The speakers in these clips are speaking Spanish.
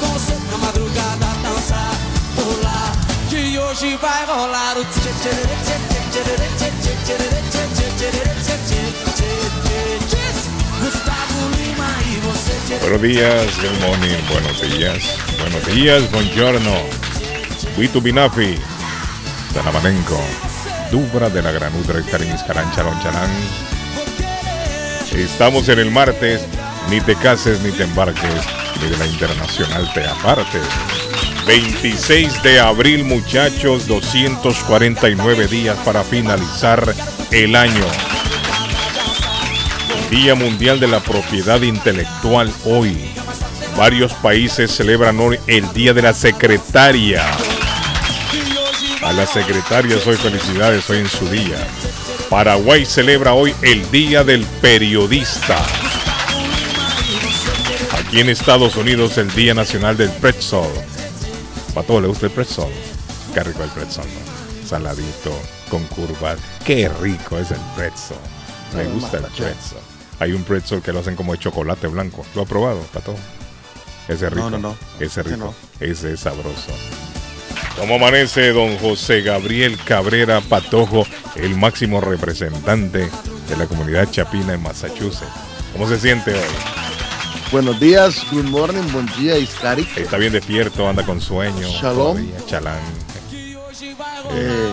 com na madrugada, Buenos días, good morning, buenos días, buenos días, buongiorno. Vitu Binafi, Tanamanenko, Dubra de la Granutra, Carinis Carancha, Loncharán. Estamos en el martes, ni te cases ni te embarques, de la internacional te apartes. 26 de abril, muchachos, 249 días para finalizar el año. Día Mundial de la Propiedad Intelectual hoy. Varios países celebran hoy el Día de la Secretaria. A la secretaria hoy felicidades hoy en su día. Paraguay celebra hoy el Día del Periodista. Aquí en Estados Unidos el Día Nacional del Pretzel. ¿Para todos le gusta el pretzel? Qué rico el pretzel, ¿no? Saladito, con curvas. Qué rico es el pretzel. Me gusta el pretzel. Hay un pretzel que lo hacen como de chocolate blanco. ¿Lo ha probado, Pato? Ese es rico. no, no. Ese es Ese rico. Ese es sabroso. ¿Cómo amanece don José Gabriel Cabrera Patojo, el máximo representante de la comunidad chapina en Massachusetts? ¿Cómo se siente hoy? Buenos días, good morning, buen día, Iskari. Está bien despierto, anda con sueño. Shalom. todavía, Chalán. Eh,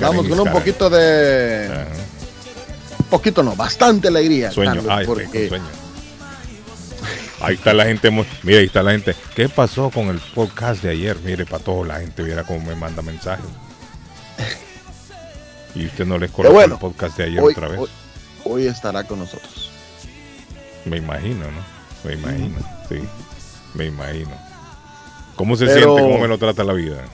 vamos con un poquito de. Ajá. Un poquito no, bastante alegría. Sueño, Carlos, ay, porque rico sueño. Ahí está la gente, mira, ahí está la gente. ¿Qué pasó con el podcast de ayer? Mire, para todo la gente viera cómo me manda mensajes. Y usted no les colocó bueno. el podcast de ayer hoy, otra vez. hoy- hoy estará con nosotros. Me imagino, ¿no? Me imagino, sí. Me imagino. ¿Cómo se Pero- siente? ¿Cómo me lo trata la vida?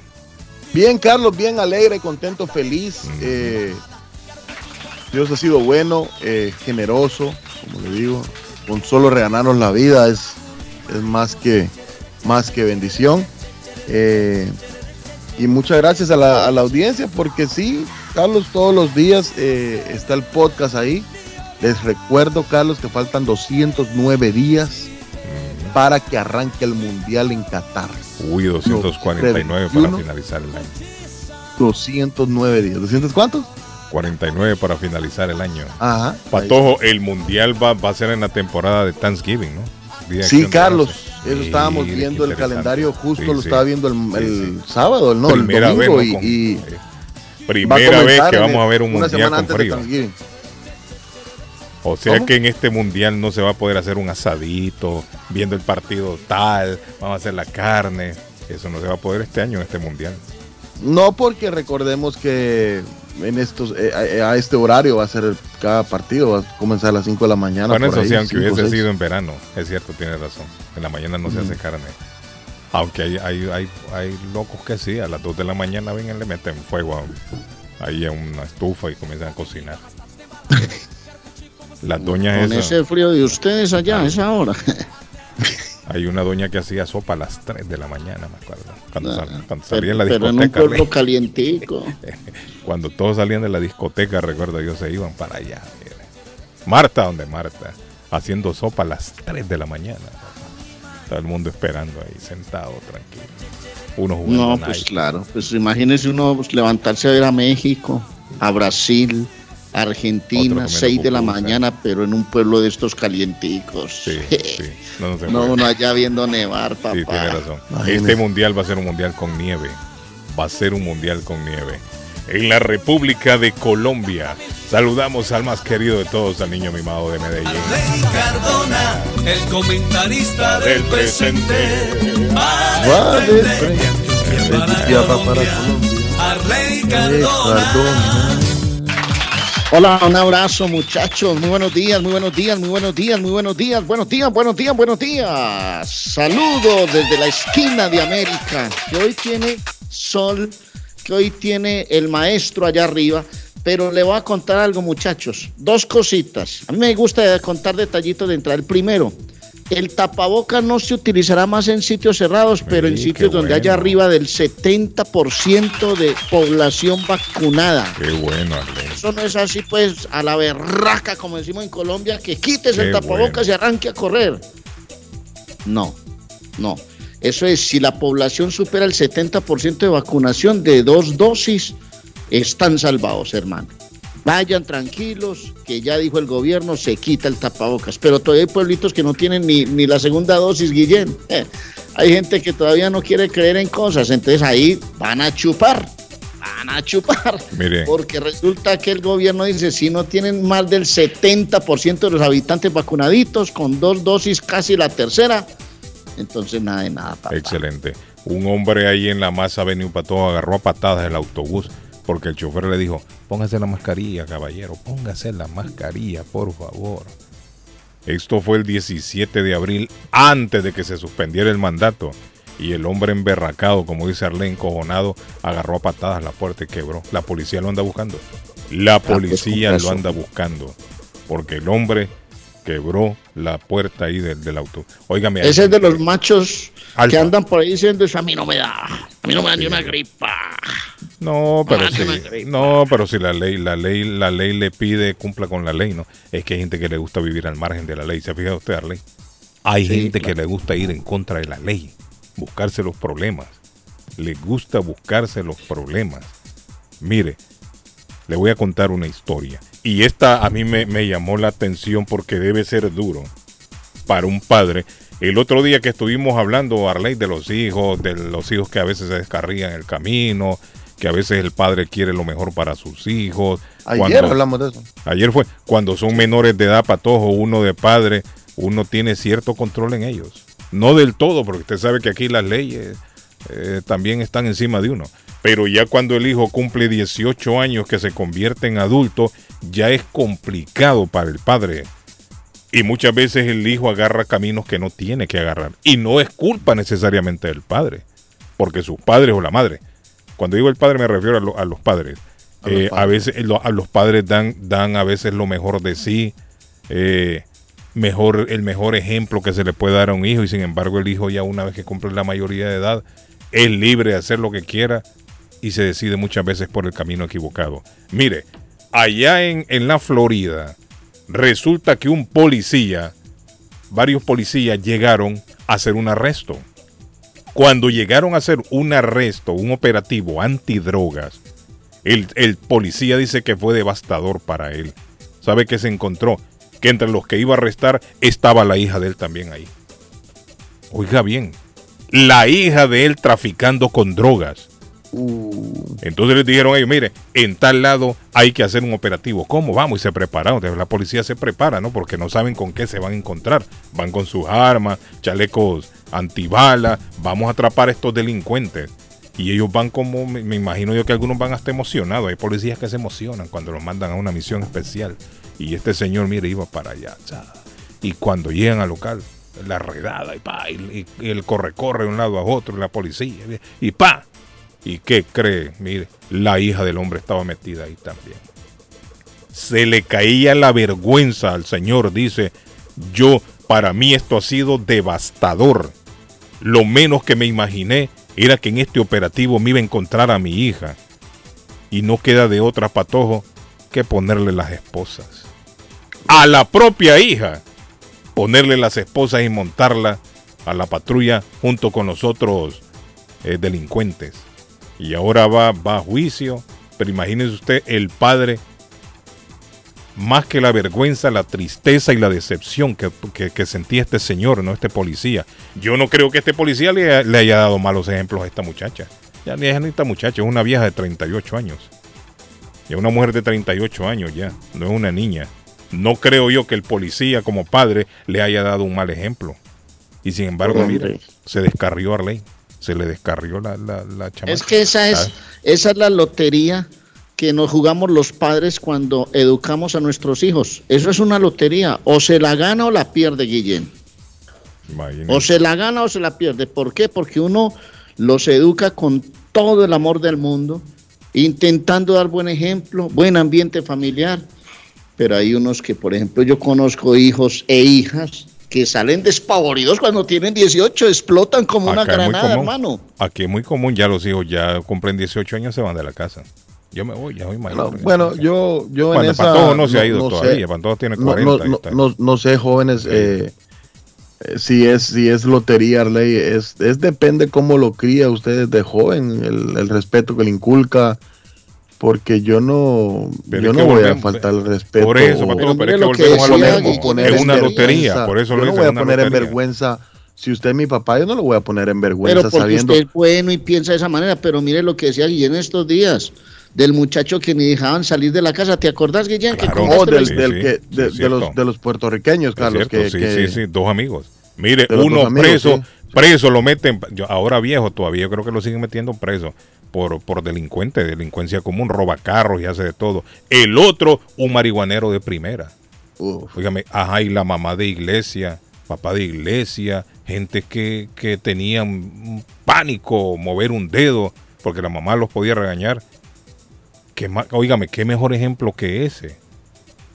Bien, Carlos, bien alegre, contento, feliz. Eh, Dios ha sido bueno, eh, generoso, como le digo. Con solo reganarnos la vida es, es más, que, más que bendición. Eh, y muchas gracias a la, a la audiencia, porque sí, Carlos, todos los días está el podcast ahí. Les recuerdo, Carlos, que faltan 209 días Mm. para que arranque el Mundial en Qatar. Uy, 249 para 31. finalizar el año. 209 días. ¿200 cuántos? 49 para finalizar el año. Ajá. Patojo, el mundial va, va a ser en la temporada de Thanksgiving, ¿no? Día Sí, Carlos, eso estábamos viendo el calendario, justo Sí, lo sí. estaba viendo el, el sábado, no, el Primera vez, domingo ¿no? y, Con- y eh, primera vez que vamos el- a ver un mundial con frío. O sea ¿Cómo? que en este mundial no se va a poder hacer un asadito, viendo el partido tal, vamos a hacer la carne. Eso no se va a poder este año en este mundial. No, porque recordemos que en estos eh, a, a este horario va a ser cada partido, va a comenzar a las 5 de la mañana. bueno, eso ahí, sí, aunque cinco, hubiese seis. sido en verano, es cierto, tiene razón. En la mañana no se hace carne. Aunque hay, hay, hay, hay locos que sí, a las 2 de la mañana vengan, le meten fuego a- ahí a una estufa y comienzan a cocinar. Las doñas Con esas, ese frío de ustedes allá a esa hora. hay una doña que hacía sopa a las 3 de la mañana, me acuerdo. Cuando, sal- cuando pero, salía en la pero en un discoteca. pueblo calientico. Cuando todos salían de la discoteca, recuerdo yo, se iban para allá. mire. Marta, donde Marta, haciendo sopa a las 3 de la mañana. Todo el mundo esperando ahí, sentado, tranquilo. Uno jugando No, pues claro. Pues imagínese uno levantarse a ver a México, a Brasil, Argentina, comiendo 6 de la mañana, pero en un pueblo de estos calienticos. Sí. sí. No, no No, uno allá viendo nevar, Sí, tiene papá. razón. Imagínese. Este mundial va a ser un mundial con nieve. Va a ser un mundial con nieve. En la República de Colombia, saludamos al más querido de todos, al niño mimado de Medellín. Rey Cardona, el comentarista del Del presente. presente. Frente, de tierra para Colombia. Arley Cardona. Hola, un abrazo muchachos, muy buenos días, muy buenos días, muy buenos días, muy buenos días, buenos días, buenos días, buenos días. Saludos desde la esquina de América, que hoy tiene sol, que hoy tiene el maestro allá arriba, pero le voy a contar algo muchachos, dos cositas. A mí me gusta contar detallitos de entrada. El primero, el tapaboca no se utilizará más en sitios cerrados, pero en sitios donde bueno. haya arriba del 70% de población vacunada. Qué bueno, Arley. Eso no es así, pues, a la berraca, como decimos en Colombia, que quites Qué el tapabocas bueno. y arranque a correr. No, no. Eso es, si la población supera el 70% de vacunación de dos dosis, están salvados, hermano. Vayan tranquilos, que ya dijo el gobierno, se quita el tapabocas. Pero todavía hay pueblitos que no tienen ni, ni la segunda dosis, Guillén. Eh, hay gente que todavía no quiere creer en cosas, entonces ahí van a chupar, van a chupar. Mire, Porque resulta que el gobierno dice, si no tienen más del 70% de los habitantes vacunaditos, con dos dosis casi la tercera, entonces nada de nada, papá. excelente. Un hombre ahí en la Masa Avenue Pato agarró a patadas el autobús porque el chofer le dijo, póngase la mascarilla, caballero, póngase la mascarilla, por favor. Esto fue el 17 de abril, antes de que se suspendiera el mandato. Y el hombre emberracado, como dice Arlene, encojonado, agarró a patadas la puerta y quebró. La policía lo anda buscando. La pues, policía lo anda buscando. Porque el hombre quebró la puerta ahí del, del auto. Óigame. Ese es de los machos Alfa. que andan por ahí diciendo eso, a mí no me da, a mí no me da ni una gripa. No, pero Ah, sí, no pero si la ley, la ley, la ley le pide cumpla con la ley, ¿no? Es que hay gente que le gusta vivir al margen de la ley. ¿Se ha fijado usted, Arley? Hay Sí, gente claro. que le gusta ir en contra de la ley, buscarse los problemas. Le gusta buscarse los problemas. Mire, le voy a contar una historia. Y esta a mí me, me llamó la atención porque debe ser duro para un padre. El otro día que estuvimos hablando, Arley, de los hijos, de los hijos que a veces se descarrían el camino, que a veces el padre quiere lo mejor para sus hijos. Ayer Cuando- hablamos de eso. Ayer fue, cuando son menores de edad, patojo, uno de padre, uno tiene cierto control en ellos. No del todo, porque usted sabe que aquí las leyes eh, también están encima de uno. Pero ya cuando el hijo cumple 18 años que se convierte en adulto, ya es complicado para el padre. Y muchas veces el hijo agarra caminos que no tiene que agarrar. Y no es culpa necesariamente del padre, porque sus padres o la madre. Cuando digo el padre me refiero a, lo- a los padres. A los Eh, a veces eh, lo- a los padres dan, dan a veces lo mejor de sí, eh, mejor, el mejor ejemplo que se le puede dar a un hijo, y sin embargo el hijo ya una vez que cumple la mayoría de edad, es libre de hacer lo que quiera y se decide muchas veces por el camino equivocado. Mire, allá en, en la Florida, resulta que un policía, varios policías llegaron a hacer un arresto. Cuando llegaron a hacer un arresto, un operativo antidrogas, el, el policía dice que fue devastador para él. ¿Sabe qué se encontró? Que entre los que iba a arrestar estaba la hija de él también ahí. Oiga bien, la hija de él traficando con drogas. Entonces les dijeron a ellos, mire, en tal lado hay que hacer un operativo. ¿Cómo? Vamos y se prepararon. La policía se prepara, ¿no? Porque no saben con qué se van a encontrar. Van con sus armas, chalecos antibalas. Vamos a atrapar a estos delincuentes. Y ellos van como, me, imagino yo que algunos van hasta emocionados. Hay policías que se emocionan cuando los mandan a una misión especial. Y este señor, mire, iba para allá. Y cuando llegan al local, la redada y pa, el corre-corre de un lado a otro, la policía, y pa, ¿Y qué cree? Mire, la hija del hombre estaba metida ahí también. Se le caía la vergüenza al señor, dice, yo, para mí esto ha sido devastador. Lo menos que me imaginé era que en este operativo me iba a encontrar a mi hija. Y no queda de otra patojo que ponerle las esposas. A la propia hija. Ponerle las esposas y montarla a la patrulla junto con los otros eh, delincuentes y ahora va, va a juicio. Pero imagínese usted el padre más que la vergüenza, la tristeza y la decepción que, que, sentía este señor, no este policía. Yo no creo que este policía le, haya dado malos ejemplos a esta muchacha. Ya ni es esta muchacha, es una vieja de 38 años. Ya una mujer de 38 años ya, no es una niña. No creo yo que el policía como padre le haya dado un mal ejemplo. Y sin embargo, mire, se descarrió Arley. Se le descarrió la, la, la Es que esa es, esa es la lotería que nos jugamos los padres cuando educamos a nuestros hijos. Eso es una lotería. O se la gana o la pierde, Guillén. O se la gana o se la pierde. ¿Por qué? Porque uno los educa con todo el amor del mundo, intentando dar buen ejemplo, buen ambiente familiar. Pero hay unos que, por ejemplo, yo conozco hijos e hijas que salen despavoridos cuando tienen 18, explotan como una granada, hermano. Aquí es muy común, ya los hijos ya cumplen 18 años, se van de la casa. Yo me voy, ya voy mayor. bueno, yo, yo en esa, no se ha ido todavía, Pantojo tiene 40. No, sé, jóvenes, eh, eh, si es si es lotería, Arley, es, es depende cómo lo cría usted de joven, el, el respeto que le inculca, porque yo no yo no voy a faltar el respeto. Por eso, Pantojo, pero, es que volvemos a lo mismo. Es una lotería, por eso yo lo no voy a poner en vergüenza si usted es mi papá, yo no lo voy a poner en vergüenza pero porque sabiendo. Usted es bueno y piensa de esa manera, pero mire lo que decía Guillermo estos días del muchacho que ni dejaban salir de la casa. ¿Te acordás, Guillén? Claro, del, que, de, los, de los puertorriqueños, Carlos. Que, sí, sí, sí, dos amigos. Mire, uno preso, preso lo meten, yo, ahora viejo todavía, yo creo que lo siguen metiendo preso por, por delincuente, delincuencia común, roba carros y hace de todo. El otro, un marihuanero de primera. Fíjame, ajá, y la mamá de iglesia, papá de iglesia, gente que, que tenían pánico, mover un dedo, porque la mamá los podía regañar ¿Qué oígame, qué mejor ejemplo que ese.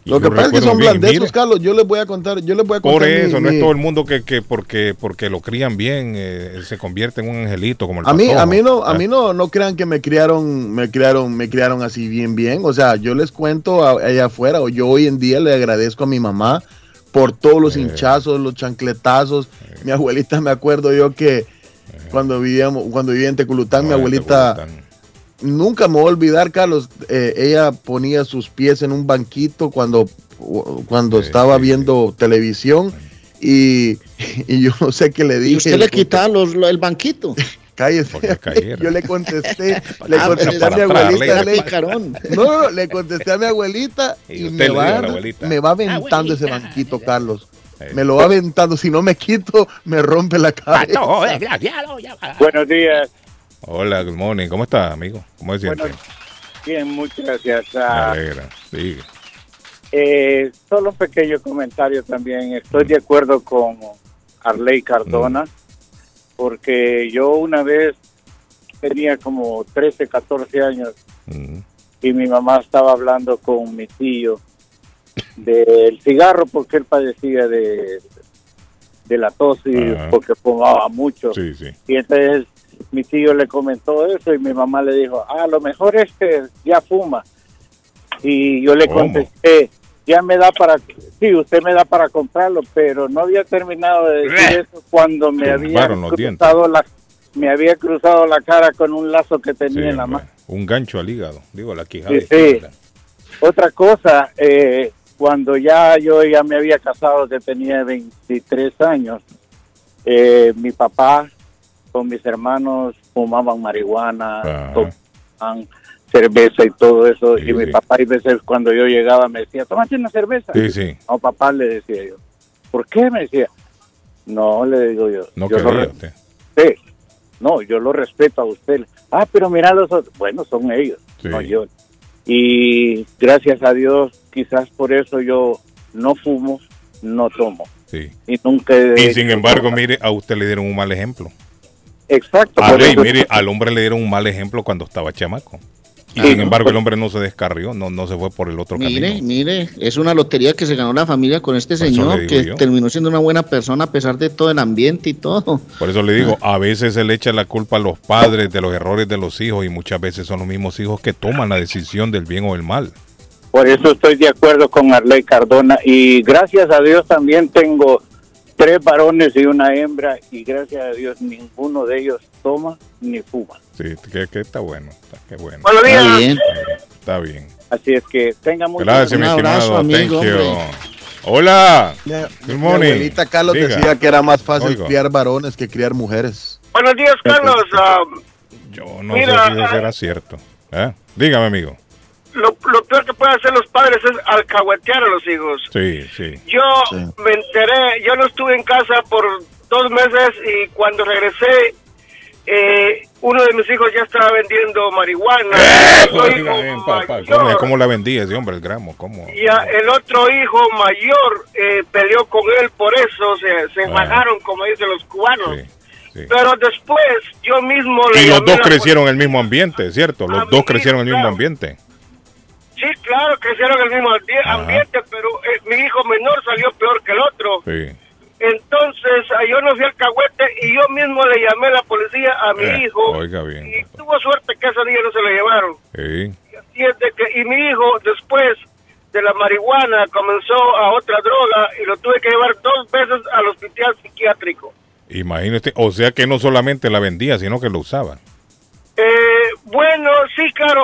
Lo que pasa es que son blandezos, Carlos. Yo les voy a contar. Yo les voy a contar por eso, no es todo el mundo que, que porque, porque lo crían bien eh, se convierte en un angelito como el A mí, a mí no, a mí no, no crean que me criaron, me criaron, me criaron así bien, bien. O sea, yo les cuento allá afuera. O yo hoy en día le agradezco a mi mamá por todos los eh. hinchazos, los chancletazos. Mi abuelita, me acuerdo yo que eh. cuando vivíamos, cuando vivía en Teculután, mi abuelita nunca me voy a olvidar, Carlos, eh, ella ponía sus pies en un banquito cuando, cuando estaba viendo televisión y, yo no sé qué le dije. ¿Y usted le quitaba los, el banquito? Cállese. Yo le contesté, le ah, contesté a mi abuelita. Le, no, le contesté a mi abuelita y, me, va, me va aventando ese banquito, Carlos. Me lo va aventando. Si no me quito, me rompe la cabeza. Buenos días. Hola, good morning. ¿Cómo está, amigo? ¿Cómo se siente? bien, muchas gracias. Me alegra. Eh, solo un pequeño comentario también. Estoy de acuerdo con Arley Cardona, mm. porque yo una vez tenía como 13, 14 años mm. y mi mamá estaba hablando con mi tío del cigarro porque él padecía de, de la tos y porque fumaba mucho. Sí, sí. Y entonces mi tío le comentó eso y mi mamá le dijo, ah, lo mejor es que ya fuma. Y yo le contesté, ya me da para, sí, usted me da para comprarlo, pero no había terminado de decir eso cuando me había cruzado la me había cruzado la cara con un lazo que tenía en la mano. Un gancho al hígado, digo, la quijada. Sí, sí. Otra cosa, eh, cuando ya yo ya me había casado, que tenía 23 años, eh, mi papá con mis hermanos fumaban marihuana, tomaban cerveza y todo eso. y mi papá, y veces cuando yo llegaba, me decía, tómate una cerveza. Sí, sí. No, papá, le decía yo. ¿Por qué? Me decía. No, le digo yo. No yo lo Sí. No, yo lo respeto a usted. Ah, pero mira los otros. Bueno, son ellos, no yo. Y gracias a Dios, quizás por eso yo no fumo, no tomo. Sí. Y nunca. Y sin embargo, mire, a usted le dieron un mal ejemplo. Exacto. mire, al hombre le dieron un mal ejemplo cuando estaba chamaco. Y sin embargo el hombre no se descarrió, no, no se fue por el otro mire, camino. Mire, es una lotería que se ganó la familia con este señor, que terminó siendo una buena persona a pesar de todo el ambiente y todo. Por eso le digo, a veces se le echa la culpa a los padres de los errores de los hijos y muchas veces son los mismos hijos que toman la decisión del bien o el mal. Por eso estoy de acuerdo con Arley Cardona y gracias a Dios también tengo tres varones y una hembra y gracias a Dios ninguno de ellos toma ni fuma. Sí, que, está bueno, está, qué bueno. Buenos días. Está bien. Está bien. Así es que tenga mucho Gracias, mi estimado. Amigo, Thank you. Hola. Good morning. Mi abuelita Carlos decía que era más fácil criar varones que criar mujeres. Buenos días, Carlos. Yo no sé si eso era cierto. ¿Eh? Dígame, amigo lo, peor que pueden hacer los padres es alcahuetear a los hijos. Sí, sí. Yo me enteré, yo no estuve en casa por dos meses y cuando regresé, eh, uno de mis hijos ya estaba vendiendo marihuana. ¡Eh! ¿Cómo, la vendía ese hombre, el gramo? ¿Cómo? Y el otro hijo mayor eh, peleó con él por eso, se, se ah. como dicen los cubanos. Pero después yo mismo... y los dos crecieron en el mismo ambiente, ¿cierto? Los dos crecieron en el mismo ambiente. Sí, claro, crecieron en el mismo ambiente, pero eh, mi hijo menor salió peor que el otro. Sí. Entonces, yo no fui al cagüete y yo mismo le llamé a la policía a mi eh, hijo. Oiga bien. Y tuvo suerte que ese día no se lo llevaron. Sí. Y, es de que, y mi hijo, después de la marihuana, comenzó a otra droga y lo tuve que llevar dos veces al hospital psiquiátrico. Imagínate, o sea que no solamente la vendía, sino que lo usaba. Eh, bueno, sí, claro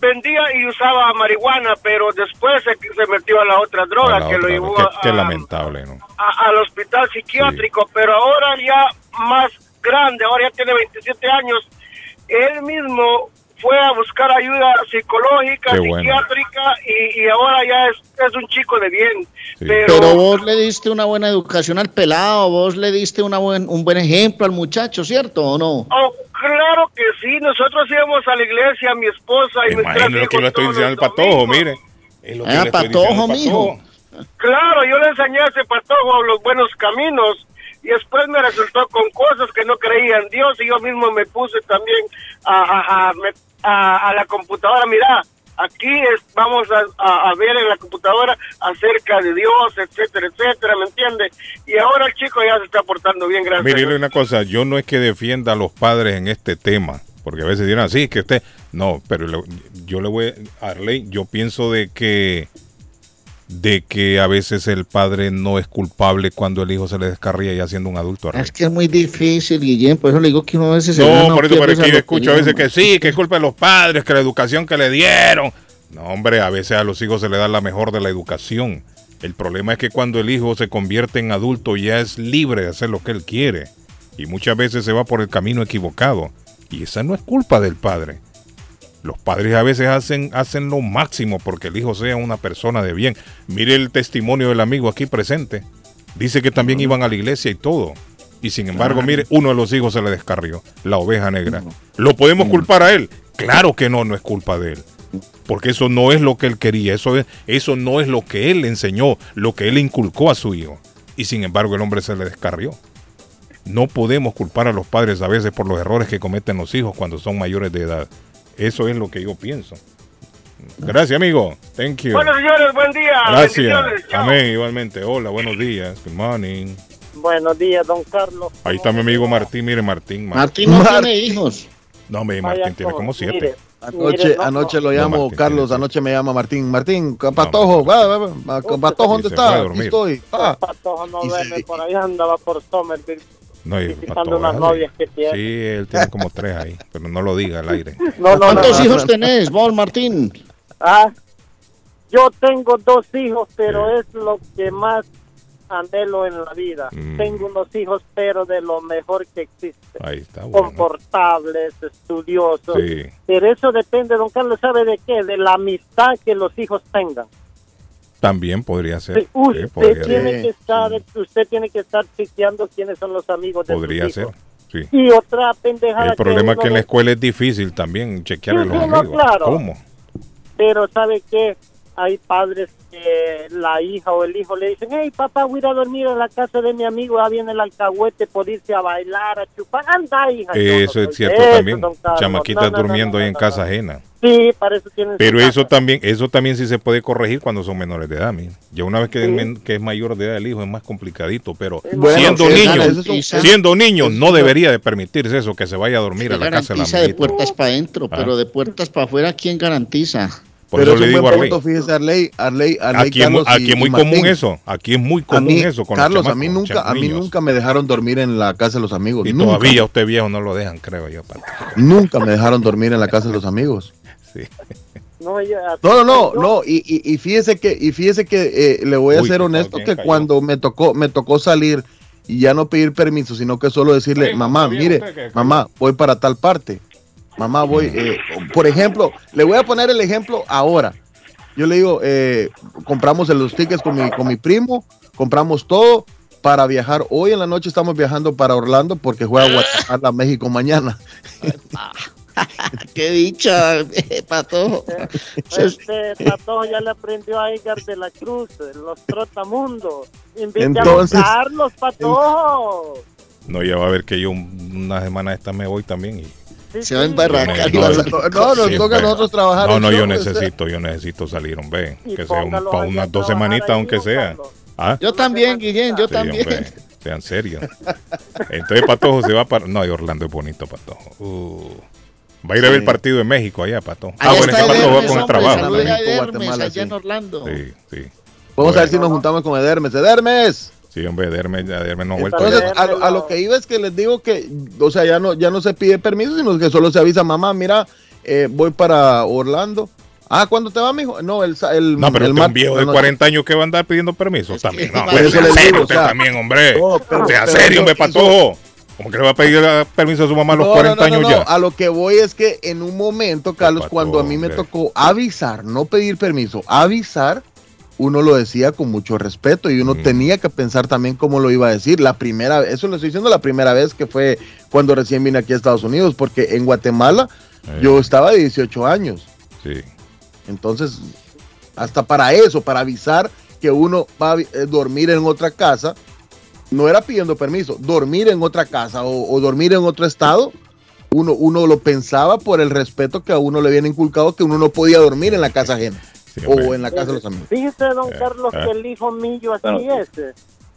vendía y usaba marihuana, pero después se, metió a la otra droga que lo llevó qué, lamentable, ¿no? al hospital psiquiátrico, pero ahora ya más grande, ahora ya tiene 27 años, él mismo fue a buscar ayuda psicológica, psiquiátrica y, ahora ya es, un chico de bien. Pero, vos le diste una buena educación al pelado, vos le diste una buen, un buen ejemplo al muchacho, ¿cierto o no? Oh, claro que sí, nosotros íbamos a la iglesia, mi esposa y Imagino lo que le estoy diciendo al patojo, mire. Es ah, patojo, mijo. Claro, yo le enseñé a ese patojo los buenos caminos y después me resultó con cosas que no creía en Dios y yo mismo me puse también a, a, a la computadora, mira, aquí es, vamos a, ver en la computadora acerca de Dios, etcétera, etcétera, ¿me entiende? Y ahora el chico ya se está portando bien, gracias. Mire, una cosa, yo no es que defienda a los padres en este tema, porque a veces dirán, así que usted, no, pero yo le voy a Arley, yo pienso de que de que a veces el padre no es culpable cuando el hijo se le descarría ya siendo un adulto. Es que es muy difícil, Guillén, por eso le digo que uno a veces... No, por eso, por yo escucho a veces que sí, que es culpa de los padres, que la educación que le dieron. No, hombre, a veces a los hijos se le da la mejor de la educación. El problema es que cuando el hijo se convierte en adulto ya es libre de hacer lo que él quiere. Y muchas veces se va por el camino equivocado. Y esa no es culpa del padre. Los padres a veces hacen, hacen lo máximo porque el hijo sea una persona de bien. Mire el testimonio del amigo aquí presente. Dice que también iban a la iglesia y todo. Y sin embargo, mire, uno de los hijos se le descarrió, la oveja negra. ¿Lo podemos culpar a él? Claro que no, no es culpa de él. Porque eso no es lo que él quería, eso, eso no es lo que él enseñó, lo que él inculcó a su hijo. Y sin embargo, el hombre se le descarrió. No podemos culpar a los padres a veces por los errores que cometen los hijos cuando son mayores de edad. Eso es lo que yo pienso. Gracias, amigo. Thank you. Bueno, señores, buen día. Gracias. Amén, igualmente. Hola, buenos días. Good morning. Buenos días, don Carlos. Ahí está mi amigo Martín. Mire, Martín. Martín, no tiene hijos. No, mi Martín tiene como siete. anoche, anoche lo llamo, Carlos, anoche me llama Martín. Martín, Patojo, va, va, va, Patojo, ¿dónde está? Aquí estoy. Patojo no duerme, por ahí andaba por Somerville no, visitando unas novias que tiene. Sí, él tiene como tres ahí, pero no lo diga al aire. ¿Cuántos hijos tenés, vos, Martín? Ah, yo tengo dos hijos, pero es lo que más anhelo en la vida. Mm. Tengo unos hijos, pero de lo mejor que existe. Ahí está, Confortables, estudiosos. Pero eso depende, don Carlos, ¿sabe de qué? De la amistad que los hijos tengan. También podría ser. usted, tiene Que estar, usted tiene que estar chequeando quiénes son los amigos de Podría ser. Sí. Y otra pendejada. El problema es que en la escuela es difícil también chequear a los amigos. claro. ¿Cómo? Pero ¿sabe qué? Hay padres que la hija o el hijo le dicen, hey papá, voy a ir a dormir en la casa de mi amigo, ya viene el alcahuete por irse a bailar, a chupar, anda hija. Eso es cierto también, chamaquitas durmiendo ahí en casa ajena. Sí, para eso tienen Pero eso también, eso también sí se puede corregir cuando son menores de edad, ya una vez que, es, que es mayor de edad el hijo es más complicadito, pero siendo niño, siendo niño no debería de permitirse eso, que se vaya a dormir a la casa de la de puertas para adentro, pero de puertas para afuera, ¿quién garantiza? Por Pero eso le es un digo a Arley. punto, fíjese, Arley, Arley, Arley, Aquí Carlos aquí y- es muy común eso. Aquí es muy A común mí, eso con los Carlos, a mí nunca, a mí nunca me dejaron dormir en la casa de los amigos. Y nunca, todavía usted viejo no lo dejan, creo yo. nunca me dejaron dormir en la casa de los amigos. Sí. No, No, no, no, y, y, y fíjese que, y fíjese que eh, le voy a Uy, ser honesto que cayó. cuando me tocó, me tocó salir y ya no pedir permiso, sino que solo decirle, mamá, mire, mamá, voy para tal parte. Mamá, voy, eh, por ejemplo, le voy a poner el ejemplo ahora. Yo le digo, eh, compramos los tickets con mi, con mi primo, compramos todo para viajar. Hoy en la noche estamos viajando para Orlando porque juega Guatemala, México mañana. Qué dicha, eh, Patojo. Este Patojo ya le aprendió a Edgar de la Cruz, los trotamundos. Invite Entonces- a Carlos Patojo. No, ya va a ver que yo un- una semana esta me voy también. Y, Sí, Se va a sí. embarracar. No, no, No, no, nos Sí, toca a nosotros trabajar. no, no, yo sea, necesito, yo necesito salir, hombre. Que sea un, póngalo pa' ahí a unas dos semanitas, aunque sea. ¿Ah? Yo también, Guillén, yo Sí, también. hombre, sean serios. Entonces Patojo se va para... No, y Orlando es bonito, Patojo. Uh, va a ir a ver el partido de México allá, Patojo. Ah, bueno, es que Patojo va con el trabajo. México, Edermes, Guatemala, allá sí. en Orlando. Sí, sí. Vamos a ver si nos juntamos con Edermes. Edermes. Sí, hombre, Derme, Derme no ha vuelto. Entonces, a, lo- a lo que iba es que les digo que, o sea, ya no, ya no se pide permiso, sino que solo se avisa, mamá, mira, eh, voy para Orlando. Ah, ¿cuándo te va, mijo? No, el, el, No, pero el es un viejo de la noche. 40 años que va a andar pidiendo permiso también. No, eso digo, usted o sea, también, hombre. No, pero- sea pero serio, hombre, Patojo. ¿Cómo que le va a pedir permiso a su mamá a los No, 40 no, no, años ya? A lo que voy es que en un momento, Carlos, Pato, cuando a mí me hombre. tocó avisar, no pedir permiso, avisar, uno lo decía con mucho respeto y uno Mm. tenía que pensar también cómo lo iba a decir. La primera, eso lo estoy diciendo la primera vez que fue cuando recién vine aquí a Estados Unidos, porque en Guatemala Eh, yo estaba de 18 años. Sí. Entonces, hasta para eso, para avisar que uno va a eh, dormir en otra casa, no era pidiendo permiso, dormir en otra casa o, o dormir en otro estado, uno, uno lo pensaba por el respeto que a uno le habían inculcado que uno no podía dormir en la casa ajena sí, hombre. o en la casa de los amigos. Fíjese, don Eh, Carlos, ah. que el hijo mío así Bueno. es. eh.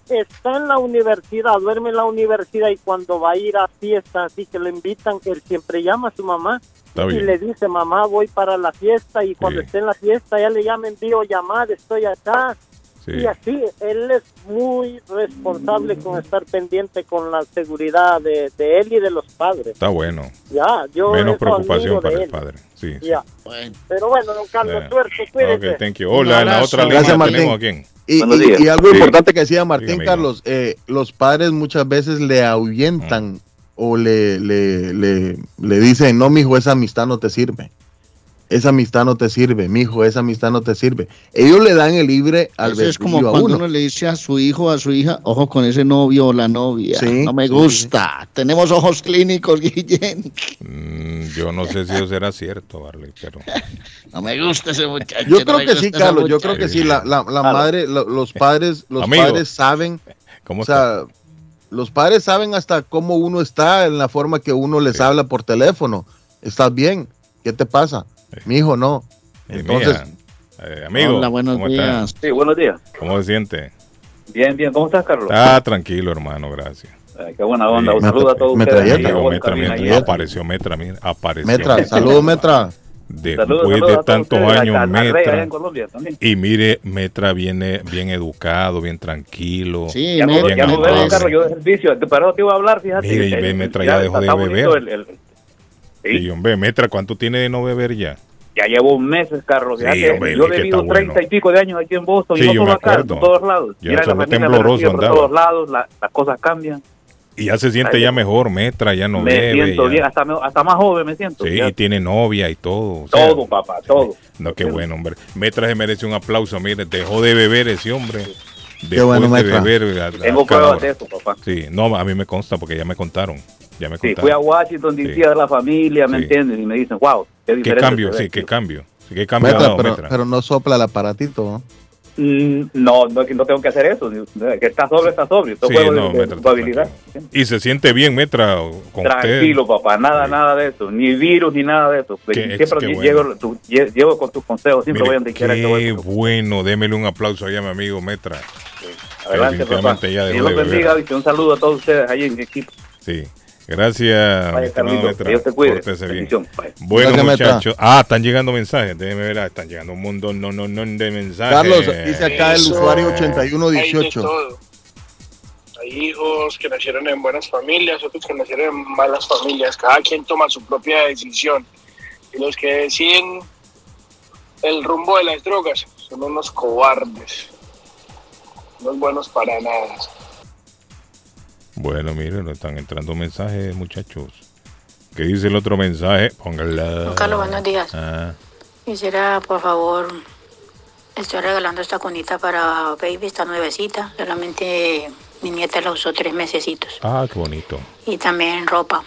Está en la universidad, duerme en la universidad y cuando va a ir a fiesta, así que lo invitan, él siempre llama a su mamá Está y bien. le dice, mamá, voy para la fiesta y cuando Sí. esté en la fiesta ya le llama, envío llamada, estoy acá. Sí. Y así, él es muy responsable con estar pendiente con la seguridad de, de él y de los padres. Está bueno. Ya, yo Menos preocupación para el padre. Sí. sí. Ya. Bueno, Pero bueno, don Carlos, Bueno. suerte, cuídese. Ok, thank you. Hola, en la otra línea Gracias, Martín. tenemos a quién. Y, y- y algo Sí. importante que decía Martín Dígame, Carlos, eh, los padres muchas veces le ahuyentan o le, le, le, le dicen, no, mijo, esa amistad no te sirve. Esa amistad no te sirve, mijo, esa amistad no te sirve. Ellos le dan el libre al eso es como a cuando uno. uno le dice a su hijo o a su hija, ojo con ese novio o la novia. Sí, no me sí, gusta. Tenemos ojos clínicos, Guillén. Mm, yo no sé si eso será cierto, Barley, pero No me gusta ese muchacho. Yo creo que sí, Carlos, yo creo que sí, la, la, la Claro. madre, lo- los padres, los Amigo. padres saben, ¿cómo o sea, los padres saben hasta cómo uno está en la forma que uno les Sí. habla por teléfono. ¿Estás bien? ¿Qué te pasa? Sí. Mi hijo no. Eh, Entonces, eh, amigo, Hola, buenos ¿cómo está? días. Sí, buenos días. ¿Cómo se siente? Bien, bien. ¿Cómo estás, Carlos? Ah, tranquilo, hermano, gracias. Ay, qué buena onda. Sí. Un saludo a todos Metra- ustedes. apareció Metra, mira, apareció. Metra, saludos, Metra. Después Saludos, saludos a de tantos años, a- a Metra. en Colombia. Y mire, Metra viene bien educado, bien tranquilo. Sí, Ya me- ya no veo, Carlos, yo de servicio. Pero te iba a hablar, fíjate. Mire, y Eh, ve, Metra ya dejó de beber. el- el- Y Sí, hombre, Metra, ¿cuánto tiene de no beber ya? ya llevo meses, Carlos. Sí, Fíjate, hombre, yo he vivido está bueno. treinta y pico de años aquí en Boston Sí, y no yo me solo acá, en todos lados. Ya Mira, eso la tembloroso por andaba. todos lados, la- las cosas cambian. Y ya se siente Ay, ya mejor, Metra, ya no me bebe. siento ya. bien, hasta, hasta más joven me siento. Sí, ya. y tiene novia y todo. o sea, todo, papá, todo. No, qué bueno, hombre. Metra se merece un aplauso, mire, dejó de beber ese hombre. Qué Después bueno, de Metra. beber. a- a Tengo pruebas de eso, papá. Sí, no, a mí me consta porque ya me contaron. Ya me Sí, fui a Washington, D.C. Sí. a ver la familia, ¿me Sí. entiendes? Y me dicen, wow, qué ¿Qué diferente. cambio? se Sí, ve". qué cambio. Sí, ¿Qué cambio Metra, pero, Metra? pero no sopla el aparatito. ¿no? Mm, No, no, que no tengo que hacer eso. Que está sobrio, está sobrio. Esto Sí, juego no, de, Metra, tu habilidad. Y se siente bien, Metra, con Tranquilo, usted. papá, nada, Sí. nada de eso. Ni virus, ni nada de eso. Qué- siempre qué bueno. llego, tu- lle- llevo con tus consejos, siempre Mire, voy donde quiera que voy. qué bueno, démele un aplauso allá a mi amigo Metra. Adelante, papá. Dios bendiga, un saludo a todos ustedes ahí en el equipo. Sí. Gracias, Vaya, Carlito, Dios te cuide. Bueno, muchachos. Ah, están llegando mensajes. Déjeme ver, ah, están llegando un mundo no, no, no de mensajes. Carlos, dice acá el usuario Hay de 8118. todo. Hay hijos que nacieron en buenas familias, otros que nacieron en malas familias. Cada quien toma su propia decisión. Y los que deciden el rumbo de las drogas son unos cobardes. No es buenos para nada. Bueno, miren, no están entrando mensajes, muchachos. ¿Qué dice el otro mensaje? Póngala. Carlos, buenos días. Ah, Quisiera, por favor, estoy regalando esta cunita para Baby, esta nuevecita. Solamente mi nieta la usó tres mesecitos. ah, qué bonito. Y también ropa.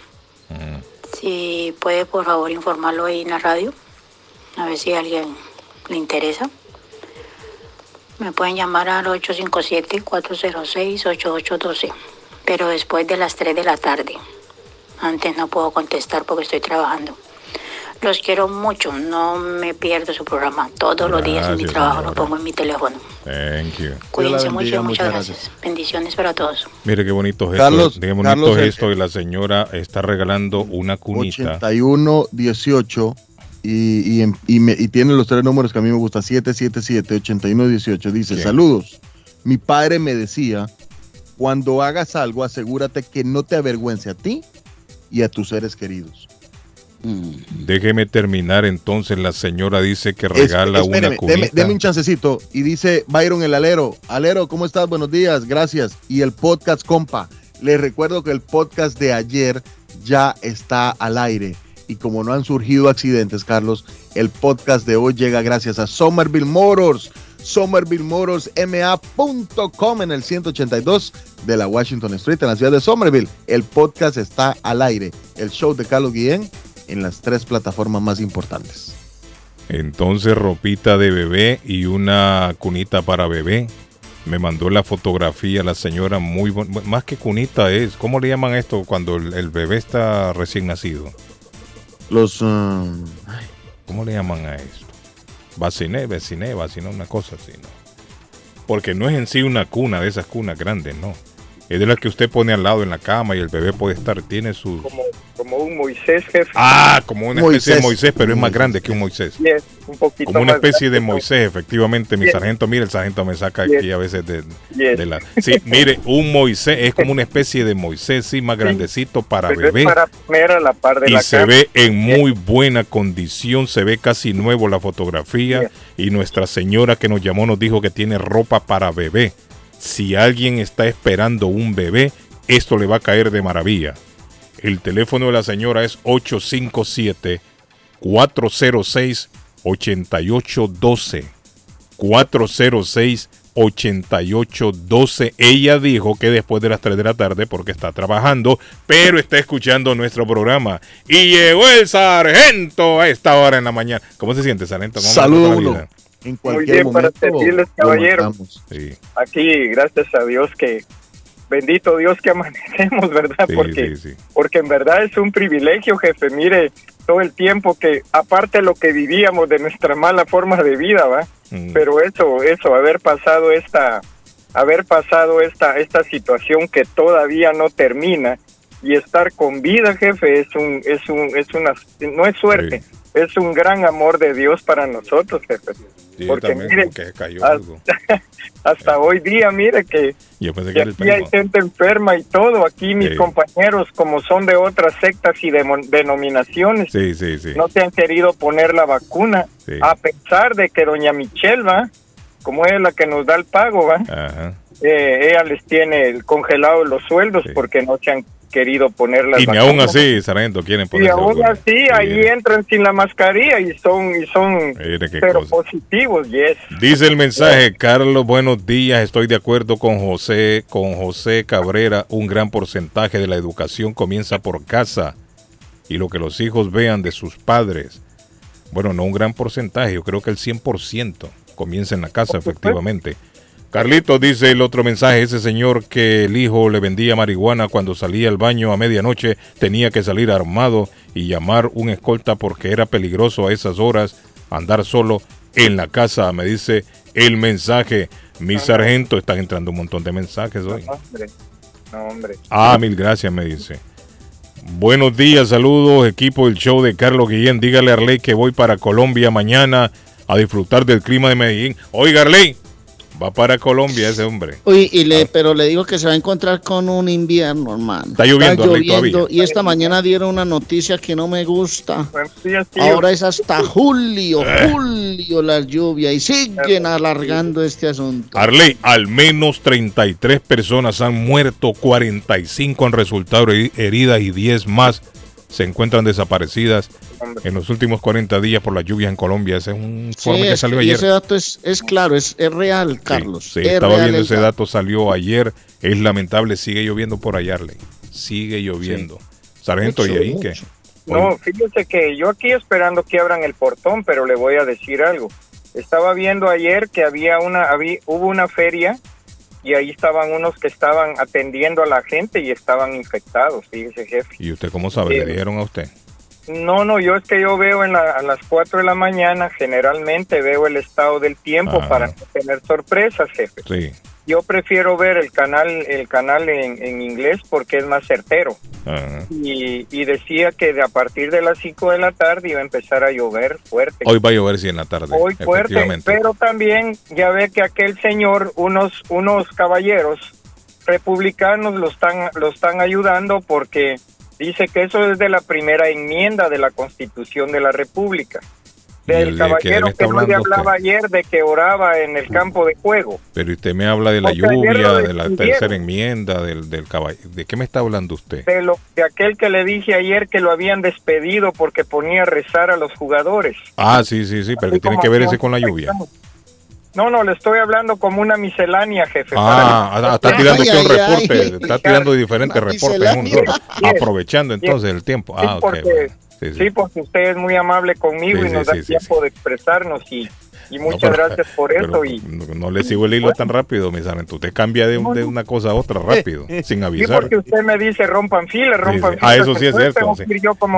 Mm. Si puede, por favor, informarlo ahí en la radio. A ver si a alguien le interesa. Me pueden llamar al 857-406-8812. Pero después de las 3 de la tarde. Antes no puedo contestar porque estoy trabajando. Los quiero mucho, no me pierdo su programa. Todos los días en mi trabajo lo pongo en mi teléfono. Thank you. Cuídense mucho bendiga, y muchas muchas gracias. Bendiciones para todos. Mire qué bonito gesto. Carlos, qué bonito Carlos, gesto y la señora está regalando una cunita. 8118 y, y, en- y, me- y tiene los tres números que a mí me gusta, 777 8118. Dice, Bien. saludos. Mi padre me decía, cuando hagas algo, asegúrate que no te avergüence a ti y a tus seres queridos. Déjeme terminar entonces. La señora dice que Es- regala espéreme, una cunita. deme, deme un chancecito. Y dice Byron el alero. Alero, ¿cómo estás? Buenos días, gracias. Y el podcast, compa. Les recuerdo que el podcast de ayer ya está al aire. Y como no han surgido accidentes, Carlos, el podcast de hoy llega gracias a Somerville Motors. Somerville Motors MA.com en el 182 de la Washington Street en la ciudad de Somerville. El podcast está al aire. El show de Carlos Guillén en las tres plataformas más importantes. Entonces, ropita de bebé y una cunita para bebé. Me mandó la fotografía la señora muy bon- Más que cunita es. ¿Cómo le llaman esto cuando el, el bebé está recién nacido? Los um, ¿Cómo le llaman a esto? Vaciné, veciné, vaciné, una cosa así, ¿no? Porque no es en sí una cuna de esas cunas grandes, no. Es de las que usted pone al lado en la cama y el bebé puede estar, tiene sus... Como, como un Moisés, jefe. Ah, como una especie de Moisés. Moisés, pero es más grande que un Moisés. Es un poquito Como una más especie de Moisés, efectivamente, mi sargento, mire, el sargento me saca Yes. aquí a veces de, Yes. de la... Sí, mire, un Moisés es como una especie de Moisés, sí, más grandecito para es bebé. para poner a la par de Y la se cama. ve en muy buena condición, se ve casi nuevo la fotografía. Yes. Y nuestra señora que nos llamó nos dijo que tiene ropa para bebé. Si alguien está esperando un bebé, esto le va a caer de maravilla. El teléfono de la señora es 857 406 8812. 406 8812. Ella dijo que después de las 3 de la tarde, porque está trabajando, pero está escuchando nuestro programa. Y llegó el sargento a esta hora en la mañana. ¿Cómo se siente, sargento? ¿Cómo En cualquier bien, para servirles, lo caballero. marcamos. Sí, Aquí, gracias a Dios que, bendito Dios que amanecemos, ¿verdad? sí, porque, sí, sí. porque en verdad es un privilegio, jefe. Mire, todo el tiempo que, aparte de lo que vivíamos de nuestra mala forma de vida, ¿va? Mm. Pero eso, eso, haber pasado esta, haber pasado esta, esta situación que todavía no termina y estar con vida, jefe, es un, es un, es una, no es suerte, es un gran amor de Dios para nosotros, jefe. Sí, yo porque también, mire, como que se cayó ah, algo. Hasta hoy día, mire que, Yo pensé que que era el aquí hay gente enferma y todo. Aquí mis Sí. compañeros, como son de otras sectas y demo- denominaciones, Sí, no se han querido poner la vacuna, a pesar de que doña Michelle va, como es la que nos da el pago, va, Ajá. Eh, ella les tiene el congelado los sueldos Sí. porque no se han querido poner las Y ni vacunas. aún así, sargento, quieren y aún así ahí entran sin la mascarilla y son y son pero cosa. positivos yes Dice el mensaje, Carlos, buenos días, estoy de acuerdo con José, con José Cabrera, un gran porcentaje de la educación comienza por casa y lo que los hijos vean de sus padres. Bueno, no un gran porcentaje, yo creo que el 100% comienza en la casa, efectivamente. Carlitos dice el otro mensaje, ese señor que el hijo le vendía marihuana cuando salía al baño a medianoche tenía que salir armado y llamar un escolta porque era peligroso a esas horas andar solo en la casa, me dice el mensaje. Mi sargento, están entrando un montón de mensajes hoy. no, hombre no hombre Ah, mil gracias, me dice. Buenos días, saludos, equipo del show de Carlos Guillén. Dígale a Arley que voy para Colombia mañana a disfrutar del clima de Medellín. Oiga, Arley, Va para Colombia ese hombre. Uy, y le, pero le digo que se va a encontrar con un invierno, hermano. Está lloviendo, Y esta mañana dieron una noticia que no me gusta. Ahora es hasta julio, eh. julio la lluvia y siguen alargando este asunto. Arley, al menos 33 personas han muerto, 45 han resultado heridas y 10 más se encuentran desaparecidas en los últimos 40 días por la lluvia en Colombia. Ese es un informe que salió ayer. ese dato es, es claro, es, es real, Carlos. Sí, estaba viendo ese dato. salió ayer. Es lamentable, sigue lloviendo por allá, Sigue lloviendo. Sargento, ¿y ahí qué? No, fíjese que yo aquí esperando que abran el portón, pero le voy a decir algo. Estaba viendo ayer que había una, había, hubo una feria y ahí estaban unos que estaban atendiendo a la gente y estaban infectados, fíjese jefe. ¿Y usted cómo sabe? ¿Le eh, dijeron a usted? No, no, yo es que yo veo en a las 4 de la mañana, generalmente veo el estado del tiempo ah. para tener sorpresas, jefe. Sí yo prefiero ver el canal el canal en, inglés porque es más certero. Y, decía que de a partir de las 5 de la tarde iba a empezar a llover fuerte. Hoy va a llover sí en la tarde. Hoy fuerte, pero también ya ve que aquel señor, unos unos caballeros republicanos lo están lo están ayudando porque dice que eso es de la primera enmienda de la Constitución de la República del caballero que, no le hablaba ayer de que oraba en el campo de juego. Pero usted me habla de la lluvia, de la tercera enmienda, del, del caballo. ¿De qué me está hablando usted? De, lo, de aquel que le dije ayer que lo habían despedido porque ponía a rezar a los jugadores. Ah, sí, sí, sí, pero ¿qué tiene que ver ese con la lluvia? No, no, le estoy hablando como una miscelánea, jefe. Ah, ah está tirando aquí un reporte, está tirando diferentes reportes, aprovechando entonces el tiempo. Ah, ok. Sí, porque usted es muy amable conmigo y nos da tiempo de expresarnos y, y muchas gracias por eso. y no, le sigo el hilo tan rápido, mi Sargento. Usted cambia de, de, una cosa a otra rápido, sin avisar. Sí, porque usted me dice rompan fila, rompan fila. Ah, eso sí es cierto.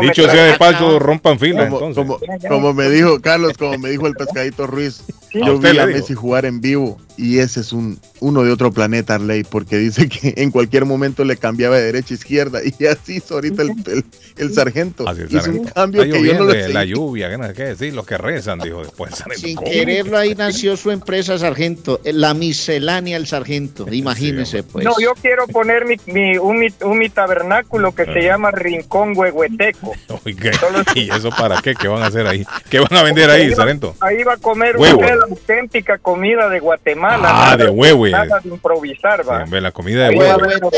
Dicho sea de paso, rompan fila. Como, como, como, me dijo Carlos, como me dijo el pescadito Ruiz, yo vi a Messi jugar en vivo y ese es un uno de otro planeta, Arley, porque dice que en cualquier momento le cambiaba de derecha a izquierda y así hizo ahorita el, el, sargento. Así Hizo un cambio que yo no lo La lluvia, ¿qué decir? Los que rezan, dijo después. Sin quererlo, ahí nació su empresa, sargento, la miscelánea el sargento, imagínese pues. No, yo quiero poner mi, mi, un, mi, tabernáculo que se llama Rincón Huehueteco. ¿Y eso para qué? ¿Qué van a hacer ahí? ¿Qué van a vender ahí, sargento? Ahí va a comer una auténtica comida de Guatemala. Ah, de huevo Nada de improvisar, va. la comida de huevo.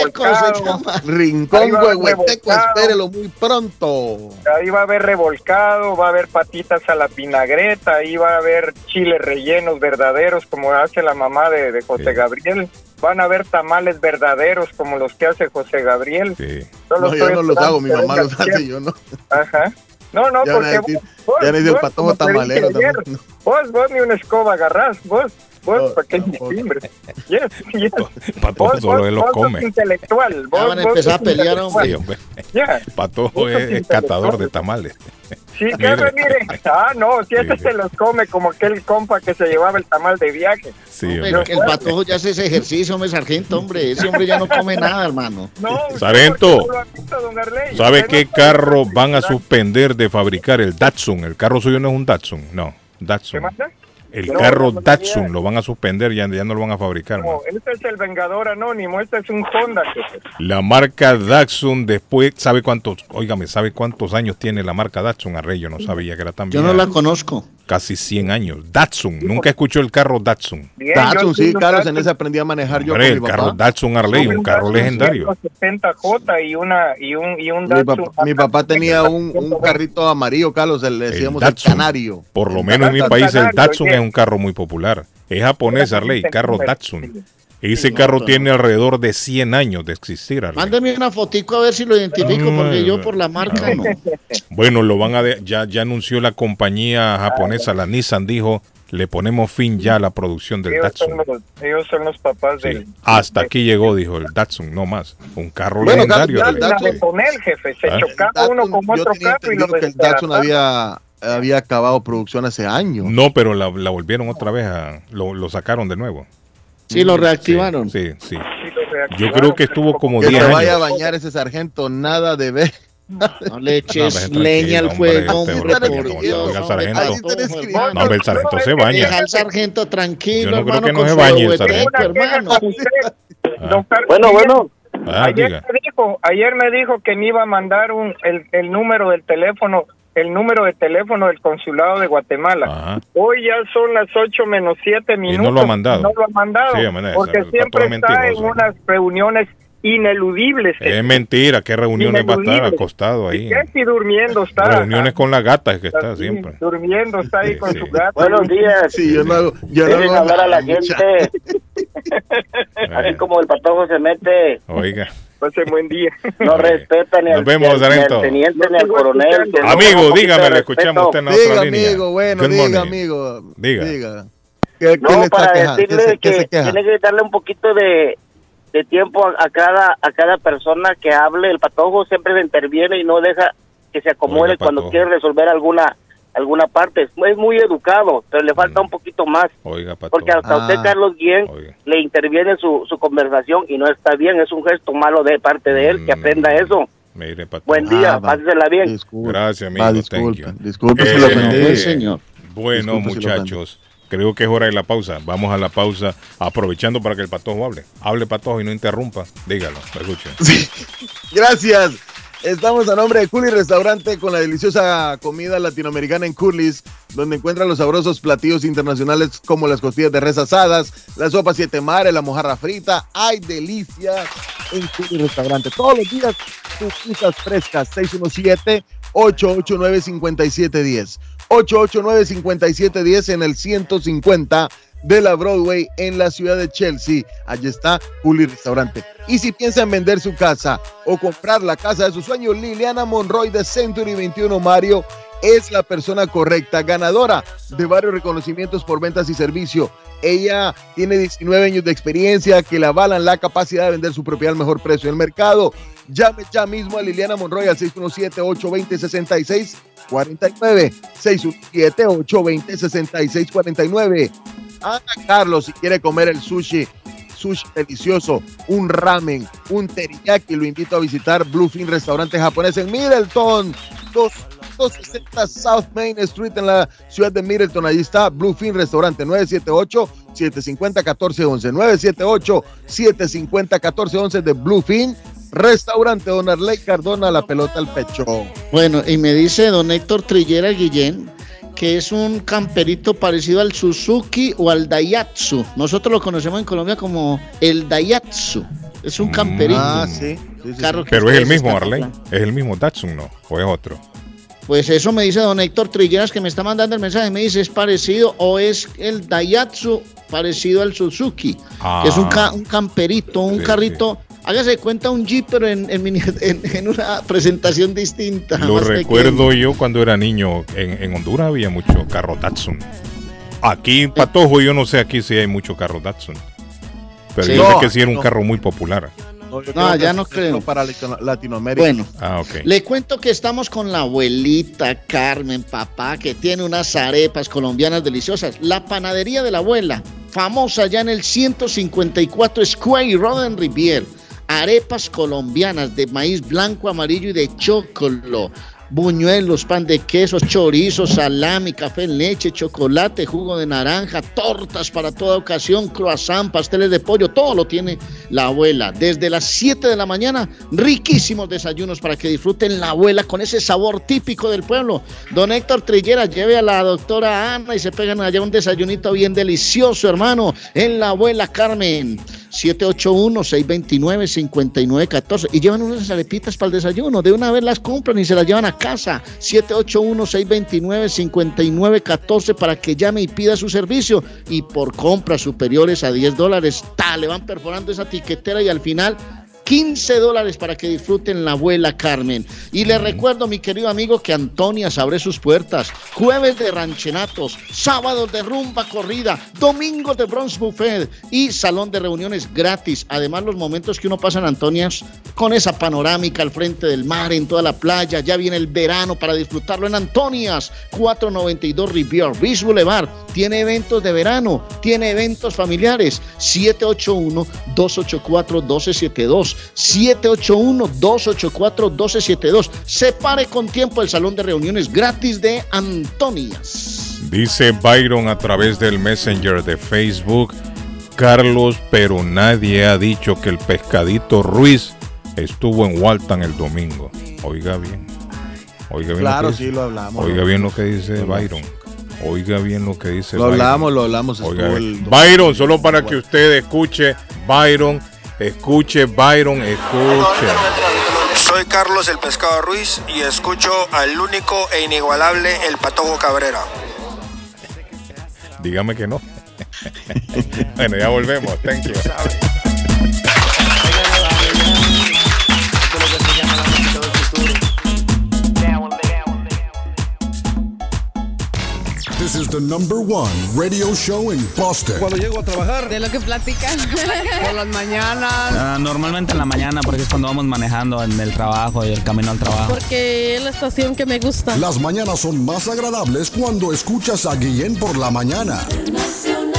Rincón huehueteco, espérelo muy pronto. Ahí va a haber revolcado, va a haber patitas a la vinagreta, ahí va a haber chiles rellenos verdaderos como hace la mamá de, José Gabriel. Van a haber tamales verdaderos como los que hace José Gabriel. Sí. No, yo no los hago, mi mamá los hace, yo no. Ajá. No, no, porque vos, ya le dio el patojo tamalero también. Vos, vos ni una escoba agarrás, vos. Vos, ¿para qué timbre? Yes, yes. Patojo solo él lo come. intelectual. Vos, van a empezar a pelear, hombre. Yeah. Patojo es, catador de tamales. Sí, que mire. Ah, no, si ese se los come como aquel compa que se llevaba el tamal de viaje. Sí, hombre. el patojo ya hace ese ejercicio, hombre, sargento, hombre. Ese hombre ya no come nada, hermano. No, sargento, ¿sabe qué carro van a suspender de fabricar? El Datsun. El carro suyo no es un Datsun, no. Datsun. ¿Qué el carro Datsun lo van a suspender, ya, ya no lo van a fabricar. No, este es el Vengador Anónimo, este es un Honda. La marca Datsun después, ¿sabe cuántos, óigame, ¿sabe cuántos años tiene la marca Datsun? Arrey, yo no sabía que era tan Yo no la conozco. Casi 100 años. Datsun, nunca escuchó el carro Datsun. Datsun, sí, Carlos, en ese aprendí a manejar yo. el carro Datsun Arley, un carro legendario. 60J y, una, y, un, y un Datsun. Mi papá, tenía un, un, carrito amarillo, Carlos, le decíamos el, canario. Por lo menos en mi país el Datsun es un carro muy popular. Es japonés, Arley, carro Datsun. Ese carro tiene alrededor de 100 años de existir. Mándeme una fotico a ver si lo identifico, porque yo por la marca no. Bueno, lo van a ya, ya anunció la compañía japonesa, la Nissan dijo, le ponemos fin ya a la producción del Datsun. ellos son los papás del... Hasta aquí llegó, dijo el Datsun, no más. Un carro legendario. con él, jefe. Se ¿Ah? chocaba uno con otro carro y lo que el Datsun había había acabado producción hace años. No, pero la, volvieron otra vez a. Lo, lo, sacaron de nuevo. Sí, lo reactivaron. Sí, sí. Yo creo que estuvo como que 10 años. vaya a bañar ese sargento, nada de ver. No le eches leña al fuego, hombre, por Dios. Oiga, sargento. No, hombre, el sargento se baña. Deja al sargento tranquilo, Yo no creo hermano, que no con se su bañe el sargento. hermano. Ah. Bueno, bueno. Ah, ayer, me dijo, ayer me dijo que me iba a mandar un, el, el número del teléfono, el número de teléfono del consulado de Guatemala. Ajá. Hoy ya son las 8 menos 7 minutos. lo ha mandado. No lo ha mandado. Sí, mané, porque esa- siempre está en unas reuniones ineludibles. Es mentira, ¿qué reuniones va a estar acostado ahí? ¿Qué si durmiendo está? Reuniones con la gata es que está Así, siempre. Durmiendo está ahí con su gato. Buenos días. Sí, yo no hago, yo no hablar a la gente. Así como el patojo se mete, Oiga. Pase buen día. no respeta ni Nos al, vemos, ni al- ni al sargento. teniente ni al coronel. no Amigo, dígame, le escuchamos usted en la otra Diga, línea. amigo, bueno, Good diga, morning. amigo. Diga. ¿Qué, qué le No, está para quejando? ¿Qué decirle que tiene que darle un poquito de, de tiempo a, a cada a cada persona que hable. El patojo siempre se interviene y no deja que se acomode Oiga, cuando quiere resolver alguna alguna parte. Es muy, educado, pero le falta un poquito más. Oiga, Pato. Porque hasta Ah. usted, Carlos Guillén, Oiga. le interviene su, su conversación y no está bien. Es un gesto malo de parte de él. Que Mm. aprenda eso. Mire, Pato. Buen día, Ah, va. pásesela bien. Disculpe. Gracias, amigo. Va, si Eh, lo No, ofendí. pues, señor. Bueno, Disculpe si lo muchachos, creo que es hora de la pausa. Vamos a la pausa, aprovechando para que el patojo hable. Hable patojo y no interrumpa. Dígalo, escuchen. Sí. Gracias. Estamos a nombre de Curly Restaurante con la deliciosa comida latinoamericana en Curly's, donde encuentran los sabrosos platillos internacionales como las costillas de res asadas, la sopa siete mares, la mojarra frita. ¡Ay, delicias! En Curly Restaurante. Todos los días, tus pizzas frescas. 617-889-5710. 889-5710 en el 150 de la Broadway en la ciudad de Chelsea. Allí está Juli Restaurante. Y si piensa en vender su casa o comprar la casa de sus sueños, Liliana Monroy de Century 21 Mario es la persona correcta, ganadora de varios reconocimientos por ventas y servicio. Ella tiene 19 años de experiencia que le avalan la capacidad de vender su propiedad al mejor precio en el mercado. Llame ya mismo a Liliana Monroy al 617-820-6649. 617-820-6649. Ana Carlos, si quiere comer el sushi, sushi delicioso, un ramen, un teriyaki, lo invito a visitar Bluefin Restaurante Japonés en Middleton. Dos- 260 South Main Street en la ciudad de Middleton. Allí está Bluefin Restaurante 978-750-1411. 978-750-1411 de Bluefin Restaurante. Don Arley Cardona, la pelota al pecho. Bueno, y me dice don Héctor Trillera Guillén que es un camperito parecido al Suzuki o al Daihatsu. Nosotros lo conocemos en Colombia como el Daihatsu. Es un camperito. Ah, sí. sí, sí, sí. Carro que Pero es el ustedes mismo, Arley. Es el mismo Datsun, ¿no? ¿O es otro? Pues eso me dice don Héctor Trilleras que me está mandando el mensaje. Me dice, ¿es parecido o es el Daihatsu parecido al Suzuki? Ah. Que es un, ca- un camperito, un Sí, carrito. Hágase cuenta un Jeep, pero en, en mini- en- en una presentación distinta. Lo más recuerdo pequeño. yo cuando era niño. En, en Honduras había mucho carro Datsun. Aquí, Patojo, yo no sé aquí si hay mucho carro Datsun. Pero Sí. yo sé que sí era un no. carro muy popular. No, ya no creo. Para Latino- Latinoamérica. Bueno, Ah, ok. le cuento que estamos con la abuelita Carmen, papá, que tiene unas arepas colombianas deliciosas. La panadería de la abuela, famosa ya en el 154 Square Road en Rivier. Arepas colombianas de maíz blanco, amarillo y de chocolo. Buñuelos, pan de queso, chorizo, salami, café leche, chocolate, jugo de naranja, tortas para toda ocasión, croissant, pasteles de pollo, todo lo tiene la abuela. Desde las 7 de la mañana, riquísimos desayunos para que disfruten la abuela con ese sabor típico del pueblo. Don Héctor Trillera, lleve a la doctora Ana y se pegan allá un desayunito bien delicioso, hermano, en la abuela Carmen. 781-629-5914 y llevan unas arepitas para el desayuno. De una vez las compran y se las llevan a casa. 781-629-5914 para que llame y pida su servicio. Y por compras superiores a 10 dólares, le van perforando esa tiquetera y al final 15 dólares para que disfruten la abuela Carmen. Y le recuerdo, mi querido amigo, que Antonias abre sus puertas. Jueves de ranchenatos, sábados de rumba corrida, domingos de Bronx Buffet y salón de reuniones gratis. Además, los momentos que uno pasa en Antonias con esa panorámica al frente del mar, en toda la playa. Ya viene el verano para disfrutarlo en Antonias, 492 Rivier Beach Boulevard. Tiene eventos de verano, tiene eventos familiares. 781-284-1272. 781-284-1272. Separe con tiempo el salón de reuniones gratis de Antonias. Dice Byron a través del Messenger de Facebook. Carlos, pero nadie ha dicho que el pescadito Ruiz estuvo en Walton el domingo. Oiga bien. Oiga bien claro, lo que sí, lo hablamos. Oiga bien lo que dice Byron. Oiga bien lo que dice Lo hablamos, lo hablamos. Oiga, Byron, solo para que usted escuche, Byron, escuche, Byron, escuche. Soy Carlos el Pescado Ruiz y escucho al único e inigualable El Patojo Cabrera. Dígame que no. bueno, ya volvemos. Thank you. This is the number one radio show in Boston. Cuando llego a trabajar. De lo que platican. Por las mañanas. Ah, normalmente en la mañana, porque es cuando vamos manejando en el trabajo y el camino al trabajo. Porque es la estación que me gusta. Las mañanas son más agradables cuando escuchas a Guillén por la mañana. Nacional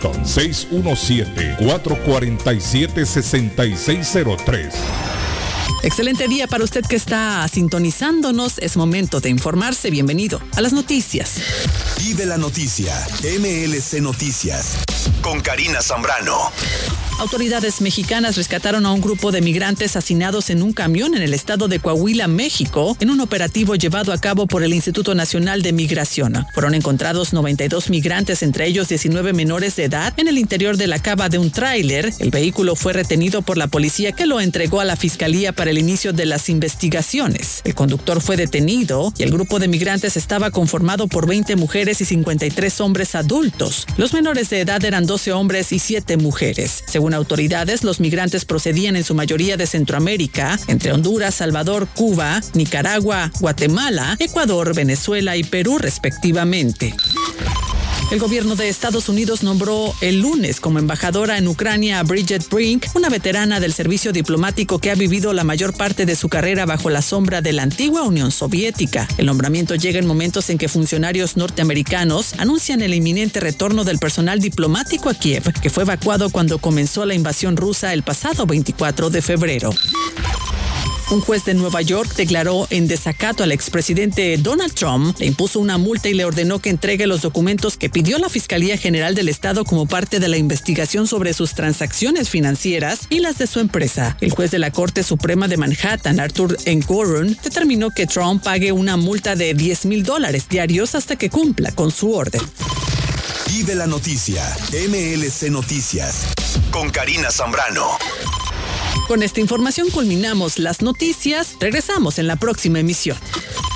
617-447-6603. Excelente día para usted que está sintonizándonos. Es momento de informarse. Bienvenido a las noticias. Vive la noticia. MLC Noticias. Con Karina Zambrano. Autoridades mexicanas rescataron a un grupo de migrantes hacinados en un camión en el estado de Coahuila, México, en un operativo llevado a cabo por el Instituto Nacional de Migración. Fueron encontrados 92 migrantes, entre ellos 19 menores de edad, en el interior de la cava de un tráiler. El vehículo fue retenido por la policía que lo entregó a la fiscalía para el inicio de las investigaciones. El conductor fue detenido y el grupo de migrantes estaba conformado por 20 mujeres y 53 hombres adultos. Los menores de edad eran 12 hombres y 7 mujeres. Autoridades, los migrantes procedían en su mayoría de Centroamérica, entre Honduras, Salvador, Cuba, Nicaragua, Guatemala, Ecuador, Venezuela y Perú respectivamente. El gobierno de Estados Unidos nombró el lunes como embajadora en Ucrania a Bridget Brink, una veterana del servicio diplomático que ha vivido la mayor parte de su carrera bajo la sombra de la antigua Unión Soviética. El nombramiento llega en momentos en que funcionarios norteamericanos anuncian el inminente retorno del personal diplomático a Kiev, que fue evacuado cuando comenzó la invasión rusa el pasado 24 de febrero. Un juez de Nueva York declaró en desacato al expresidente Donald Trump, le impuso una multa y le ordenó que entregue los documentos que pidió la Fiscalía General del Estado como parte de la investigación sobre sus transacciones financieras y las de su empresa. El juez de la Corte Suprema de Manhattan, Arthur Engoron, determinó que Trump pague una multa de 10 mil dólares diarios hasta que cumpla con su orden. Vive la noticia. MLC Noticias. Con Karina Zambrano. Con esta información culminamos las noticias. Regresamos en la próxima emisión.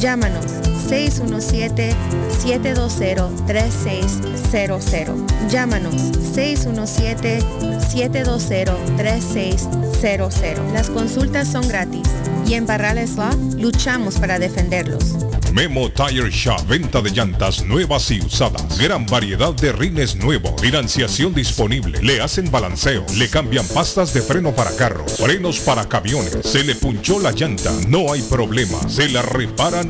Llámanos 617-720-3600. Llámanos 617-720-3600. Las consultas son gratis y en Barrales Law luchamos para defenderlos. Memo Tire Shop, venta de llantas nuevas y usadas. Gran variedad de rines nuevos. Financiación disponible. Le hacen balanceo. Le cambian pastas de freno para carros. Frenos para camiones. Se le punchó la llanta. No hay problema. Se la reparan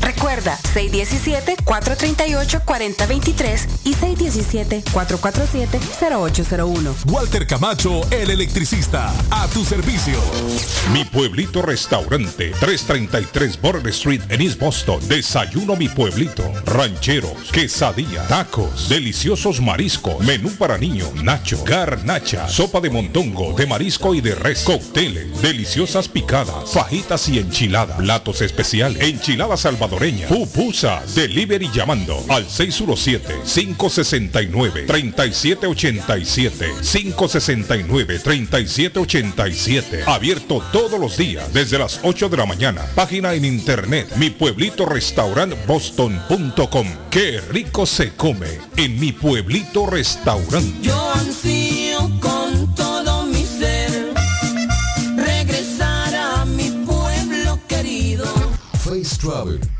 Recuerda, 617-438-4023 y 617-447-0801. Walter Camacho, el electricista. A tu servicio. Mi pueblito restaurante, 333 Border Street en East Boston. Desayuno mi pueblito. Rancheros, quesadilla, tacos, deliciosos mariscos, menú para niños, nacho, garnacha, sopa de montongo, de marisco y de res, cócteles, deliciosas picadas, fajitas y enchiladas, platos especiales, enchiladas salvadoreña, pupusa, delivery llamando al 617-569-3787, 569-3787, abierto todos los días desde las 8 de la mañana, página en internet, mi pueblito restaurant boston.com, qué rico se come en mi pueblito restaurante. Yo ansío Face Travel.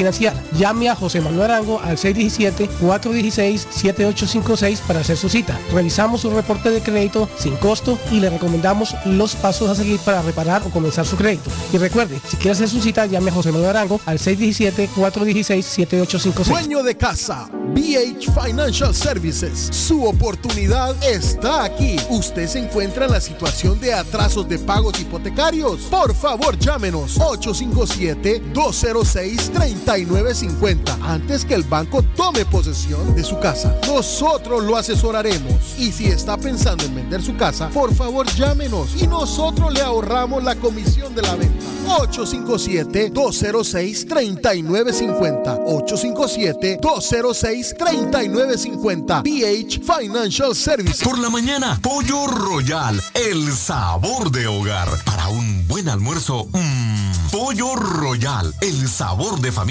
Llame a José Manuel Arango al 617-416-7856 para hacer su cita. Revisamos su reporte de crédito sin costo y le recomendamos los pasos a seguir para reparar o comenzar su crédito. Y recuerde, si quiere hacer su cita, llame a José Manuel Arango al 617-416-7856. Dueño de casa, BH Financial Services. Su oportunidad está aquí. Usted se encuentra en la situación de atrasos de pagos hipotecarios. Por favor, llámenos 857-206-3950 antes que el banco tome posesión de su casa. Nosotros lo asesoraremos. Y si está pensando en vender su casa, por favor, llámenos y nosotros le ahorramos la comisión de la venta. 857-206-3950. 857-206-3950. BH Financial Services. Por la mañana, Pollo Royal, el sabor de hogar. Para un buen almuerzo, mmm, Pollo Royal, el sabor de familia.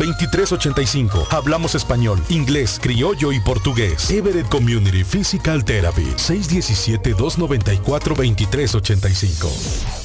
2385. Hablamos español, inglés, criollo y portugués. Everett Community Physical Therapy. 617-294-2385.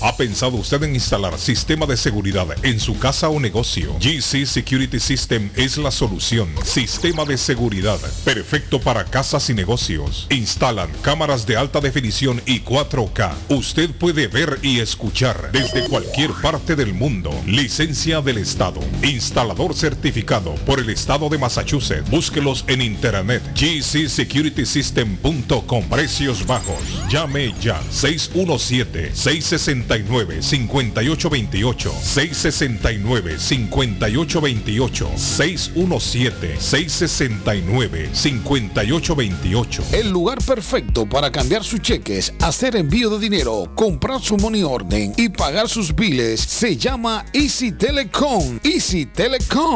¿Ha pensado usted en instalar sistema de seguridad en su casa o negocio? GC Security System es la solución. Sistema de seguridad perfecto para casas y negocios. Instalan cámaras de alta definición y 4K. Usted puede ver y escuchar desde cualquier parte del mundo. Licencia del Estado. Instalador certificado por el Estado de Massachusetts. Búsquelos en internet. gcsecuritysystem.com. Precios bajos. Llame ya. 617-669-5828. 669-5828. 617-669-5828. El lugar perfecto para cambiar sus cheques, hacer envío de dinero, comprar su money orden y pagar sus biles se llama Easy Telecom. Easy Telecom.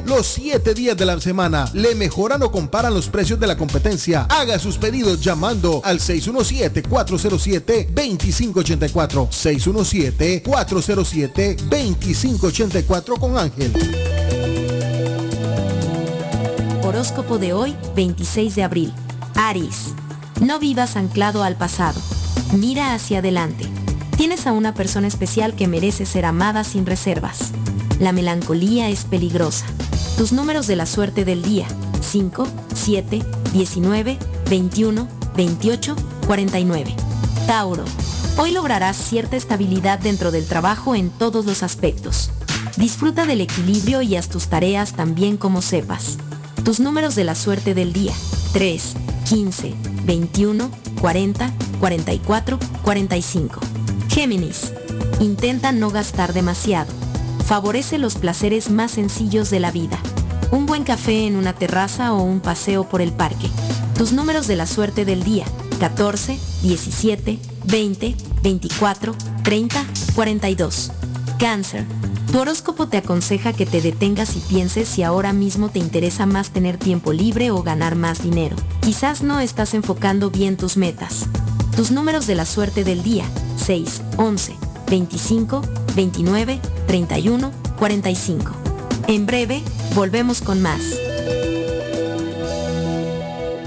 los 7 días de la semana. Le mejoran o comparan los precios de la competencia. Haga sus pedidos llamando al 617-407-2584. 617-407-2584 con Ángel. Horóscopo de hoy, 26 de abril. Aries. No vivas anclado al pasado. Mira hacia adelante. Tienes a una persona especial que merece ser amada sin reservas. La melancolía es peligrosa. Tus números de la suerte del día. 5, 7, 19, 21, 28, 49. Tauro. Hoy lograrás cierta estabilidad dentro del trabajo en todos los aspectos. Disfruta del equilibrio y haz tus tareas tan bien como sepas. Tus números de la suerte del día. 3, 15, 21, 40, 44, 45. Géminis. Intenta no gastar demasiado. Favorece los placeres más sencillos de la vida. Un buen café en una terraza o un paseo por el parque. Tus números de la suerte del día. 14, 17, 20, 24, 30, 42. Cáncer. Tu horóscopo te aconseja que te detengas y pienses si ahora mismo te interesa más tener tiempo libre o ganar más dinero. Quizás no estás enfocando bien tus metas. Tus números de la suerte del día, 6, 11, 25, 29, 31, 45. En breve, volvemos con más.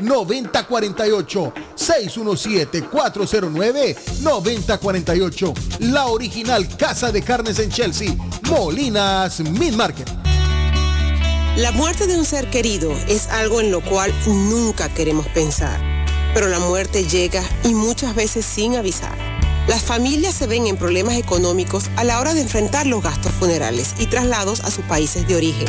617-409-9048. 617-409-9048. La original Casa de Carnes en Chelsea. Molinas Meat Market. La muerte de un ser querido es algo en lo cual nunca queremos pensar, pero la muerte llega y muchas veces sin avisar. Las familias se ven en problemas económicos a la hora de enfrentar los gastos funerales y traslados a sus países de origen.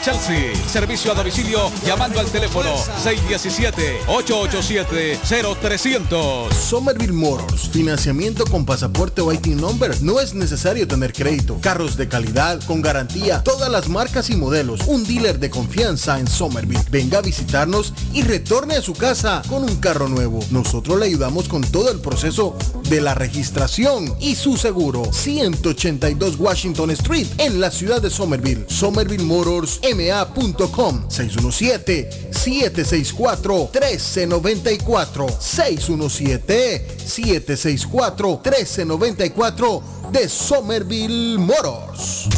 Chelsea. Servicio a domicilio llamando al teléfono 617-887-0300. Somerville Motors, financiamiento con pasaporte o IT number. No es necesario tener crédito. Carros de calidad, con garantía, todas las marcas y modelos. Un dealer de confianza en Somerville. Venga a visitarnos y retorne a su casa con un carro nuevo. Nosotros le ayudamos con todo el proceso de la registración y su seguro. 182 Washington Street en la ciudad de Somerville. Somerville Motors ma.com 617-764-1394 617-764-1394 de Somerville Motors.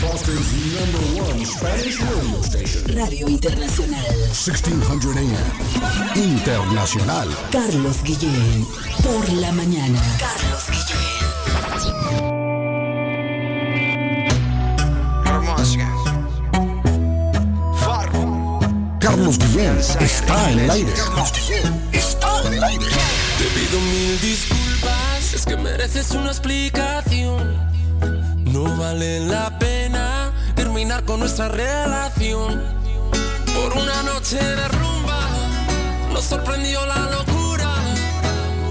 Boston's number one Spanish radio station. Radio Internacional. 1600 AM. Internacional. Carlos Guillén. Por la mañana. Carlos Guillén. Carlos Guillén está en el aire. Carlos Guillén está en el aire. Te pido mil disculpas, es que mereces una explicación. No vale la pena terminar con nuestra relación. Por una noche de rumba nos sorprendió la locura.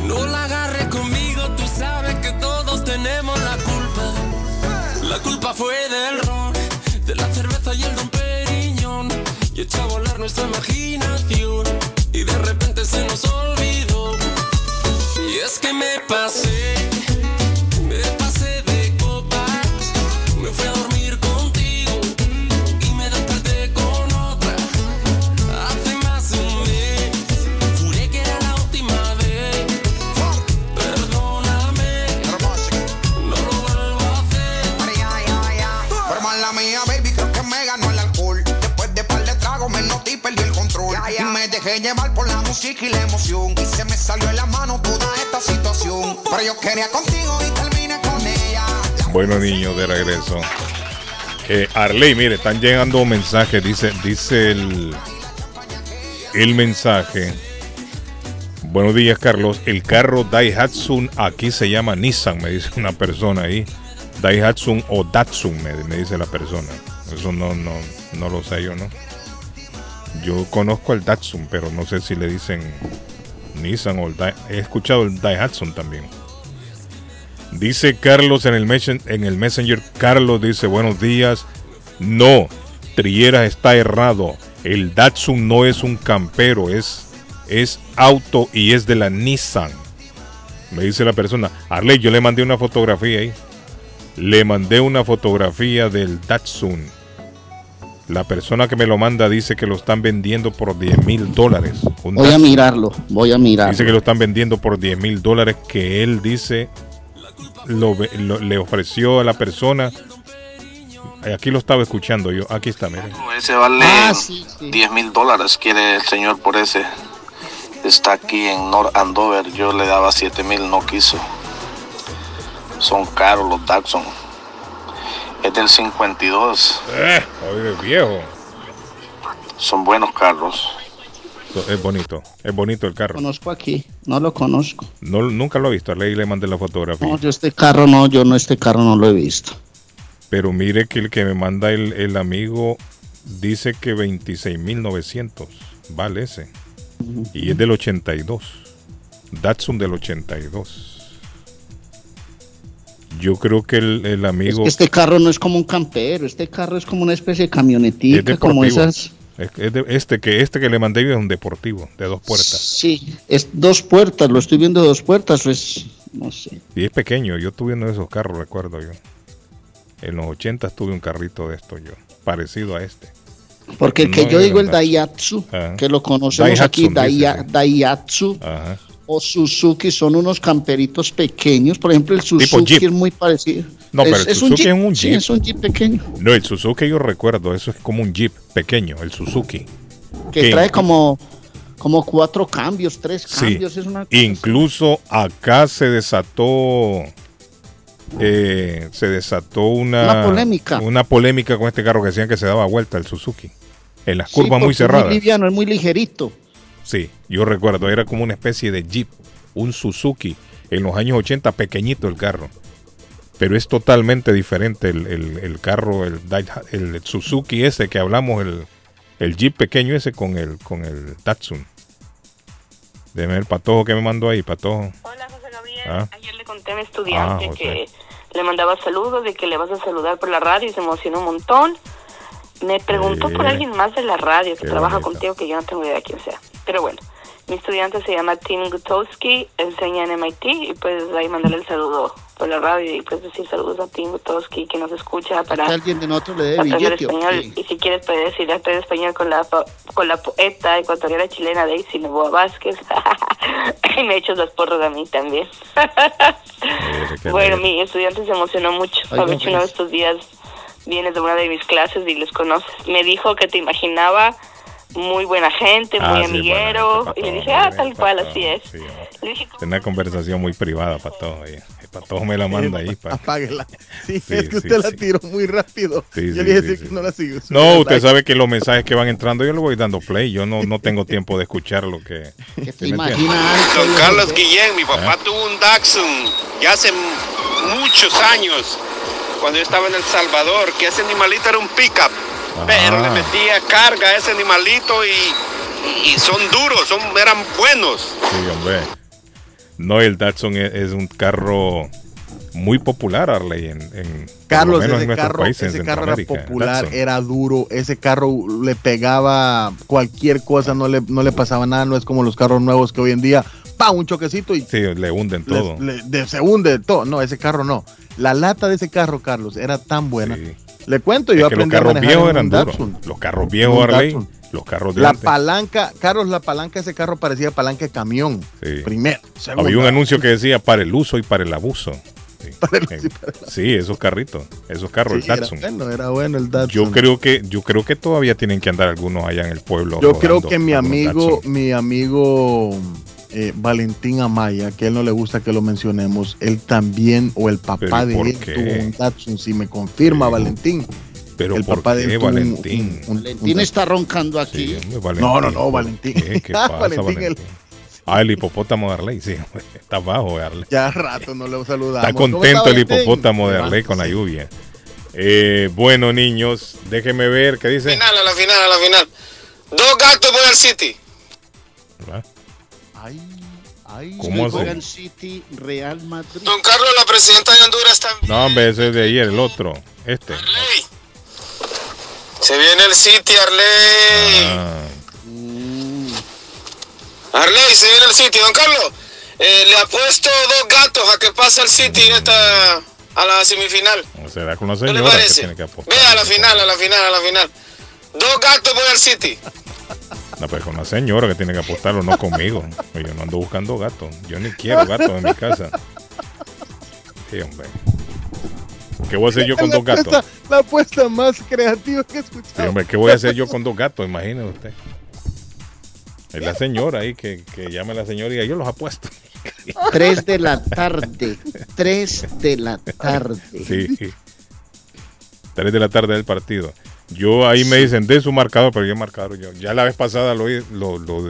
No la agarre conmigo, tú sabes que todos tenemos la culpa. La culpa fue del ron, de la cerveza y el don. Y echó a volar nuestra imaginación. Y de repente se nos olvidó. Y es que me pasé, Bueno, niños, de regreso. Eh, Arley, mire, están llegando mensajes. Dice, dice el, el mensaje. Buenos días, Carlos. El carro Daihatsu aquí se llama Nissan, me dice una persona ahí. Daihatsu o Datsun, me, me dice la persona. Eso no, no, no lo sé yo, ¿no? Yo conozco el Datsun, pero no sé si le dicen Nissan o el Dai- He escuchado el Daihatsu también. Dice Carlos en el, messen- en el Messenger. Carlos dice, buenos días. No, Trieras está errado. El Datsun no es un campero, es, es auto y es de la Nissan. Me dice la persona. Arley, yo le mandé una fotografía ahí. Le mandé una fotografía del Datsun. La persona que me lo manda dice que lo están vendiendo por 10 mil dólares. Voy a mirarlo, voy a mirarlo. Dice que lo están vendiendo por 10 mil dólares que él dice lo, ve- lo- le ofreció a la persona. Aquí lo estaba escuchando yo. Aquí está, miren. Ese vale Ah, 10 mil dólares, quiere el señor por ese. Está aquí en North Andover. Yo le daba 7 mil, no quiso. Son caros los Datsun. Es del 52. Eh, oye, viejo. Son buenos carros. Es bonito. Es bonito el carro. Conozco aquí, no lo conozco. No, nunca lo he visto. Le, le mandé la fotografía. No, yo este carro no, yo no este carro no lo he visto. Pero mire que el que me manda el, el amigo dice que 26.900 vale ese. Y es del 82. Datsun del 82. Yo creo que el, el Es amigo... que este carro no es como un campero, este carro es como una especie de es deportivo. como esas. Este, que, este que le mandé yo es un deportivo de dos puertas. Sí, es dos puertas, lo estoy viendo de dos puertas, pues no sé. Y es pequeño. Yo tuve uno de esos carros, recuerdo yo. En los 80 tuve un carrito de esto yo. Parecido a este. Porque el que No yo digo el Daihatsu, Ajá. que lo conocemos aquí, Daihatsu, Daihatsu Ajá. O Suzuki, son unos camperitos pequeños. Por ejemplo, el Suzuki es muy parecido. No, pero el Suzuki es un sí, Jeep. es un Jeep pequeño. No, el Suzuki yo recuerdo. Eso es como un Jeep pequeño, el Suzuki. Que trae como, como cuatro cambios, tres Sí, cambios. Es una incluso acá se desató eh, se desató una, Una polémica. una polémica con este carro que decían que se daba vuelta el Suzuki en las Sí, curvas muy porque es cerradas. Muy liviano, es muy ligerito. Sí, yo recuerdo, era como una especie de Jeep, un Suzuki en los años 80, pequeñito el carro. Pero es totalmente diferente el, el- el carro, el, el Suzuki ese que hablamos, el, el Jeep pequeño ese con el, con el Datsun. Ver el patojo que me mandó ahí, patojo. Hola, José Gabriel. Ah. Ayer le conté a mi estudiante Ah, que le mandaba saludos, de que le vas a saludar por la radio y se emocionó un montón. Me preguntó por alguien más de la radio que trabaja contigo, que yo no tengo idea de quién sea. Pero bueno, mi estudiante se llama Tim Gutowski, enseña en MIT y pues ahí mandarle el saludo por la radio y pues decir saludos a Tim Gutowski que nos escucha para alguien de nosotros le dé aprender billete. ¿o español y si quieres puedes decir aprender español con la con la poeta ecuatoriana chilena Daisy Novoa Vázquez y me echas las porras a mí también bueno alegre. mi estudiante se emocionó mucho Ay, no, si uno de pues. estos días vienes de una de mis clases y los conoces me dijo que te imaginaba muy buena gente Ah, muy sí, buena amiguero y le Pato, dije ah bien, tal cual Pato, así es sí, le dije Una conversación muy privada, patojo. ahí. El patojo me la manda ahí. pa- Apáguela. Sí, Sí, es que sí, usted la tiró muy rápido. Sí, yo sí, le dije sí, sí, sí. que no la sigo. No, usted sabe que los mensajes que van entrando yo le voy dando play. Yo no, no tengo tiempo de escuchar lo que. Don Carlos Guillén, mi papá tuvo un Datsun ya hace muchos años, cuando yo estaba en El Salvador, que ese animalito era un pickup, pero le metía carga a ese animalito y, y son duros, son, eran buenos. Sí, hombre. No, el Datsun es, es un carro muy popular, Arley, en, en Carlos, en ese nuestros carro, en ese carro era popular, Datsun. era duro, ese carro le pegaba cualquier cosa, no le, no le pasaba nada, no es como los carros nuevos que hoy en día, pa, un choquecito y Sí, le hunden todo. le- se hunde todo. No, ese carro no. La lata de ese carro, Carlos, era tan buena. Le cuento, yo Es que los aprendí a carros viejos eran duros. Los carros viejos, Un Arley, Datsun. los carros de La antes. palanca, Carlos, la palanca ese carro parecía palanca de camión. Sí. Primero. Había un Segundo. anuncio que decía para el uso y para el abuso. Sí, esos carritos, esos carros, Sí, el era Datsun. bueno, era bueno el Datsun. Yo creo que yo creo que todavía tienen que andar algunos allá en el pueblo. Yo creo que mi amigo, Datsun. mi amigo eh, Valentín Amaya, que a él no le gusta que lo mencionemos, él también, o el papá ¿Pero de por él qué? tuvo un Datsun, si me confirma Valentín. Pero el ¿por papá de qué, un- Valentín? un- un- Valentín está roncando aquí. No, no, no, Valentín. ¿Qué, ¿Qué pasa, Valentín, Valentín? Ah, el hipopótamo de Arley, sí. Está bajo de Arley. Ya rato no lo saludamos. Está ¿Cómo contento el hipopótamo de Arley con la lluvia. Eh, bueno, niños, déjenme ver qué dice. Final, a la final, a la final. Dos gatos voy al City. ¿Cómo así? City, Real Madrid. Don Carlos, la presidenta de Honduras está... No, hombre, ese es de ayer, el otro. Este. Se viene el City, Arley. Ah, Arley, se viene el City. Don Carlos, eh, le apuesto dos gatos a que pase el City esta, a la semifinal. será con la ¿Qué le señora que parece? tiene que apostar. Ve a la final, a la final, a la final. Dos gatos voy al City. No, pues con la señora que tiene que apostarlo, no conmigo. Yo no ando buscando gatos. Yo ni quiero gatos en mi casa. Sí, hombre. ¿Qué voy a hacer yo con La dos gatos? apuesta- La apuesta más creativa que he Sí, escuchado. hombre, ¿qué voy a hacer yo con dos gatos? Imagínese usted. Es la señora ahí que, que llame a la señora y diga, yo los apuesto. 3 de la tarde. 3 de la tarde. Sí. Tres de la tarde del partido. Yo ahí me dicen de su marcador, pero yo he marcado yo. Ya la vez pasada lo, di- lo, lo,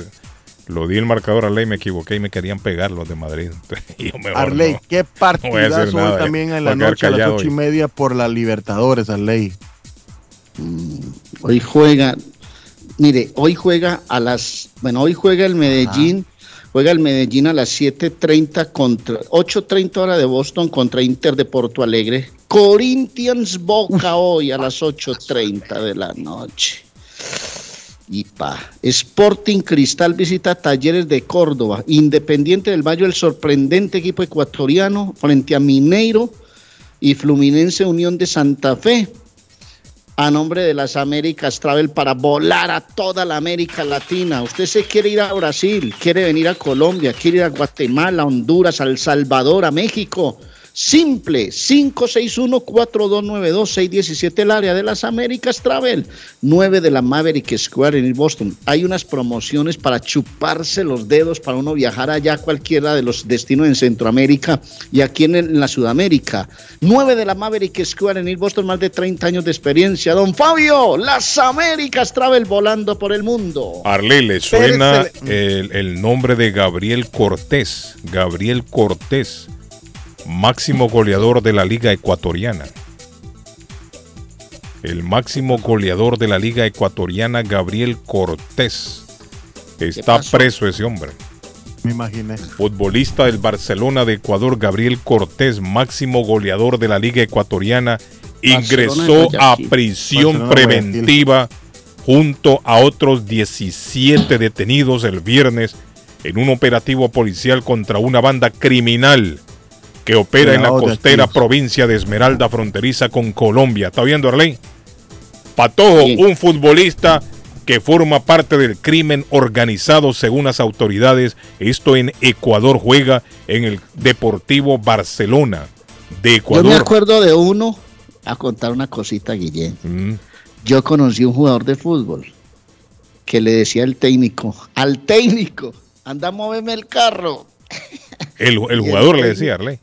lo di el marcador a ley, me equivoqué y me querían pegar los de Madrid. Arley, no. qué No partidazo nada, hoy también en la noche a las ocho y media por la Libertadores, Arley. Hoy juega, mire, hoy juega a las, bueno, hoy juega el Medellín, juega el Medellín a las 7.30 contra, 8.30 hora de Boston contra Inter de Porto Alegre. Corinthians Boca hoy a las 8.30 de la noche. Y pa, Sporting Cristal visita Talleres de Córdoba, Independiente del Valle, el sorprendente equipo ecuatoriano frente a Mineiro y Fluminense Unión de Santa Fe a nombre de las Américas Travel para volar a toda la América Latina. Usted se quiere ir a Brasil, quiere venir a Colombia, quiere ir a Guatemala, Honduras, El Salvador, a México. Simple, 561-4292-617, el área de las Américas Travel, 9 de la Maverick Square en Boston. Hay unas promociones para chuparse los dedos para uno viajar allá a cualquiera de los destinos en Centroamérica y aquí en, en la Sudamérica. 9 de la Maverick Square en Boston, más de 30 años de experiencia. Don Fabio, las Américas Travel volando por el mundo. Arley, ¿le suena el, el nombre de Gabriel Cortés? Gabriel Cortés, máximo goleador de la Liga Ecuatoriana. El máximo goleador de la Liga Ecuatoriana, Gabriel Cortés. Está preso ese hombre. Me imaginé. Futbolista del Barcelona de Ecuador, Gabriel Cortés, máximo goleador de la Liga Ecuatoriana, ingresó a prisión Barcelona preventiva junto a otros 17 detenidos el viernes en un operativo policial contra una banda criminal que opera en la costera provincia de Esmeralda fronteriza con Colombia. ¿Está viendo, Arley? Patojo, un futbolista que forma parte del crimen organizado según las autoridades. Esto en Ecuador juega en el Deportivo Barcelona de Yo me Ecuador. acuerdo de uno, a contar una cosita, Guillén. Mm. Yo conocí un jugador de fútbol que le decía al técnico, al técnico, anda, móveme el carro. El, el Y el jugador le decía, Arley.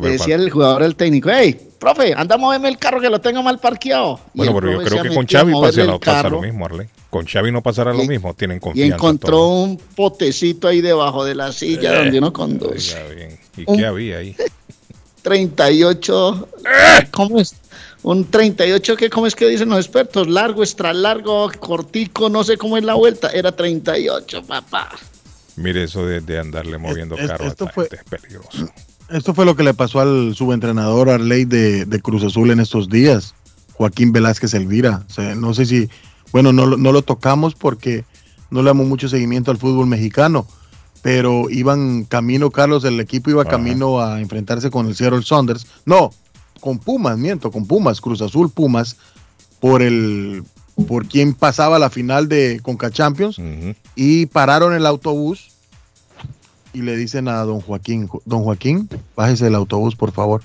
Le decía el jugador al técnico, hey, profe, anda, móveme el carro que lo tengo mal parqueado. Y Bueno, pero yo creo que con a Xavi pasa, lo, pasa carro lo mismo, Arley. Con Xavi no pasará lo Y- mismo, tienen Y confianza. encontró todos. un potecito ahí debajo de la silla Eh, donde uno conduce. Oiga, bien. ¿Y Un- qué había ahí? 38, ¿cómo es? Un 38 que, ¿cómo es que dicen los expertos? Largo, extra largo, cortico, no sé cómo es la vuelta. Era 38, papá. Mire eso de, de andarle moviendo es- carro a esto esta fue- gente, es peligroso. Esto fue lo que le pasó al subentrenador Arley de, de Cruz Azul en estos días, Joaquín Velázquez Elvira. O sea, no sé si, bueno, no, lo- no lo tocamos porque no le damos mucho seguimiento al fútbol mexicano, pero iban camino, Carlos, el equipo iba Ajá. camino a enfrentarse con el Seattle Saunders. No, con Pumas, miento, con Pumas, Cruz Azul Pumas, por el por quien pasaba la final de Conca Champions y pararon el autobús y le dicen a don Joaquín, don Joaquín, bájese del autobús, por favor.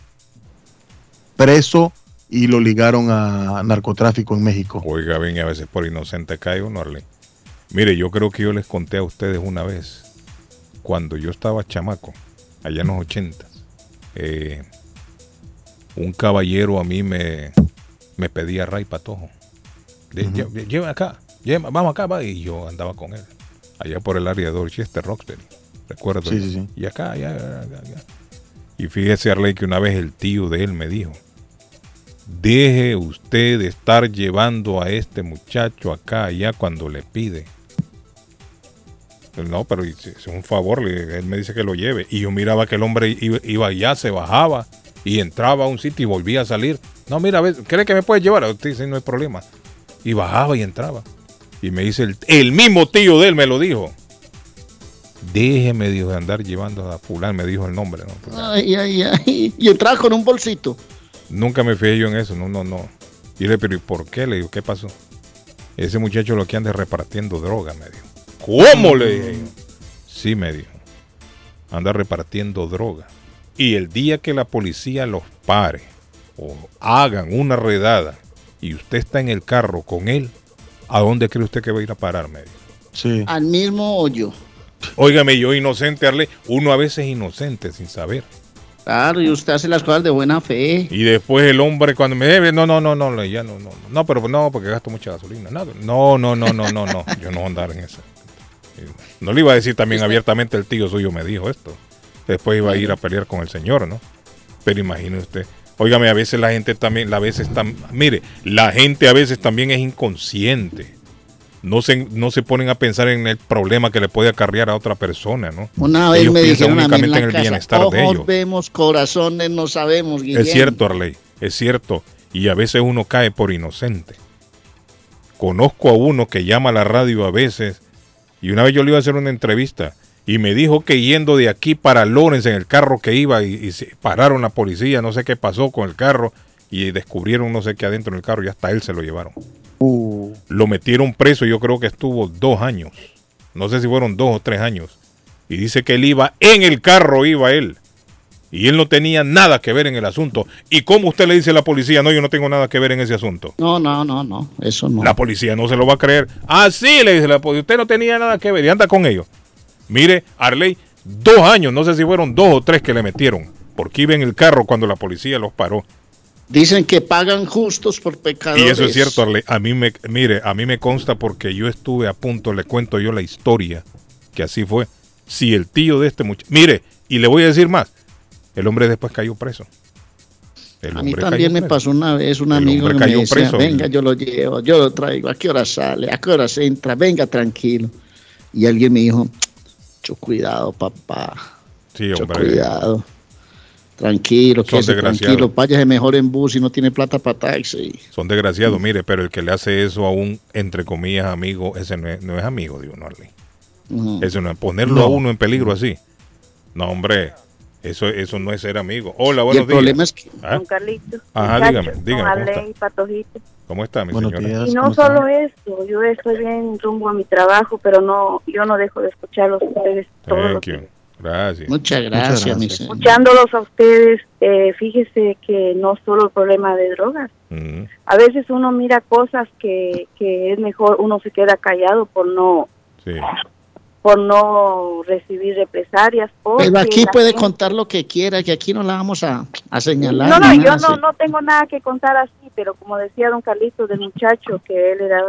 preso y lo ligaron a narcotráfico en México. Oiga, bien, a veces por inocente cae uno, Arley. Mire, yo creo que yo les conté a ustedes una vez, cuando yo estaba chamaco, allá en los 80, eh, un caballero a mí me, me pedía ray patojo. De, Ujú. "Lle- Lleva acá, lleva- vamos acá, va", y yo andaba con él, allá por el área de Dorchester, Roxbury, recuerdo. Sí, sí, sí. Y acá, allá, allá, allá. Y fíjese, Arley, que una vez el tío de él me dijo, deje usted de estar llevando a este muchacho acá, allá, cuando le pide. No, pero es un favor, él me dice que lo lleve. Y yo miraba que el hombre iba, allá, se bajaba y entraba a un sitio y volvía a salir. No, mira. ¿cree que me puede llevar? Usted dice, no hay problema. Y bajaba y entraba. Y me dice, el, el mismo tío de él me lo dijo. Déjeme, dijo, de andar llevando a fulano, me dijo el nombre. ¿no? Ay, ay, ay. Y entraba con un bolsito. Nunca me fijé yo en eso, no, no, no. Y le pero ¿y por qué? Le digo, ¿qué pasó? Ese muchacho lo que anda repartiendo droga, me dijo. ¿Cómo? Le dije yo. Sí, me dijo. Anda repartiendo droga. Y el día que la policía los pare o hagan una redada y usted está en el carro con él, ¿a dónde cree usted que va a ir a parar? Me dijo. Sí. Al mismo hoyo. Óigame, yo inocente, Arle, uno a veces es inocente sin saber. Claro, y usted hace las cosas de buena fe. Y después el hombre cuando me debe, no, no, no, no, ya no, no, no, pero no, porque gasto mucha gasolina. No, no, no, no, no, no, no, yo no voy a andar en eso. No le iba a decir también abiertamente el tío suyo me dijo esto. Después iba a ir a pelear con el señor, ¿no? Pero imagine usted. Óigame, a veces la gente también, a veces tam- mire, la gente a veces también es inconsciente. No se, no se ponen a pensar en el problema que le puede acarrear a otra persona, ¿no? Una vez Ellos me dijeron a mí en únicamente la en el casa, bienestar de ellos. vemos, corazones no sabemos, Guillén. Es cierto, Arley, es cierto. Y a veces uno cae por inocente. Conozco a uno que llama a la radio a veces, y una vez yo le iba a hacer una entrevista, y me dijo que yendo de aquí para Lawrence en el carro que iba, y, y se pararon la policía, no sé qué pasó con el carro, y descubrieron no sé qué adentro del carro, y hasta él se lo llevaron. Lo metieron preso, yo creo que estuvo dos años. No sé si fueron dos o tres años. Y dice que él iba en el carro, iba él. Y él no tenía nada que ver en el asunto. ¿Y cómo usted le dice a la policía, no, yo no tengo nada que ver en ese asunto? No, no, no, no, eso no. La policía no se lo va a creer. Ah, sí, le dice la policía, usted no tenía nada que ver y anda con ellos. Mire, Arley, dos años, no sé si fueron dos o tres que le metieron, porque iba en el carro cuando la policía los paró. Dicen que pagan justos por pecadores. Y eso es cierto, Arley. A mí me, mire, a mí me consta porque yo estuve a punto, le cuento yo la historia, que así fue. Si el tío de este muchacho, mire, y le voy a decir más, el hombre después cayó preso. El A mí también me preso. pasó una vez un amigo que me decía, preso. venga, yo lo llevo, yo lo traigo, ¿a qué hora sale? ¿A qué hora se entra? Venga, tranquilo. Y alguien me dijo, mucho cuidado, papá, Sí, mucho hombre. cuidado. Tranquilo, desgraciados. tranquilo, váyase mejor en bus y no tiene plata para taxi. Son desgraciados, mire, pero el que le hace eso a un, entre comillas, amigo, ese no es, no es amigo de uno, Arley. Eso no es ponerlo No. a uno en peligro así. No, hombre, eso, eso no es ser amigo. Hola, Y buenos el problema días. es que ¿Ah? Don Carlitos. Ajá, muchacho, dígame, con dígame, ¿cómo está? Patojito. ¿Cómo está, mi Buenos señora? días. Y no solo esto, yo estoy bien rumbo a mi trabajo, pero no, yo no dejo de escucharlos a ustedes todos. Gracias. Muchas gracias, señor. Escuchándolos a ustedes, eh, fíjese que no solo el problema de drogas. Mm, A veces uno mira cosas que, que es mejor, uno se queda callado por no sí. por no recibir represalias. Pero aquí puede gente- contar lo que quiera, que aquí no la vamos a, a señalar. No, no, yo no, así. no tengo nada que contar así, pero como decía don Carlitos del muchacho que él era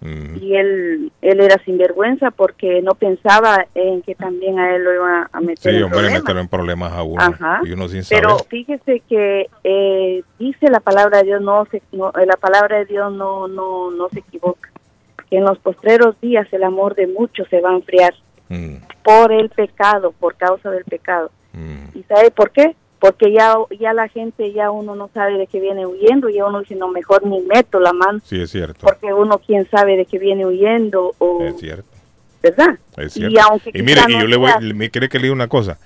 y él él era sinvergüenza porque no pensaba en que también a él lo iba a meter Sí, en hombre, problemas. meterlo en problemas a uno. Ajá. Y uno sin saber. Pero fíjese que eh, dice la palabra de Dios no se no, eh, la palabra de Dios no no no se equivoca. Que en los postreros días el amor de muchos se va a enfriar Mm, por el pecado, por causa del pecado. mm. ¿Y sabe por qué? Porque ya ya la gente ya uno no sabe de qué viene huyendo y uno dice no mejor ni meto la mano Sí, es cierto. porque uno quién sabe de qué viene huyendo o Es cierto. verdad. Es Y cierto. aunque Y mire, y no yo le voy, sea- me quiere que le diga una cosa.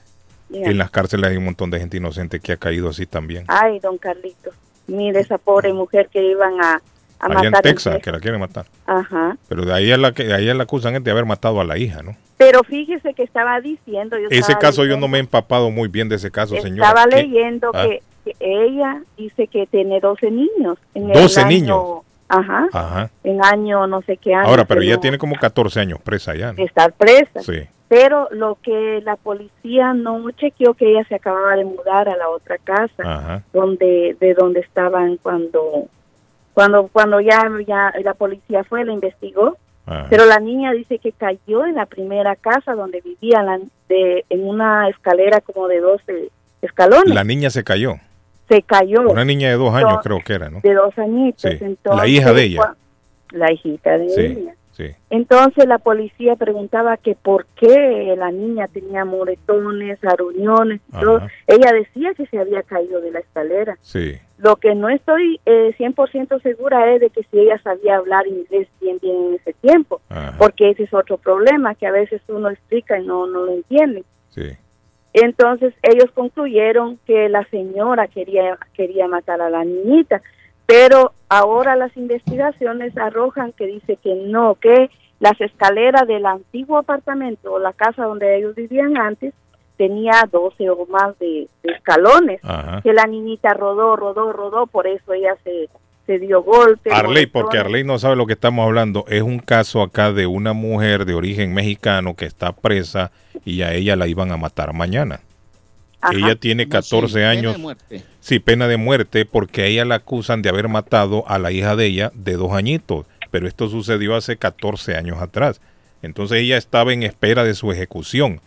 Diga. En las cárceles hay un montón de gente inocente que ha caído así también. Ay, don Carlitos, mire esa pobre mujer que iban a, a Allá matar. en Texas, que la quieren matar. Ajá. Pero de ahí es la que de ahí es la acusan es de haber matado a la hija, ¿no? Pero fíjese que estaba diciendo, yo Ese estaba caso yo no me he empapado muy bien de ese caso, señor. Estaba leyendo Ah. que que ella dice que tiene 12 niños. En el 12 año- niños. Ajá. Ajá. En año no sé qué año. Ahora, pero ella no- tiene como 14 años presa ya. ¿no? estar presa. Sí. Pero lo que la policía no chequeó que ella se acababa de mudar a la otra casa Ajá. donde de donde estaban cuando cuando cuando ya ya la policía fue la investigó Ajá. pero la niña dice que cayó en la primera casa donde vivía la- de, en una escalera como de 12 escalones La niña se cayó. se cayó Una niña de dos años creo que era, ¿no? de dos añitos Sí, entonces, la hija de ella. la hijita de Sí, ella sí. entonces la policía preguntaba que por qué la niña tenía moretones, aruñones, y todo. Ella decía que se había caído de la escalera. Sí. Lo que no estoy eh, 100% segura es de que si ella sabía hablar inglés bien bien en ese tiempo, Ajá. porque ese es otro problema que a veces uno explica y no no lo entiende. Sí. Entonces ellos concluyeron que la señora quería quería matar a la niñita, pero ahora las investigaciones arrojan que dice que no, que las escaleras del antiguo apartamento o la casa donde ellos vivían antes tenía 12 o más de, de escalones, Ajá. que la niñita rodó, rodó, rodó, por eso ella se, se dio golpe. Arley, porque. Arley no sabe lo que estamos hablando. Es un caso acá de una mujer de origen mexicano que está presa y a ella la iban a matar mañana. Ajá. Ella tiene 14 años. Sí, pena de muerte porque a ella la acusan de haber matado a la hija de ella de dos añitos. Pero esto sucedió hace 14 años atrás. Entonces ella estaba en espera de su ejecución.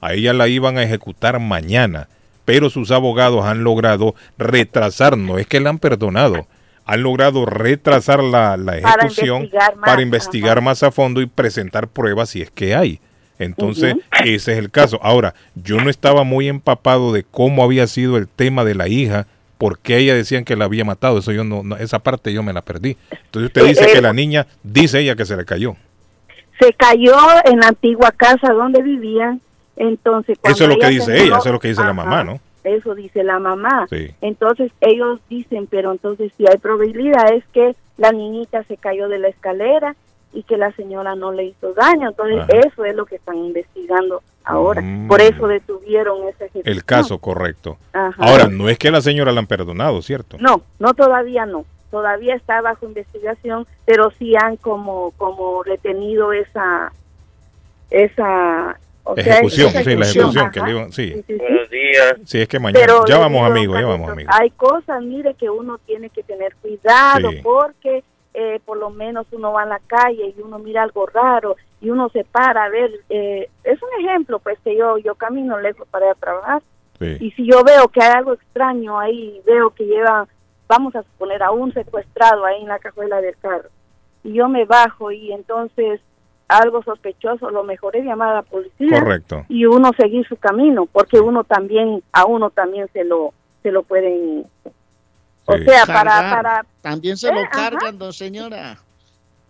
A ella la iban a ejecutar mañana. Pero sus abogados han logrado retrasar, no es que la han perdonado, han logrado retrasar la, la Para ejecución investigar más, para investigar más a fondo y presentar pruebas si es que hay. Entonces, ese es el caso. Ahora, yo no estaba muy empapado de cómo había sido el tema de la hija, por qué ella decían que la había matado. Eso yo no, no- esa parte yo me la perdí. Entonces usted Eh, dice eh, que la niña, dice ella que se le cayó. Se cayó en la antigua casa donde vivían, entonces Eso es lo que dice ella, eso es lo que dice la mamá, ¿no? Eso dice la mamá. Sí. Entonces ellos dicen, pero entonces si hay probabilidad es que la niñita se cayó de la escalera y que la señora no le hizo daño. Entonces Ajá. eso es lo que están investigando ahora. Mm. Por eso detuvieron esa ejecución. El caso, correcto. Ajá. Ahora, no es que la señora la han perdonado, ¿cierto? No, no todavía no. Todavía está bajo investigación, pero sí han como como retenido esa esa o sea, Ejecución, sí, la ejecución que Ajá. le iban- sí. Sí, sí, sí. Buenos días. Sí, es que mañana, Pero ya vamos amigos, ya vamos amigos. Hay cosas, mire, que uno tiene que tener cuidado Sí. porque eh, por lo menos uno va a la calle y uno mira algo raro y uno se para a ver. eh, es un ejemplo, pues que yo yo camino lejos para ir a trabajar Sí. y si yo veo que hay algo extraño ahí, veo que lleva, vamos a suponer, a un secuestrado ahí en la cajuela del carro y yo me bajo y entonces algo sospechoso, lo mejor es llamar a la policía Correcto. y uno seguir su camino, porque uno también, a uno también se lo, se lo pueden, o sea, para, Cargar. para, También se lo Eh, ajá. cargan, don señora.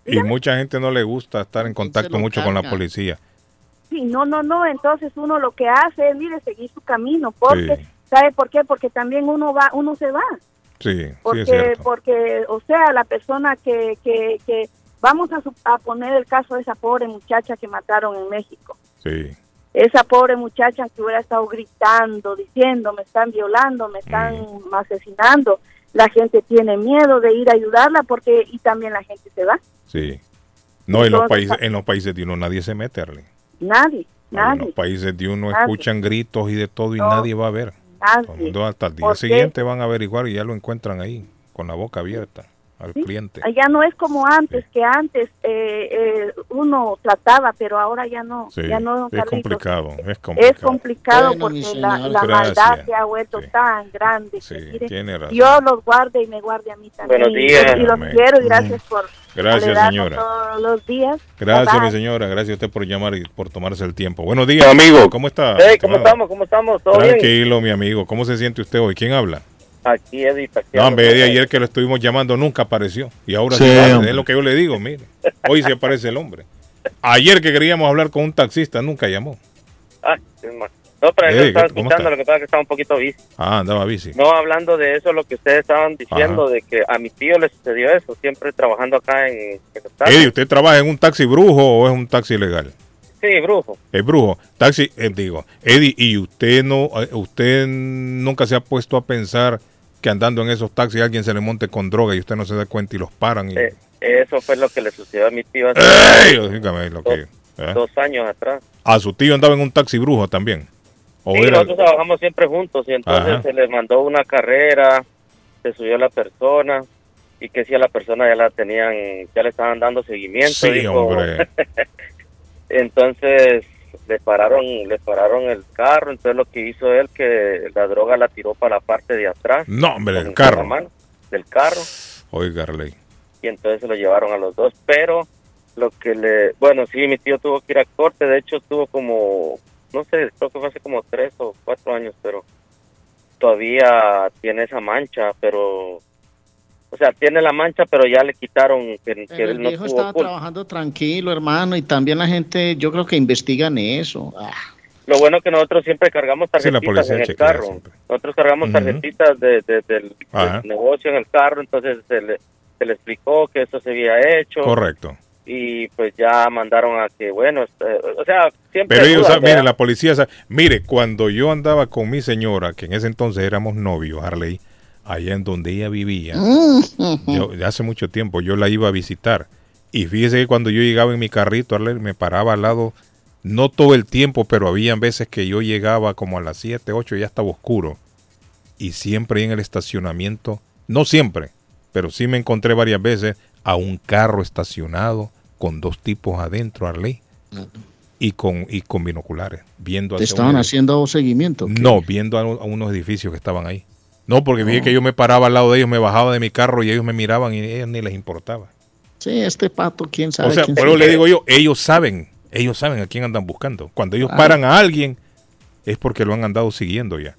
Y mucha gente no le gusta estar en contacto lo mucho con la policía. sí, no, no, no, entonces uno lo que hace es, mire, seguir su camino, porque, Sí. ¿sabe por qué? Porque también uno va, uno se va, Sí, sí es porque, cierto. porque, o sea, la persona que, que, que, vamos a, su- a poner el caso de esa pobre muchacha que mataron en México. Sí. esa pobre muchacha que hubiera estado gritando, diciendo, me están violando, me están Mm. asesinando, la gente tiene miedo de ir a ayudarla porque y también la gente se va. Sí. No, en los países, en los países de uno nadie se mete, Arlene. Nadie, En los nadie, países de uno Nadie. escuchan gritos y de todo y No. nadie va a ver. Todo el nadie. mundo hasta el día siguiente van a averiguar y ya lo encuentran ahí, con la boca abierta, al Sí. cliente. Ya no es como antes, que antes eh, eh, uno trataba, pero ahora ya no, Sí, ya no. es complicado, es Es complicado. complicado Bueno, porque la, la maldad se ha vuelto tan grande. Sí, que, mire, tiene razón. Dios los guarde y me guarde a mí también. Buenos días. Y los Amén. quiero y gracias por Gracias, señora. todos los días. Gracias, Bye, mi señora. Gracias a usted por llamar y por tomarse el tiempo. Buenos días, Amigo. ¿Cómo está? Hey, ¿cómo estamos? ¿Cómo estamos? ¿Todo bien? Tranquilo, mi amigo. ¿Cómo se siente usted hoy? ¿Quién habla? Aquí Eddie No, en vez de ayer que lo estuvimos llamando nunca apareció. Y ahora sí, Sí, es lo que yo le digo, mire. Hoy se aparece el hombre. Ayer que queríamos hablar con un taxista, nunca llamó. Ah, no, pero yo Eddie, estaba ¿cómo escuchando, lo que pasa es que estaba un poquito bici. Ah, andaba bici. No, hablando de eso, lo que ustedes estaban diciendo, de que a mi tío le sucedió eso, siempre trabajando acá en, en. Eddie, ¿usted trabaja en un taxi brujo o es un taxi legal? Sí, brujo. Es brujo. Taxi, eh, digo, Eddie, ¿y usted no, eh, usted nunca se ha puesto a pensar que andando en esos taxis alguien se le monte con droga y usted no se da cuenta y los paran. Y... Eh, eso fue lo que le sucedió a mi tío hace ¿eh? dos años atrás. A su tío andaba en un taxi brujo también. O Sí, era- nosotros trabajamos siempre juntos y entonces Ajá. se le mandó una carrera, se subió la persona y que si a la persona ya la tenían, ya le estaban dando seguimiento. Sí, dijo. hombre. entonces le pararon, le pararon el carro, entonces lo que hizo él que la droga la tiró para la parte de atrás. No, hombre, del carro. mano, del carro Oiga, Arley. y entonces se lo llevaron a los dos, pero lo que le, bueno, sí, mi tío tuvo que ir a corte, de hecho estuvo como, no sé, creo que fue hace como tres o cuatro años, pero todavía tiene esa mancha, pero, o sea, tiene la mancha, pero ya le quitaron que, que Pero él el no viejo estaba culpa. trabajando tranquilo, hermano, y también la gente, yo creo que investigan eso. Ah, Lo bueno que nosotros siempre cargamos Sí, la tarjetitas policía en el carro. Nosotros cargamos tarjetitas de, de- del, negocio en el carro, entonces se le, se le explicó que eso se había hecho. Correcto. Y pues ya mandaron a que, bueno, este, o sea, siempre... Pero ellos, saben, mire, la policía, mire, cuando yo andaba con mi señora, que en ese entonces éramos novios, Harley, allá en donde ella vivía, yo, ya hace mucho tiempo, yo la iba a visitar. Y fíjese que cuando yo llegaba en mi carrito, me paraba al lado, no todo el tiempo, pero habían veces que yo llegaba como a las 7, 8, ya estaba oscuro. Y siempre en el estacionamiento, no siempre, pero sí me encontré varias veces a un carro estacionado con dos tipos adentro, Arley, y con, y con binoculares, viendo ¿Te estaban haciendo seguimiento? No, viendo a, a unos edificios que estaban ahí. No, porque dije No. que yo me paraba al lado de ellos, me bajaba de mi carro y ellos me miraban y a ellos ni les importaba. Sí, este pato, quién sabe. O sea, sabe? le digo yo, ellos saben, ellos saben a quién andan buscando. Cuando ellos Ah. paran a alguien, es porque lo han andado siguiendo ya.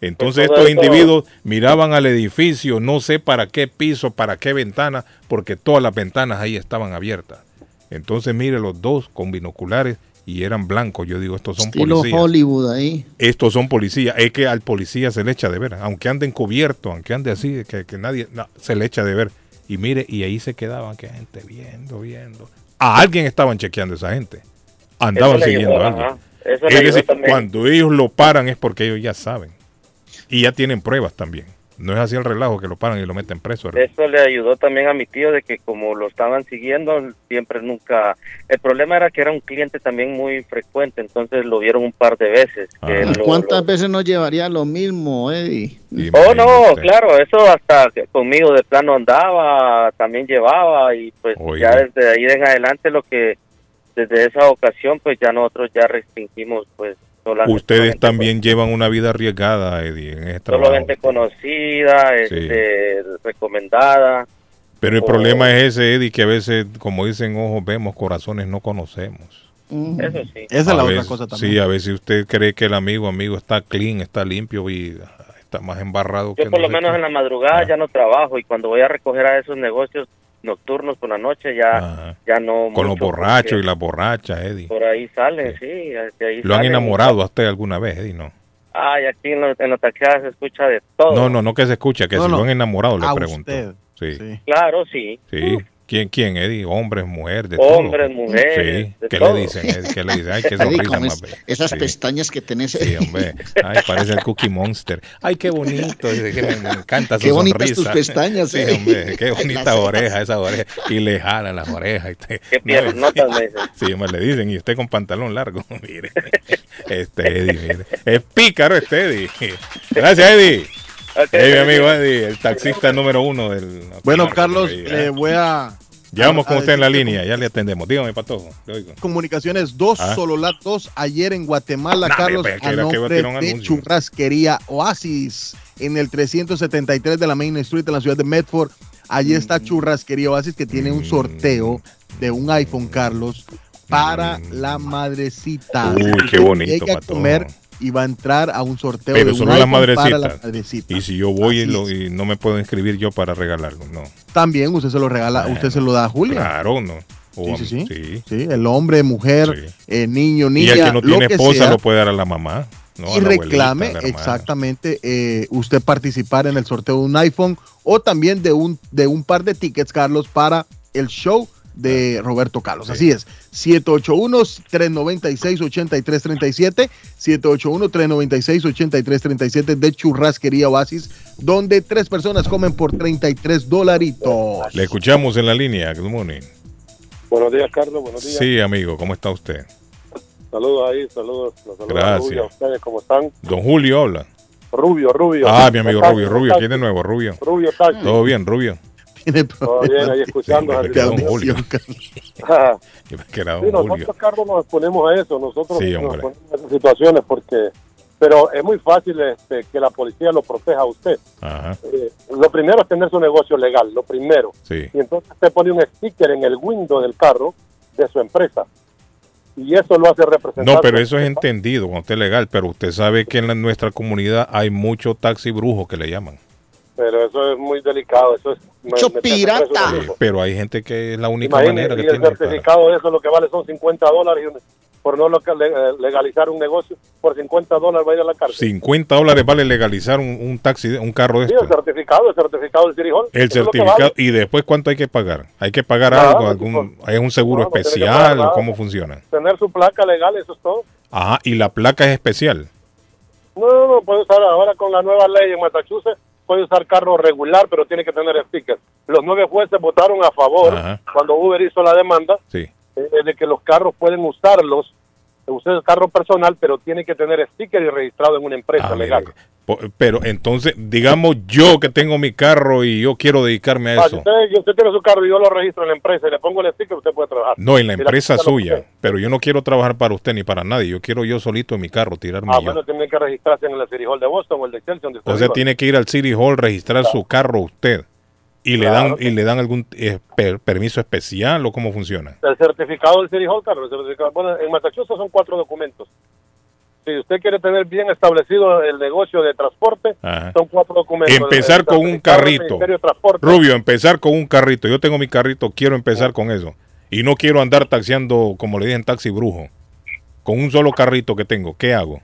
Entonces estos individuos miraban al edificio, no sé para qué piso, para qué ventana, porque todas las ventanas ahí estaban abiertas. Entonces mire los dos con binoculares y eran blancos. Yo digo, estos son Estilo policías. Hollywood ahí. Estos son policías. Es que al policía se le echa de ver. Aunque ande encubierto, aunque ande así, que, que nadie, no, se le echa de ver. Y mire, y ahí se quedaban, que gente viendo, viendo. A alguien estaban chequeando esa gente. Andaban siguiendo ayudó, a alguien. Eso Es decir, cuando ellos lo paran es porque ellos ya saben. Y ya tienen pruebas también. No es así el relajo que lo paran y lo meten preso. ¿verdad? Eso le ayudó también a mi tío de que como lo estaban siguiendo, siempre nunca... El problema era que era un cliente también muy frecuente, entonces lo vieron un par de veces. que Ah. lo- ¿Cuántas veces nos llevaría lo mismo, Eddie? Oh, no, claro, eso hasta que conmigo de plano andaba, también llevaba y pues Oiga. ya desde ahí en adelante lo que, desde esa ocasión pues ya nosotros ya restringimos pues Ustedes también llevan una vida arriesgada, Eddie, en este solo trabajo. gente conocida, este, recomendada. Pero el o- problema es ese, Eddie, que a veces, como dicen ojos vemos, corazones no conocemos. Eso sí. Esa es A la otra cosa también. Sí, a veces usted cree que el amigo, amigo está clean, está limpio y ah, está más embarrado que Yo por no lo menos qué. en la madrugada ya no trabajo y cuando voy a recoger a esos negocios nocturnos por la noche ya, ya no... Con los borrachos y las borrachas, Eddie. Por ahí salen, sí. de ahí ¿Lo han salen. enamorado a usted alguna vez, Eddie? No. Ay, aquí en, los- en los taxistas se escucha de todo. No, no, no que se escucha, que No, si no. lo han enamorado, le A pregunto. usted. Sí. sí. Claro, sí. ¿Quién, quién, Eddie? Hombres, mujeres, de Hombres, todo. mujeres, Sí. de ¿Qué todo. le dicen? Eddie? ¿Qué le dicen? Ay, qué sonrisa más es- esas Sí. pestañas que tenés. Sí, hombre. Ay, parece el Cookie Monster. Ay, qué bonito. que me, me encanta su Qué bonitas tus pestañas, Sí, eh. hombre. Qué bonita oreja, esa oreja. Y le jalan las orejas. y te- Qué piernotas me dicen. Sí, hombre, le dicen. Y usted con pantalón largo. Mire. Este Eddie, mire. Es pícaro este Eddie. Gracias, Eddie. Hey, mi amigo Eddie, el taxista número uno del. Bueno, Carlos, le ¿eh? voy a... Ya vamos a- con usted en la línea, ya le atendemos. Dígame, Patojo. Comunicaciones 2, Ah. Sololat 2, ayer en Guatemala, Nah, Carlos, a nombre de. Churrasquería Oasis en el 373 de la Main Street en la ciudad de Medford. Allí está Mm. Churrasquería Oasis que tiene un sorteo de un iPhone, Carlos, para la madrecita. Mm. Uy, qué bonito, Llega a Pato. comer y va a entrar a un sorteo Pero de solo las para la madrecitas. madrecita. Y si yo voy y, lo- y no me puedo inscribir yo para regalarlo, no. También usted se lo regala, usted se lo da a Julia. Claro, no. O Sí, sí, sí. Sí, el hombre, mujer, eh, niño, Y niña, el que no lo tiene que esposa sea, lo puede dar a la mamá. ¿no? y abuelita, reclame exactamente eh, usted participar en el sorteo de un iPhone o también de un de un par de tickets, Carlos, para el show de Roberto Carlos. Así es, 781-396-8337, 781-396-8337 de Churrasquería Oasis, donde tres personas comen por 33 dolaritos. Le escuchamos en la línea. Good morning. Buenos días, Carlos. Buenos días. Sí, amigo, ¿cómo está usted? Saludos ahí, saludos. los saludos a Gracias. A ustedes, ¿cómo están? Don Julio habla. Rubio, Rubio. Ah, mi amigo Rubio, Rubio. ¿quién de nuevo? Rubio. Rubio Taxi. Todo bien, Rubio. Todo bien, ahí escuchando. Sí, sí, nosotros. Carlos, nos exponemos a eso. Nosotros Sí, nos hombre. ponemos a esas situaciones porque... Pero es muy fácil este, que la policía lo proteja a usted. Ajá, Eh, lo primero es tener su negocio legal, lo primero. sí. Y entonces usted pone un sticker en el window del carro de su empresa. Y eso lo hace representar. No, pero eso es entendido cuando usted es legal, pero usted sabe que en la- nuestra comunidad hay mucho taxi brujo que le llaman. Pero eso es muy delicado. Eso es Mucho me- pirata. Pero hay gente que es la única Imagínese, manera que y el tiene. para- certificado de eso lo que vale son 50 dólares y un- por no eh, legalizar un negocio por 50 dólares va a ir a la cárcel. 50 dólares vale legalizar un, un taxi, de- un carro de Sí, esto. el certificado, el certificado del Hall. El certificado. vale. ¿Y después cuánto hay que pagar? ¿Hay que pagar Nada, algo? algún, ¿Hay un seguro no, especial cómo funciona? Tener su placa legal, eso es todo. Ajá, y la placa es especial. No, no, no, puede usar ahora con la nueva ley en Massachusetts, puede usar carro regular, pero tiene que tener sticker. Los nueve jueces votaron a favor Ajá. cuando Uber hizo la demanda Sí. eh, de que los carros pueden usarlos, usted el carro personal, pero tiene que tener sticker y registrado en una empresa Ah, legal. mire, Pero entonces, digamos yo que tengo mi carro y yo quiero dedicarme a Ah, si eso. usted, tiene su carro y yo lo registro en la empresa y le pongo el sticker, usted puede trabajar. No, en la empresa suya. Pero yo no quiero trabajar para usted ni para nadie. Yo quiero yo solito en mi carro tirarme Ah, yo. bueno, tiene que registrarse en el City Hall de Boston o el de Chelsea, donde usted O sea, viva. tiene que ir al City Hall, registrar su carro usted. Y le dan y le dan algún eh, per- permiso especial o cómo funciona. El certificado del City Hall, Carlos. el certificado- bueno, en Massachusetts son cuatro documentos. Si usted quiere tener bien establecido el negocio de transporte, Ajá. son cuatro documentos. Empezar El con un carrito. Rubio, empezar con un carrito. Yo tengo mi carrito, quiero empezar con eso. Y no quiero andar taxiando, como le dicen, taxi brujo. Con un solo carrito que tengo, ¿qué hago?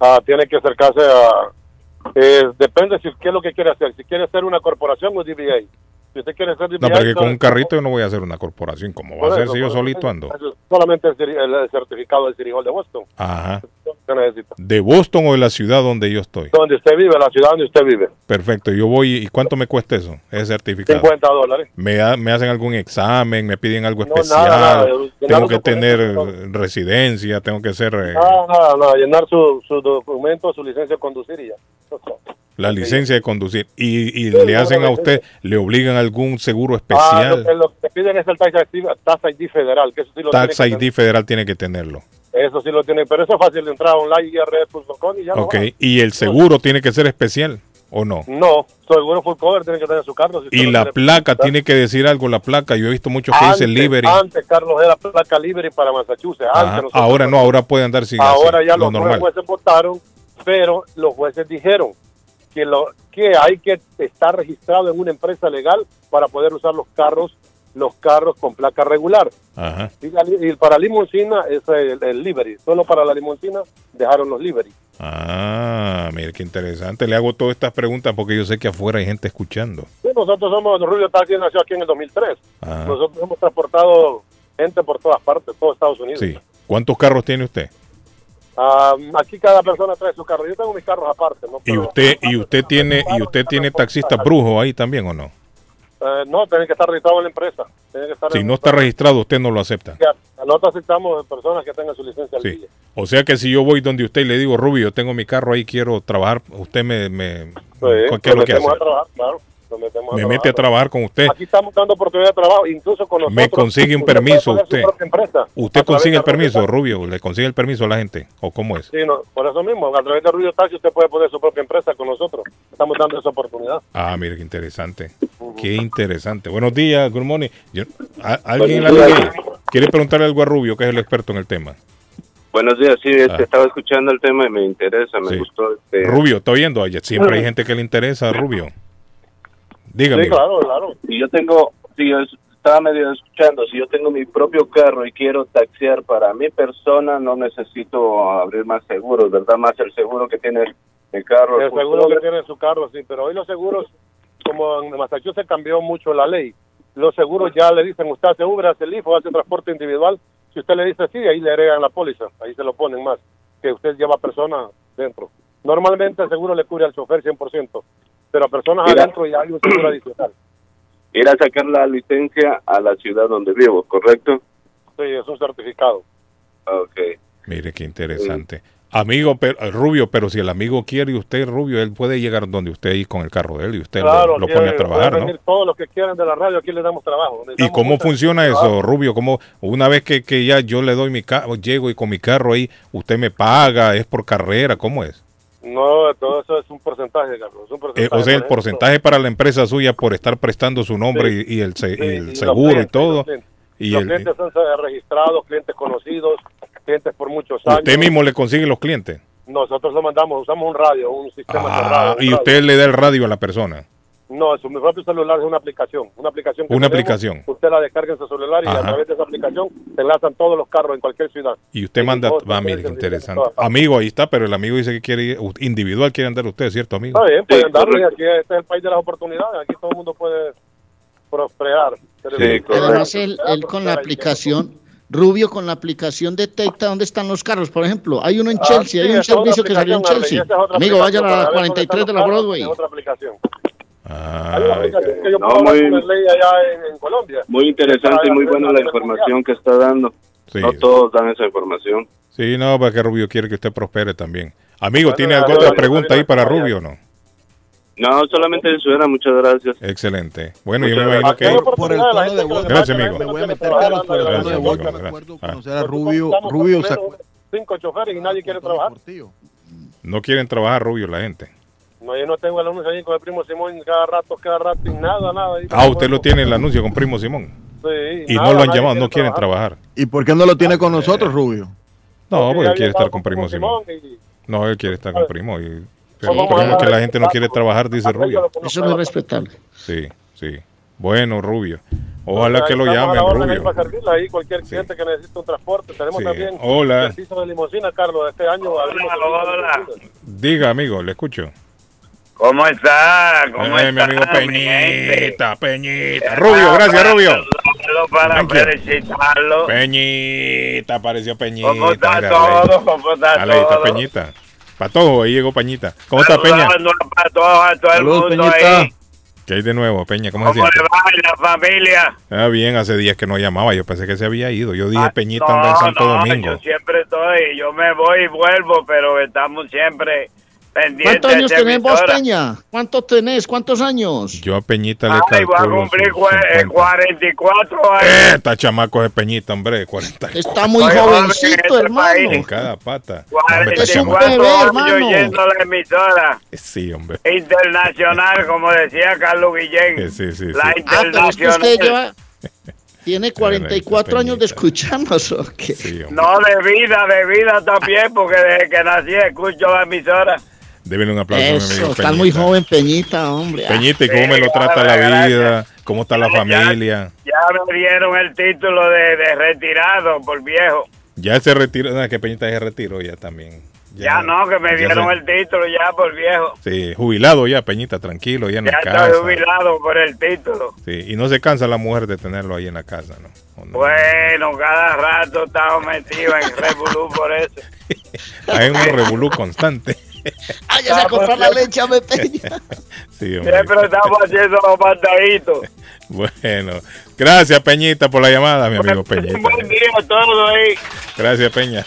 Ah, tiene que acercarse a... eh, depende si qué es lo que quiere hacer. Si quiere ser una corporación o DBA. Si usted quiere ser. No, porque con un carrito yo no voy a hacer una corporación. ¿Cómo va a ser si yo solito ando? eso es Solamente el, certificado del Hall de Boston. Ajá. ¿De Boston o de la ciudad donde yo estoy? Donde usted vive, la ciudad donde usted vive. Perfecto, yo voy. ¿Y cuánto me cuesta eso? Ese certificado. 50 dólares. ¿Me, ha- me hacen algún examen? ¿Me piden algo No, especial? nada, nada, llenar ¿Tengo que tener eh, residencia? ¿Tengo que ser eh, Nada, nada, nada. Llenar su, su documento, su licencia de conducir y ya. La licencia de conducir? ¿Y, y Sí, le hacen a usted, le obligan algún seguro Ah, especial? lo, que, que piden es el Tax ID, Tax ID federal, que eso sí lo Tax tiene que ID federal tiene que tenerlo. tener. Eso sí lo tiene, pero eso es fácil de entrar online, IRS.com y ya lo Ok. ¿y el seguro tiene que ser especial o no? No, seguro full cover tiene que tener su carro. si Y la placa presentar. tiene que decir algo, la placa. Yo he visto muchos que dicen livery. Antes, Carlos, era placa libre para Massachusetts. Antes Ahora no, ahora puede andar sin Ahora así, ya lo los jueces votaron, pero los jueces dijeron que lo que hay que estar registrado en una empresa legal para poder usar los carros los carros con placa regular. Ajá. Y, la li- y para limusina es el, el livery. Solo para la limusina dejaron los livery. Ah, mire qué interesante. Le hago todas estas preguntas porque yo sé que afuera hay gente escuchando. Sí, nosotros somos, Rubio Taxi nació aquí en el 2003. Ajá. Nosotros hemos transportado gente por todas partes, todo Estados Unidos. Sí. ¿Cuántos carros tiene usted? Aquí cada persona trae su carro. Yo tengo mis carros aparte. ¿no? Y usted y usted tiene y usted tiene taxistas brujos ahí también o no? eh, no, tiene que estar registrado en la empresa. Tiene que estar Si no está registrado, usted no lo acepta. Nosotros aceptamos personas que tengan su licencia al Sí. día. O sea que si yo voy donde usted y le digo, Rubio, yo tengo mi carro ahí, quiero trabajar, usted me, me Sí, ¿qué es lo que hace? a trabajar, claro. Nos metemos Me mete a trabajar con usted. Aquí estamos dando oportunidad de trabajo, incluso con nosotros. Me consigue un permiso usted. ¿Usted consigue el permiso, Rubio? ¿Le consigue el permiso a la gente? ¿O cómo es? Sí, no, por eso mismo, a través de Rubio Taxi usted puede poner su propia empresa con nosotros. Estamos dando esa oportunidad. Ah, mire qué interesante. Qué interesante. Buenos días, good morning. Yo- ¿a- ¿Alguien la quiere preguntarle algo a Rubio, que es el experto en el tema? Buenos días, sí, este, Ah. estaba escuchando el tema y me interesa, me Sí. gustó. Este, Rubio, ¿está oyendo? Oye, Siempre hay gente que le interesa, Rubio. Dígame. Sí, claro, claro. Si yo tengo, si yo es- estaba medio escuchando, si yo tengo mi propio carro y quiero taxiar para mi persona, no necesito abrir más seguros, ¿verdad? Más el seguro que tiene el carro. El seguro que tiene su carro, sí, pero hoy los seguros, como en Massachusetts cambió mucho la ley, los seguros ya le dicen, usted hace Uber, hace Lyft o hace transporte individual. Si usted le dice sí, ahí le agregan la póliza, ahí se lo ponen más, que usted lleva personas dentro. Normalmente el seguro le cubre al chofer 100%, pero a personas Mira. adentro ya hay un seguro adicional. Ir a sacar la licencia a la ciudad donde vivo, ¿correcto? Sí, es un certificado. Ok. Mire qué interesante. Amigo pero, eh, Rubio, pero si el amigo quiere y usted Rubio, él puede llegar donde usted ahí con el carro de él y usted lo- Claro, lo, aquí, pone a trabajar, ¿no? Todos los que quieran de la radio, aquí les damos trabajo. ¿Y cómo funciona eso, trabajo. Rubio? ¿Cómo una vez que, que ya yo le doy mi carro, llego y con mi carro ahí, usted me paga, es por carrera, ¿cómo es? No, todo eso es un porcentaje, Carlos. es un Eh, o sea, el porcentaje para la empresa suya por estar prestando su nombre y, y el, se- Sí, y y el los seguro y todo. los clientes. Y los el- clientes son eh, registrados, clientes conocidos, clientes por muchos años. usted mismo le consigue los clientes. Nosotros lo mandamos, usamos un radio, un sistema Ah, cerrado. un y radio. usted le da el radio a la persona. No, su mi propio celular es una aplicación. Una aplicación. que Una tenemos, aplicación. Usted la descarga en su celular y a través de esa aplicación se enlazan todos los carros en cualquier ciudad. Y usted manda, va, los mire, qué interesante. Amigo, ahí está, pero el amigo dice que quiere ir, u- individual, quiere andar usted, ¿cierto, amigo? Está bien, pueden darle. Aquí este es el país de las oportunidades. Aquí todo el mundo puede prosperar. Además, él, él con la aplicación, Rubio con la aplicación detecta dónde están los carros. Por ejemplo, hay uno en Ah, Chelsea, sí, hay un servicio que salió en Chelsea. Amigo, vaya a la para ver dónde 43 de la Broadway. otra aplicación. Ah, Hay una aplicación que yo No, puedo muy- ley allá en, en Colombia. Muy interesante y muy buena la información que está dando. Sí. No todos dan esa información. Sí, no, para que Rubio quiere que usted prospere también. Amigo, ¿tiene alguna otra pregunta ahí para. Rubio o no? No, solamente eso era. Muchas gracias. Excelente. Bueno, yo me Muchas imagino que... gracias. Por el tono de voz. Gracias, amigo. Me voy a meter, Carlos, por el tono de voz. Me acuerdo Ah, conocer a Rubio. Rubio. Cinco choferes y nadie quiere trabajar. No quieren trabajar Rubio la gente. No, yo no tengo el anuncio ahí con el primo Simón cada rato, cada rato y nada, nada. Ah, usted lo tiene el anuncio con Primo Simón. Sí, Y nada, no lo han llamado, quiere no quieren trabajar. ¿Y por qué no lo tiene con nosotros, Rubio? No, porque él quiere estar con Primo Simón. Simón y- No, él quiere estar con Primo. Y... Pero el a es que la gente no quiere trabajar, dice Rubio. Eso no es respetable. Sí, sí. Bueno, Rubio. Ojalá que lo llamen, orden ahí Rubio. para servirle ahí cualquier cliente que necesite un transporte. Tenemos Sí. también Hola. servicio de limusina, Carlos. Este año abrimos hola. Diga, amigo, le escucho. ¿Cómo está? ¿Cómo Eh, está? mi amigo? Peñita, Peñita. Rubio, gracias, Rubio. Para felicitarlo. Peñita, apareció Peñita. ¿Cómo está mira, todo? ¿Cómo está Dale, ahí está todo? Peñita. Patojo, ahí llegó Peñita. ¿Cómo está Peña? Saludando a todos, a todo el Saludos, mundo Peñita. ahí. ¿Qué hay de nuevo, Peña? ¿Cómo se ¿Cómo siente? le va y la familia? Ah, bien, hace días que no llamaba. Yo pensé que se había ido. Yo dije, Peñita anda en No, Santo no, Domingo. yo siempre estoy, yo me voy y vuelvo, pero estamos siempre ¿Cuántos años tenés vos. Peña? ¿Cuántos tenés? ¿Cuántos años? Yo a Peñita le Ay, voy a cumplir sus cua- eh, 50. 44 años. Eh, Está chamaco de Peñita, hombre. 40. Está muy Oye, jovencito, este hermano. En cada pata. No, hombre, está Es un bebé, 44 hermano. años oyendo la emisora Sí, hombre. internacional, como decía Carlos Guillén. Sí, sí, sí. La Ah, pero es que internacional. usted lleva... Tiene 44 años de escucharnos, ¿o qué? No, de vida, de vida también, porque desde que nací escucho la emisora. Débele un aplauso a mi Eso, amigo está muy joven Peñita, hombre. Peñita, ¿y cómo me lo trata la gracias. vida? ¿Cómo está la familia? Ya me dieron el título de, de retirado por viejo. Ya se retiró. No, que Peñita ya se retiró ya también. Ya, no, que me ya dieron se- el título ya por viejo. Sí, jubilado ya, Peñita, tranquilo, ya en Ya la estoy casa. jubilado por el título. Sí, y no se cansa la mujer de tenerlo ahí en la casa, ¿no? Bueno, cada rato estaba metido en revolú por eso. Hay un revolú constante. Váyase a comprar la leche a Peña. Sí, hombre. Siempre estamos haciendo los pantaditos. Bueno, gracias Peñita por la llamada, mi amigo Peñita. Buen día a todos ahí. Gracias Peña.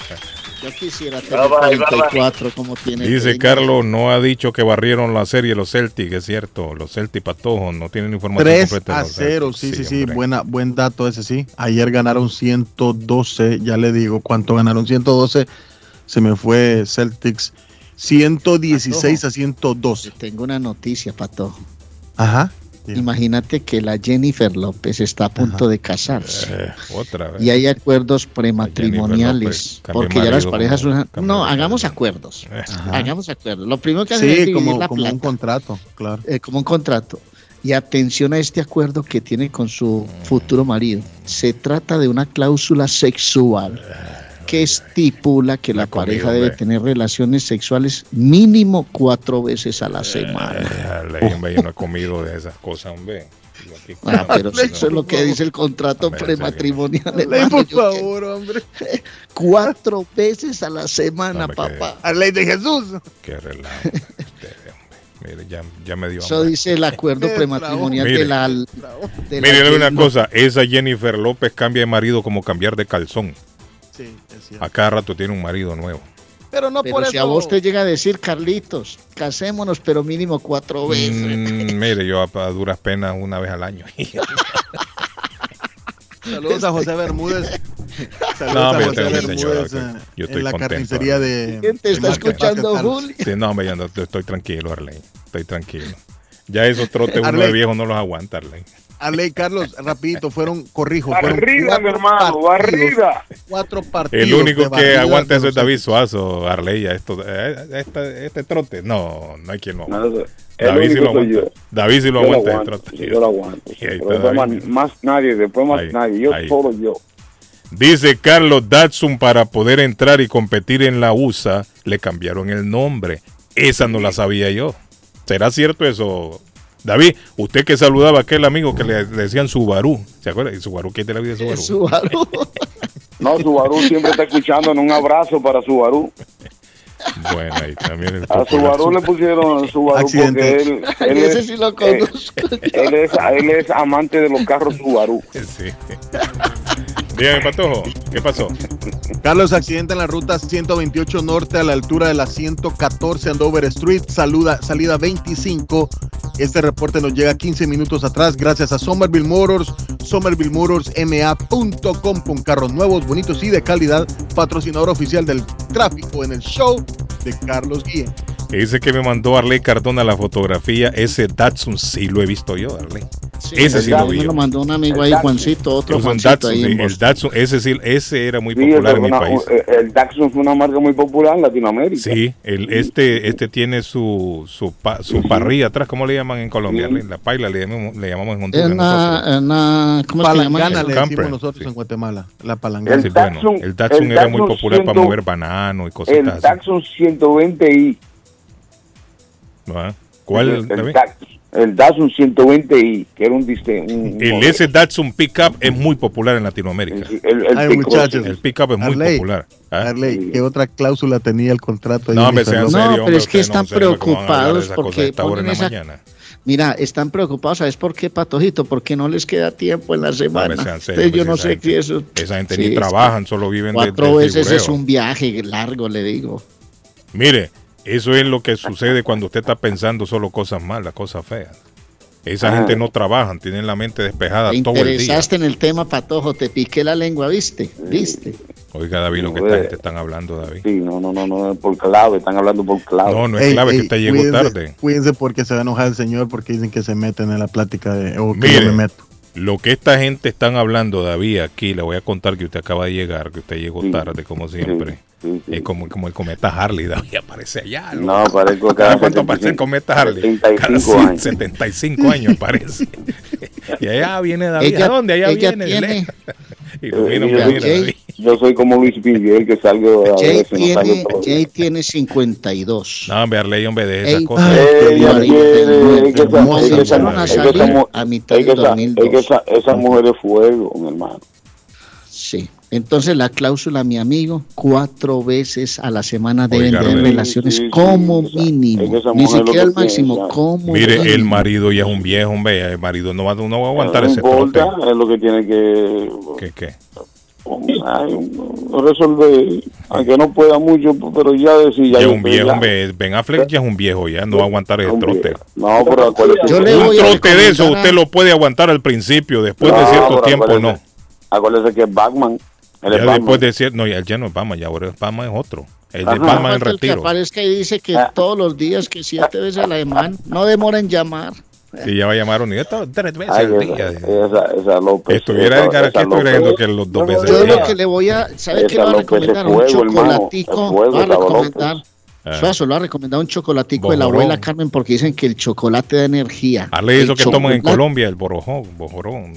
Yo quisiera tener Bye, bye, bye, bye. 44 como tiene Dice Peña. Carlos, no ha dicho que barrieron la serie los Celtics, es cierto. Los Celtics patojos no tienen información 3 completa. a los 0, Celtics. sí, sí, sí, buena, buen dato ese, sí. Ayer ganaron 112, ya le digo, ¿cuánto ganaron? 112, se me fue Celtics, 116 a 112. Tengo una noticia, Pato. Ajá. Imagínate que la Jennifer López está a punto de casarse. Eh, otra vez. Y hay acuerdos prematrimoniales. Porque ya las parejas. como- usan- No, hagamos acuerdos. Hagamos acuerdos. Lo primero que hacen es Sí, dividir como, la como plata. un contrato, claro. eh, como un contrato. Y atención a este acuerdo que tiene con su futuro marido. Se trata de una cláusula sexual que estipula que la pareja debe hombre. tener relaciones sexuales mínimo cuatro veces a la semana. Eh, hombre, yo no he comido de esas cosas, hombre. Ah, pero eso es lo que dice el contrato prematrimonial. Arley, hermano, por favor, hombre. Cuatro veces a la semana, papá. Arley de Jesús. Qué relajo. Este, hombre. Mire, ya, ya me dio Eso dice el acuerdo prematrimonial de la. de la Mire, le digo una ley- cosa, esa Jennifer López cambia de marido como cambiar de calzón. Sí, es cierto. A cada rato tiene un marido nuevo. Pero no Pero por si eso. a vos te llega a decir, Carlitos, casémonos, pero mínimo cuatro veces. Mm, mire, yo a, a duras penas una vez al año. Saludos a José Bermúdez. Saludos No, a José señora, Bermúdez que eh, yo estoy en la contento, carnicería de. ¿Quién te está escuchando, Carlos. Juli? Sí, no, hombre, yo no- estoy tranquilo, Arley. Estoy tranquilo. Ya esos trotes uno Arley. de viejo no los aguanta, Arley. Arley, Carlos, rapidito, fueron, corrijo, fueron Barrida, mi hermano, partidos, barrida. Cuatro partidos. El único que aguanta eso es David Suazo, Arley. a Esto, este, este trote, no, no hay quien lo aguante. El David sí lo aguanta. yo. David sí lo Yo aguanta. el aguanto, trote. yo lo aguanto. Después más, más nadie, después más Ahí, nadie. Yo ahí. solo yo. Dice Carlos Datsun para poder entrar y competir en la USA le cambiaron el nombre. Esa no la sabía yo. ¿Será cierto eso? David, usted que saludaba a aquel amigo que le decían Subaru. ¿Se acuerda? ¿Y Subaru qué es de la vida de Subaru? Subaru. No, Subaru siempre está escuchando en un abrazo para Subaru. Bueno, ahí también el A Subaru le pusieron Subaru Accidente. porque él, él Ese es, sí lo eh, conozco. él, es, él es amante de los carros Subaru. Sí. Dígame, Patojo, ¿qué pasó? Carlos, accidente en la ruta 128 norte a la altura de la 114 Andover Street, saluda, salida 25. Este reporte nos llega 15 minutos atrás gracias a Somerville Motors, somervillemotorsma.com con carros nuevos, bonitos y de calidad, patrocinador oficial del tráfico en el show de Carlos Guillén. Dice que me mandó Arley Cardona la fotografía. Ese Datsun sí lo he visto yo, Arley. Ese sí lo vi. me lo mandó un amigo ahí, Juancito, otro Juancito Datsun, ahí sí, el. Datsun, ese sí, ese era muy popular en mi una- país. eh, el Datsun fue una marca muy popular en Latinoamérica. Sí, el, este, este tiene su, su, su parrilla atrás, ¿cómo le llaman en Colombia? La paila le llamamos, le llamamos en Honduras. En nosotros. la, en la- ¿cómo es que se llama? Palangana le Camper, decimos nosotros en Guatemala. La palangana. El bueno, Datsun- el Datsun el era muy popular para mover banano y El cositas así. Datsun 120i. ¿no? ¿Cuál, el, el, Datsun, el Datsun 120i, que era un un- El un- ese Datsun Pickup es muy popular en Latinoamérica. el, el Ay, T-Cross. muchachos. El Pickup es muy Arley, popular. ¿ah? Arley, ¿qué otra cláusula tenía el contrato? ahí, No, Mr. sean serios, No, pero es que no están de preocupados porque esta ponen esa- mañana. Mira, están preocupados, ¿sabes por qué, Patojito? Porque no les queda tiempo en la semana. Sean serios, Entonces, yo hombre, no sé gente- si eso... Esa gente Sí, ni es trabajan, solo viven de, Cuatro veces es un viaje largo, le digo. Mire, eso es lo que sucede cuando usted está pensando solo cosas malas, cosas feas. Esa Ah. gente no trabajan, tienen la mente despejada Te todo el día. interesaste en el tema, Patojo, te piqué la lengua, ¿viste? ¿Viste? Oiga, David, lo que esta eh. gente están hablando, David. Sí, no, no, no, no, por clave, están hablando por clave. No, no es Ey, clave ey, que usted llegó tarde. Cuídense porque se va a enojar el señor porque dicen que se meten en la plática de. O que Mire, yo me meto. Lo que esta gente están hablando, David, aquí, le voy a contar que usted acaba de llegar, que usted llegó tarde, como siempre. Es como, como el cometa Harley, David, aparece allá. No, parezco cada ¿Cada cuánto aparece el 75 cometa Harley? 75 Cada años. 75 años aparece. y allá viene David. Ella- ¿A dónde? Allá ella viene. tiene- Y lo viene, yo, mira, soy- David. Yo soy como Luis Miguel que salgo a Jay veces, no salgo tiene, todo. Jay tiene 52. No, hombre, Harley, hombre, de esas Ey, cosas. A mitad esa- 2002. es que esa- esa mujer es fuego, mi hermano. Sí. Entonces la cláusula, mi amigo, cuatro veces a la semana deben Oiga, tener Arley. relaciones Sí, sí, como es que mínimo. esa Ni siquiera el máximo, piensa. como Mire, el marido ya es un viejo, hombre. El marido no va, no va a aguantar no ese trote. importa, es lo que tiene que ¿Qué, qué? Resolver, aunque no pueda mucho, pero ya decir Ya ya es un viejo. Ben Affleck ya es un viejo, ya no va a aguantar ese trote. No, pero acuérdese. Yo le un voy a trote de eso usted lo puede aguantar al principio, después de No, cierto pero tiempo no. acuérdese- que es Batman. Él es Ya Batman. después de cierto, no, ya, ya no es Batman, ya ahora es Batman es otro. El de. Batman en Falta el que retiro. aparezca y dice que todos los días, que siete veces a la semana, no demora en llamar. Y ya va a llamar a un día tres veces Ay, al esa, día. esa, esa López. Estuviera esa- Edgar aquí, esa estuviera que los dos veces Yo lo que le voy a, ¿sabe Esa qué le voy a recomendar? Un fuego, hermano, chocolatico. fuego, Va a recomendar. Ah. Suazo, lo ha recomendado un chocolatico de la Bojorón. abuela Carmen porque dicen que el chocolate da energía. Hazle eso El que toman en Colombia, el borojón, bojorón.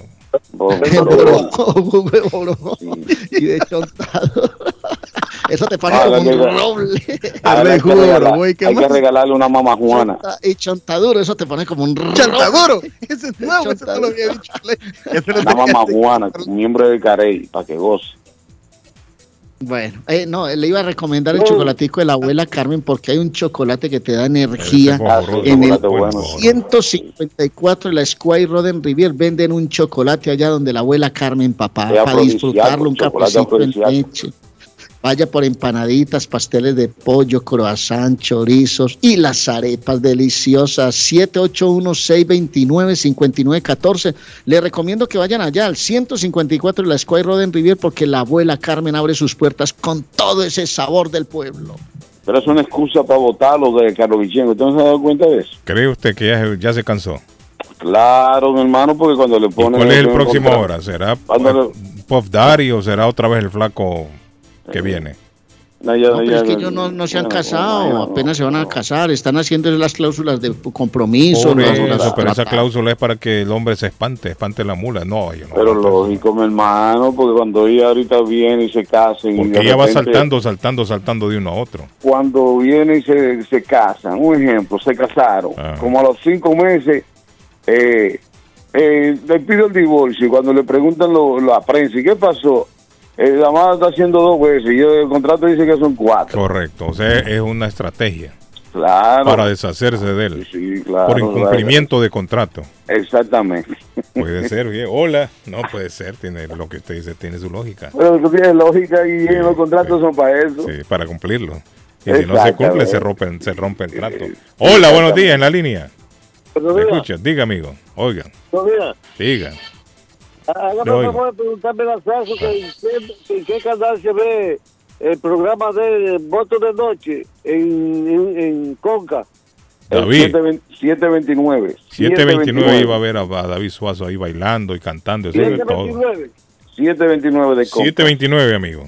Borojón, huevo borojón y de chontado. Eso te pone Ah, como un roble. Ahora hay, que regalarle una mamá Juana. Y chontaduro, eso te pone como un roble. ¡Chontaduro! Ese es nuevo, ese no lo había dicho. Una mamá Juana, miembro de Carey, para que goce. Bueno, eh, no, le iba a recomendar el chocolatico de la abuela Carmen porque hay un chocolate que te da energía. En el chocolate bueno. 154 de la Squire Roden Rivier venden un chocolate allá donde la abuela Carmen, papá, para disfrutarlo, un cafecito en leche. Vaya por empanaditas, pasteles de pollo, croissant, chorizos y las arepas deliciosas. 781-629-5914. Le recomiendo que vayan allá al 154 de la Squire Roden Rivier porque la abuela Carmen abre sus puertas con todo ese sabor del pueblo. Pero es una excusa para votar lo de Carlos Vicente. ¿Usted no se ha dado cuenta de eso? ¿Cree usted que ya, ya se cansó? Claro, mi hermano, porque cuando le ¿Y ponen... ¿Cuál es el en próximo contra- hora? ¿Será Cuando eh, Puff Daddy o será otra vez el flaco que viene? No, ya- No, pero ya- es que ellos no, no se han no, casado, no, no. apenas se van a casar, están haciendo las cláusulas de compromiso. Por las- eso, las pero esa cláusula es para que el hombre se espante, espante la mula. No, yo no. Pero lógico, mi hermano, porque cuando ella ahorita viene y se casen... Porque ella va saltando, saltando, saltando de uno a otro. Cuando viene y se, se casan, un ejemplo, se casaron, Ah. como a los cinco meses, eh, eh, le pido el divorcio y cuando le preguntan lo, la prensa, ¿y qué pasó? La madre está haciendo dos veces y el contrato dice que son cuatro. Correcto. O sea, es una estrategia Claro. para deshacerse de él. Sí, claro, por incumplimiento de contrato. Exactamente. Puede ser, bien. Hola. No puede ser. Tiene lo que usted dice, tiene su lógica. Pero eso tiene lógica y los contratos son para eso. Sí, para cumplirlo. Y si no se cumple, se rompe, se rompe el trato. Sí. Hola, buenos días en la línea. Buenos ¿Me días. escucha? Diga, amigo. Oigan, Buenos días. diga. Hágame el favor de preguntarme las cosas que en qué- en qué canal se ve el programa de Voto de Noche en, en, en Conca. David. 729. 729 iba a ver a, a David Suazo ahí bailando y cantando. Eso es todo. 729. 729 de Conca. 729, amigo.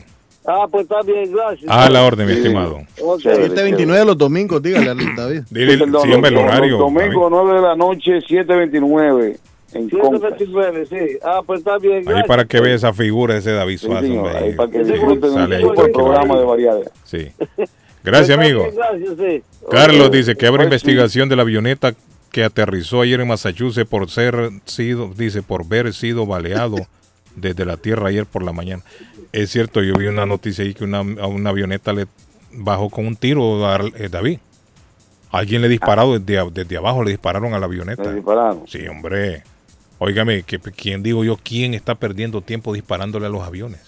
Ah, pues está bien, gracias. A la orden, mi estimado. Ok. 729 los domingos, dígale a David. Dile, Perdón, sí, hombre, el los- los horario. Domingo 9 de la noche, 729 en Conca. 729, sí. Ah, pues está bien, Ahí para que vea esa figura de ese David Suazo. señor, hombre, ahí para que disfruten para que programa de variedad. Sí. Gracias, amigo. Gracias, sí. Carlos dice que habrá Pues sí. investigación de la avioneta que aterrizó ayer en Massachusetts por ser sido, dice, por haber sido baleado desde la tierra ayer por la mañana. Es cierto, yo vi una noticia ahí que una, a una avioneta le bajó con un tiro a eh, David. Alguien le disparó desde, desde abajo, le dispararon a la avioneta. Le dispararon. Sí, hombre. Óigame, que, ¿quién digo yo? ¿Quién está perdiendo tiempo disparándole a los aviones?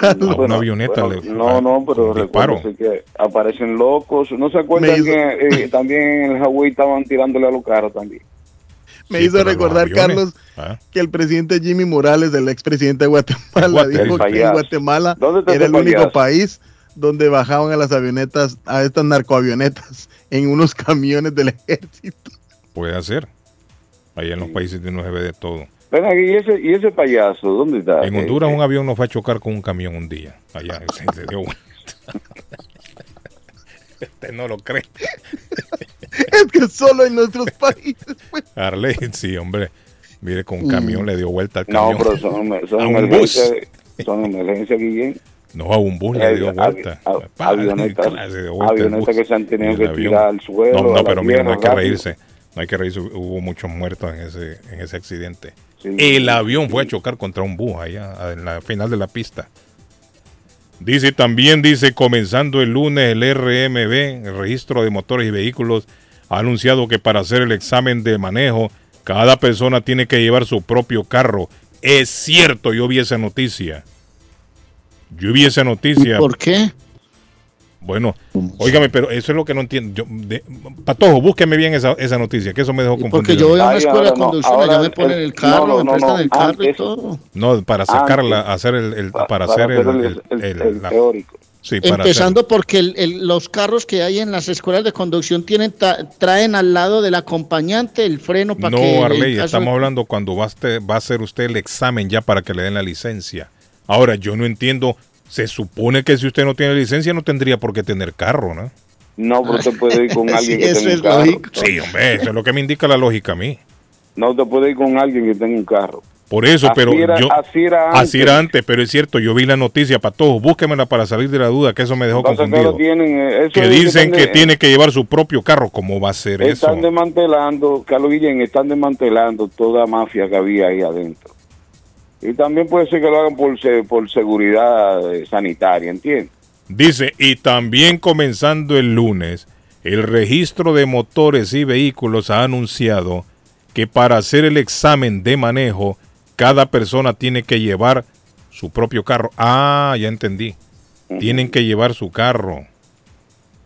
A una Bueno, avioneta bueno, le no, no, pero disparo. que aparecen locos. ¿No se acuerdan hizo- que eh, también en el Hawái estaban tirándole a los carros también? Me Sí, hizo recordar, Carlos, ¿ah? que el presidente Jimmy Morales, el expresidente de Guatemala, Guate- dijo que en. Guatemala ¿Dónde está era el único país donde bajaban a las avionetas, a estas narcoavionetas, en unos camiones del ejército. Puede hacer. Allá en los países de no se ve de todo. Ven aquí, ¿y ese, ¿y ese payaso dónde está? En Eh, Honduras eh, un avión nos fue a chocar con un camión un día. Allá se, se dio vuelta. Usted no lo cree. Es que solo en nuestros países. pues. Arley, sí, hombre. Mire, con un camión le dio vuelta al Mm. No, camión. pero son, son a un emergencias. bus. Son emergencias, Guillén. No, a un bus le dio Eh, vuelta. avionetas- bus que se han tenido que tirar al suelo, No, no pero mira, no hay que reírse. No hay que reírse. Hubo muchos muertos en ese, en ese accidente. Sí. El avión fue a chocar contra un bus allá en la final de la pista. Dice también, dice, comenzando el lunes el RMB, el registro de motores y vehículos, ha anunciado que para hacer el examen de manejo, cada persona tiene que llevar su propio carro. Es cierto, yo vi esa noticia. Yo vi esa noticia. ¿Por qué? Bueno, óigame, pero eso es lo que no entiendo. Yo, de- Patojo, búsqueme bien esa, esa noticia, que eso me dejó confundido. Porque yo voy a una escuela de no, conducción, allá me ponen el carro, no, no, me no, prestan no, el carro y todo. No, para sacarla, Antes. hacer el, el- para, para hacer el, hacer el- el- el- el- el la- teórico. sí, para Empezando porque el- el- los carros que hay en las escuelas de conducción tienen traen al lado del acompañante el freno hacer- para que... No, Arley, caso estamos hablando cuando va a, este- va a hacer usted el examen ya para que le den la licencia. Ahora, yo no entiendo, se supone que si usted no tiene licencia no tendría por qué tener carro, ¿no? No, pero usted puede ir con Sí, alguien que eso tenga es un carro. lógico. Sí, hombre, eso es lo que me indica la lógica a mí. No te puede ir con alguien que tenga un carro. Por eso, Así pero era- yo. así era así antes. era antes, pero es cierto, yo vi la noticia, Patojo, búsquemela para salir de la duda, que eso me dejó Entonces, confundido. tienen, eh, eso que dicen que de- tiene que llevar su propio carro. ¿Cómo va a ser eso? Están desmantelando, Carlos Guillén, están desmantelando toda mafia que había ahí adentro. Y también puede ser que lo hagan por, por seguridad eh, sanitaria, ¿entiendes? Dice, y también comenzando el lunes, el registro de motores y vehículos ha anunciado que para hacer el examen de manejo, cada persona tiene que llevar su propio carro. Ah, ya entendí. Tienen que llevar su carro.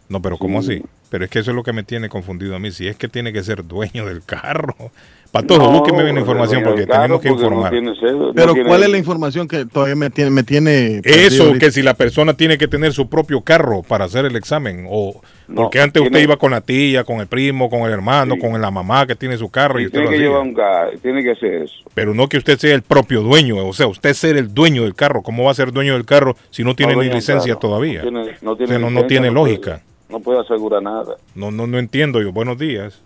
No, pero ¿cómo así? Pero es que eso es lo que me tiene confundido a mí. Si es que tiene que ser dueño del carro. Patojo, No, búsqueme bien la información porque tenemos que porque no informar. Pero tiene- ¿cuál es la información que todavía me tiene, me tiene Eso, ahorita? que si la persona tiene que tener su propio carro para hacer el examen, o No, porque antes usted iba con la tía, con el primo, con el hermano, con la mamá que tiene su carro y usted Tiene lo que hacía. llevar un carro, tiene que hacer eso. Pero no que usted sea el propio dueño, o sea, usted ser el dueño del carro. ¿Cómo va a ser dueño del carro si no tiene No, ni licencia carro. todavía? No tiene, no O sea, no, no licencia, tiene no puede- lógica. no puede asegurar nada. No, no, no entiendo yo. Buenos días.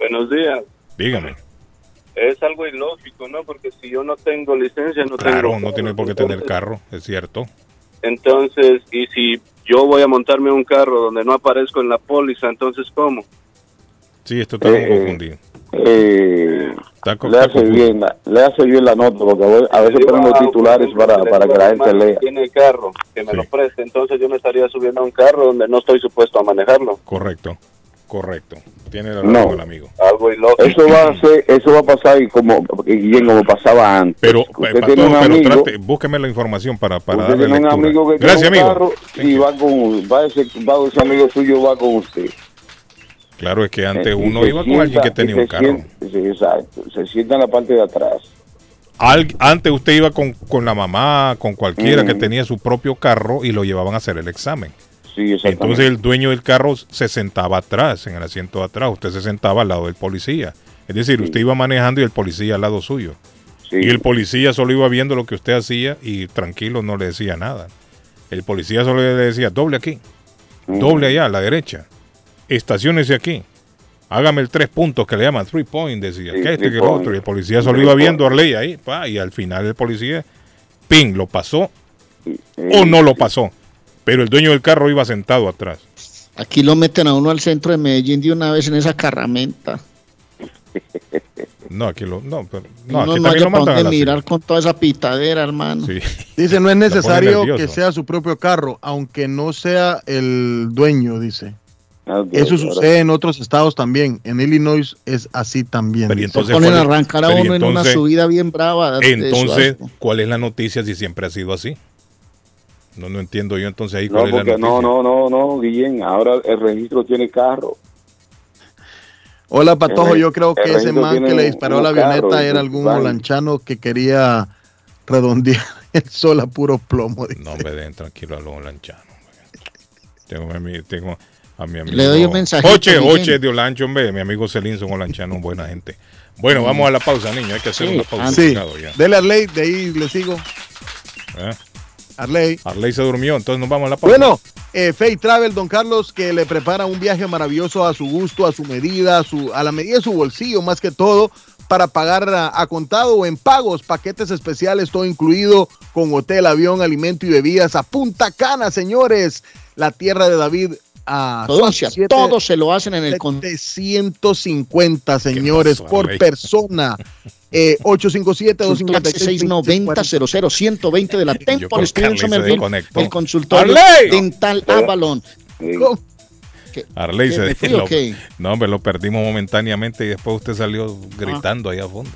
Buenos días. Dígame. Es algo ilógico, ¿no? Porque si yo no tengo licencia, no Claro, tengo... no tiene por qué tener carro, es cierto. Entonces, y si yo voy a montarme un carro donde no aparezco en la póliza, entonces ¿cómo? Sí, esto está Eh, confundido. Eh, Está co- le hace bien, la- le hace bien la nota porque a ve- a veces ah, titulares para, para que la gente lea. Tiene carro, que me lo preste, entonces yo me estaría subiendo a un carro donde no estoy supuesto a manejarlo. Correcto, correcto. Tiene la No. razón el amigo. Algo. Eso va a ser, eso va a pasar y como y bien como pasaba antes. Pero, usted pa- tiene un Patojo, pero amigo, trate, búsqueme la información para, para usted darle tiene un lectura. amigo que Gracias, tiene un amigo. carro y va con va ese, va ese amigo suyo va con usted. Claro, es que antes Eh, y uno iba con alguien que tenía un carro. sienta- sí, exacto. Se sienta en la parte de atrás. Al- antes usted iba con, con la mamá, con cualquiera que Mm. tenía su propio carro y lo llevaban a hacer el examen. Sí. Entonces el dueño del carro se sentaba atrás, en el asiento de atrás. Usted se sentaba al lado del policía. Es decir, usted iba manejando y el policía al lado suyo. Y el policía solo iba viendo lo que usted hacía y tranquilo no le decía nada. El policía solo le decía, doble aquí, doble allá, a la derecha, estaciones aquí, hágame el tres puntos que le llaman, three point, decía, Sí, que este, que el otro. Y el policía solo iba viendo a Arley ahí, pa, y al final el policía, ping, lo pasó o no lo pasó. Pero el dueño del carro iba sentado atrás. Aquí lo meten a uno al centro de Medellín de una vez en esa carramenta. No, aquí lo, no, pero, no, No, aquí no, también lo mandan a la mirar con toda esa pitadera, hermano. Dice, no es necesario que sea su propio carro, aunque no sea el dueño, dice. Ah, Eso sucede en otros estados también. En Illinois es así también. Pero entonces, Ponen a ¿cuál es- arrancar a uno en una entonces- subida bien brava. Entonces, ¿cuál es la noticia si siempre ha sido así? No, no entiendo yo entonces ahí No, cuál es la porque noticia. no, no, no, no, Guillén, ahora el registro tiene carro. Hola, Patojo. El- Yo creo que ese man que le disparó la carro, avioneta era algún holanchano que quería redondear el sol a puro plomo. dice. No, hombre, den tranquilo a los lanchanos. Tengo a mi, tengo a mi amigo. Le doy un mensajito, Oche. Oche de Olancho, hombre. Mi amigo Celín son olanchanos, buena gente. Bueno, vamos a la pausa, niño. Hay que hacer Sí, una pausa. sí. ya. Dele a Arley, de ahí le sigo. ¿Eh? Arley. Arley se durmió, entonces nos vamos a la pausa. Bueno, eh, Fay Travel, don Carlos, que le prepara un viaje maravilloso a su gusto, a su medida, a, su, a la medida de su bolsillo, más que todo, para pagar a, a contado o en pagos, paquetes especiales, todo incluido, con hotel, avión, alimento y bebidas a Punta Cana, señores, la tierra de David. A Todo, si a todos se lo hacen en el con 750, señores, pasó, por Arley? persona. Eh, 857 690 00 120 de la Temple desconectó. el consultorio ¡Arley! dental Avalon. Arley ¿Qué, se me fui lo-? No, hombre, lo perdimos momentáneamente y después usted salió gritando ahí a fondo.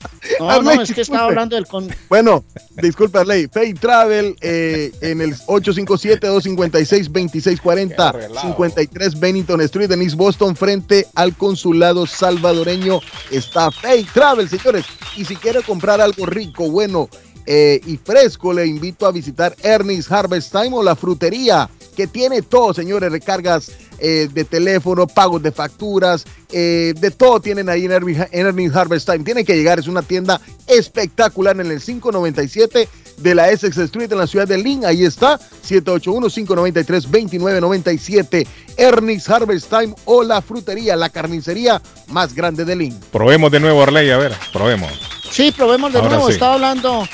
No, no, es que estaba hablando del con... Bueno, disculpe, Arley. Fay Travel eh, en el 857-256-2640, 53 Bennington Street en East Boston, frente al consulado salvadoreño. Está Fay Travel, señores. Y si quiere comprar algo rico, bueno eh, y fresco, le invito a visitar Ernest Harvest Time o la frutería que tiene todo, señores, recargas eh, de teléfono, pagos de facturas, eh, de todo tienen ahí en Ernie, en Ernie Harvest Time. Tienen que llegar, es una tienda espectacular en el 597 de la Essex Street en la ciudad de Lynn. Ahí está, 781-593-2997. Ernest Harvest Time o la frutería, la carnicería más grande de Lynn. Probemos de nuevo, Arley, a ver, probemos. Sí, probemos de Ahora nuevo. sí. Estaba hablando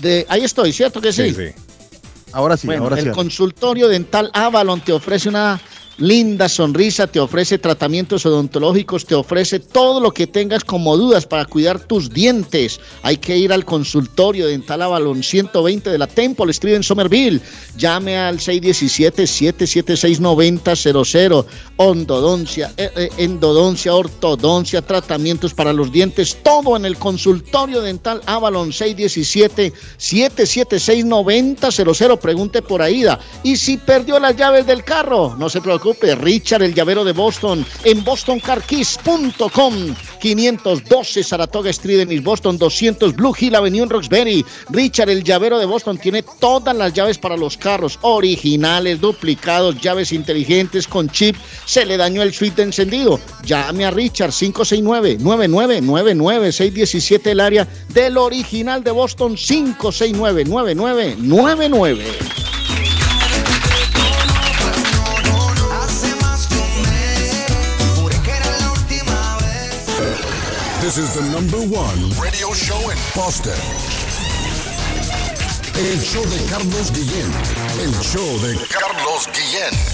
de. Ahí estoy, ¿cierto que sí? Ahora sí, Bueno, ahora sí. el consultorio dental Avalon te ofrece una linda sonrisa, te ofrece tratamientos odontológicos, te ofrece todo lo que tengas como dudas para cuidar tus dientes. Hay que ir al consultorio dental Avalon 120 de la Temple Street en Somerville. Llame al 617-776-9000. Ondodoncia, eh, eh, endodoncia, ortodoncia, tratamientos para los dientes, todo en el consultorio dental Avalon 617-776-9000. Pregunte por Aida. Y si perdió las llaves del carro, no se preocupe. Richard, el llavero de Boston, en bostoncarkeys.com. 512 Saratoga Street en East Boston, 200 Blue Hill Avenue en Roxbury. Richard, el llavero de Boston, tiene todas las llaves para los carros, originales, duplicados, llaves inteligentes con chip. Se le dañó el switch de encendido. Llame a Richard 569-9999-617 el área del original de Boston 569-9999. This is the number one radio show in Boston. El show de Carlos Guillén. El show de Carlos Guillén.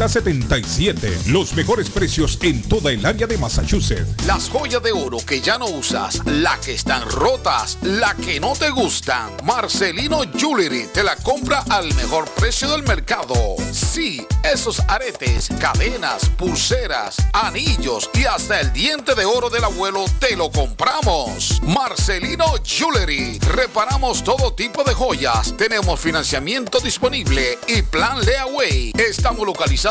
381-7077. Los mejores precios en toda el área de Massachusetts. Las joyas de oro que ya no usas, la que están rotas, la que no te gustan. Marcelino Jewelry te la compra al mejor precio del mercado. Sí, esos aretes, cadenas, pulseras, anillos y hasta el diente de oro del abuelo te lo compramos. Marcelino Jewelry. Reparamos todo tipo de joyas. Tenemos financiamiento disponible y plan Leaway. Estamos localizados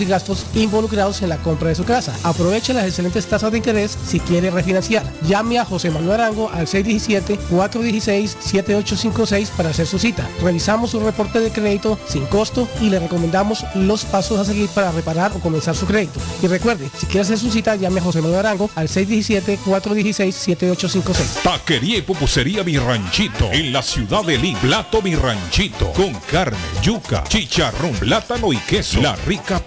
y gastos involucrados en la compra de su casa. Aproveche las excelentes tasas de interés si quiere refinanciar. Llame a José Manuel Arango al 617-416-7856 para hacer su cita. Revisamos su reporte de crédito sin costo y le recomendamos los pasos a seguir para reparar o comenzar su crédito. Y recuerde, si quiere hacer su cita, llame a José Manuel Arango al 617-416-7856. Taquería y pupusería Mi Ranchito en la ciudad de Lima. Plato Mi Ranchito con carne, yuca, chicharrón, plátano y queso. La rica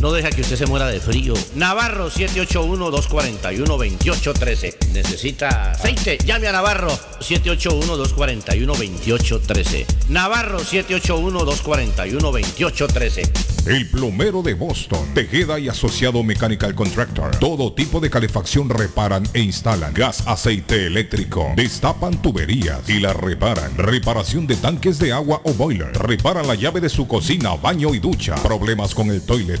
no deja que usted se muera de frío. Navarro 781-241-2813. Necesita aceite. Llame a Navarro 781-241-2813. Navarro 781-241-2813. El plomero de Boston, Tejeda y Asociado Mechanical Contractor. Todo tipo de calefacción reparan e instalan. Gas, aceite eléctrico. Destapan tuberías y las reparan. Reparación de tanques de agua o boiler. Reparan la llave de su cocina, baño y ducha. Problemas con el toilet,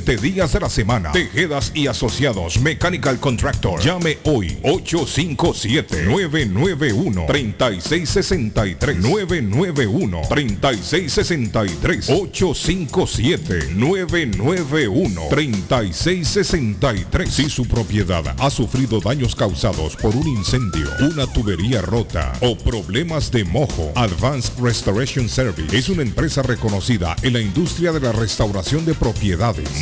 días de la semana. Tejedas y asociados. Mechanical Contractor. Llame hoy. 857-991-3663. 991-3663. 857-991-3663. Si su propiedad ha sufrido daños causados por un incendio, una tubería rota o problemas de mojo, Advanced Restoration Service es una empresa reconocida en la industria de la restauración de propiedades.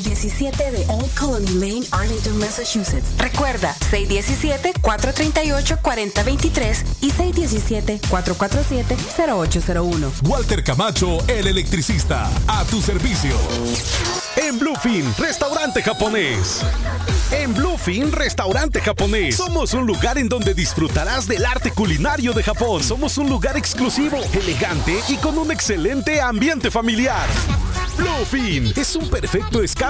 el 17 de Old Colony Lane, Arlington, Massachusetts. Recuerda, 617-438-4023 y 617-447-0801. Walter Camacho, el electricista. A tu servicio. En Bluefin, restaurante japonés. En Bluefin Restaurante Japonés. Somos un lugar en donde disfrutarás del arte culinario de Japón. Somos un lugar exclusivo, elegante y con un excelente ambiente familiar. Bluefin es un perfecto escape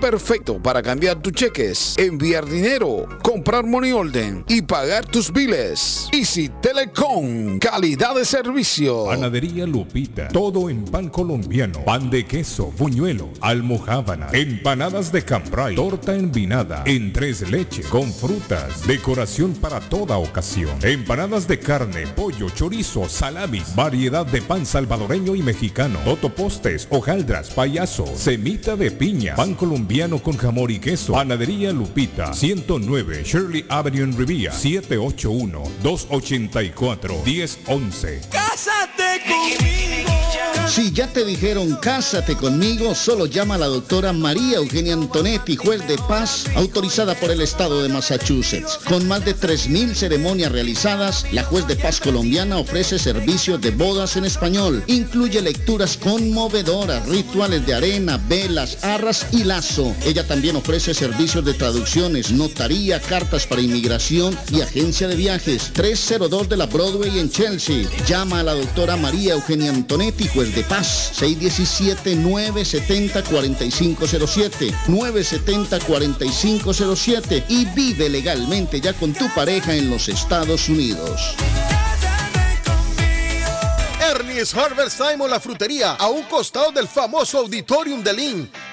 perfecto para cambiar tus cheques, enviar dinero, comprar money order y pagar tus biles. Easy Telecom, calidad de servicio. Panadería Lupita, todo en pan colombiano, pan de queso, buñuelo, almohábana, empanadas de cambray, torta envinada, en tres leches, con frutas, decoración para toda ocasión, empanadas de carne, pollo, chorizo, salamis, variedad de pan salvadoreño y mexicano, totopostes, hojaldras, payaso, semita de piña, pan colombiano con jamón y queso, panadería Lupita, 109 Shirley Avenue en Rivia, 781-284-1011. ¡Cásate conmigo! Si ya te dijeron cásate conmigo, solo llama a la doctora María Eugenia Antonetti, juez de paz, autorizada por el estado de Massachusetts. Con más de 3.000 ceremonias realizadas, la juez de paz colombiana ofrece servicios de bodas en español. Incluye lecturas conmovedoras, rituales de arena, velas, arras y lazo. Ella también ofrece servicios de traducciones, notaría, cartas para inmigración y agencia de viajes. 302 de la Broadway en Chelsea. Llama a la doctora María Eugenia Antonetti, juez de paz. 617-970-4507. 970-4507. Y vive legalmente ya con tu pareja en los Estados Unidos. Ernie's Harvest Time la frutería, a un costado del famoso Auditorium de Lynn.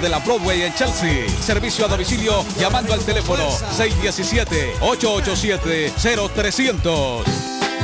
de la Broadway en Chelsea. Servicio a domicilio llamando al teléfono 617-887-0300.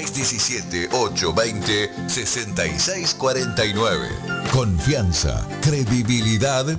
617-820-6649. Confianza, credibilidad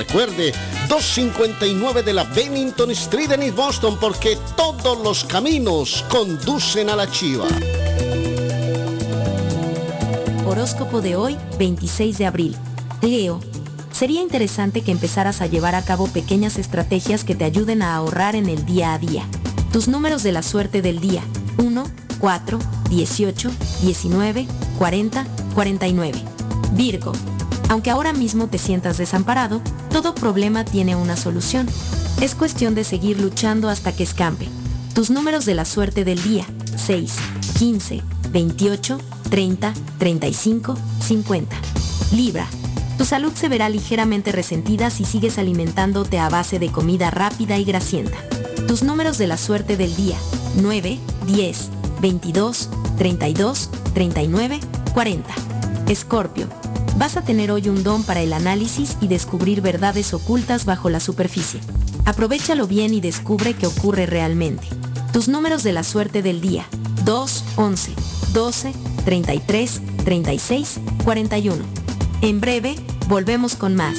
Recuerde, 259 de la Bennington Street en East Boston, porque todos los caminos conducen a la chiva. Horóscopo de hoy, 26 de abril. Leo. Sería interesante que empezaras a llevar a cabo pequeñas estrategias que te ayuden a ahorrar en el día a día. Tus números de la suerte del día. 1, 4, 18, 19, 40, 49. Virgo. Aunque ahora mismo te sientas desamparado, todo problema tiene una solución. Es cuestión de seguir luchando hasta que escampe. Tus números de la suerte del día. 6, 15, 28, 30, 35, 50. Libra. Tu salud se verá ligeramente resentida si sigues alimentándote a base de comida rápida y grasienta. Tus números de la suerte del día. 9, 10, 22, 32, 39, 40. Escorpio. Vas a tener hoy un don para el análisis y descubrir verdades ocultas bajo la superficie. Aprovechalo bien y descubre qué ocurre realmente. Tus números de la suerte del día. 2, 11, 12, 33, 36, 41. En breve, volvemos con más.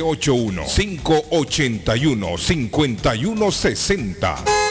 781-581-5160.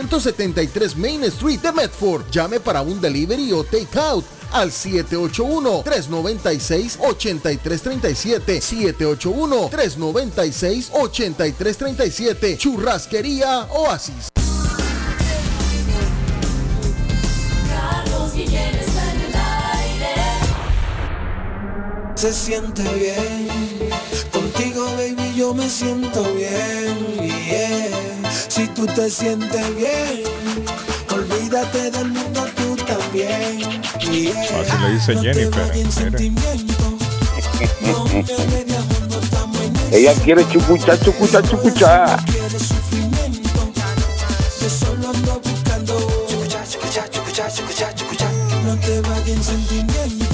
373 Main Street de Medford. Llame para un delivery o take out al 781-396-8337. 781-396-8337. Churrasquería Oasis. Carlos Guillén está en el aire. Se siente bien. Contigo, baby, yo me siento bien. Si tú te sientes bien, olvídate del mundo tú también. yeah. Así le dice Jennifer. mire. Ella quiere chucuchá, chucuchá, chucuchá. No sentimiento.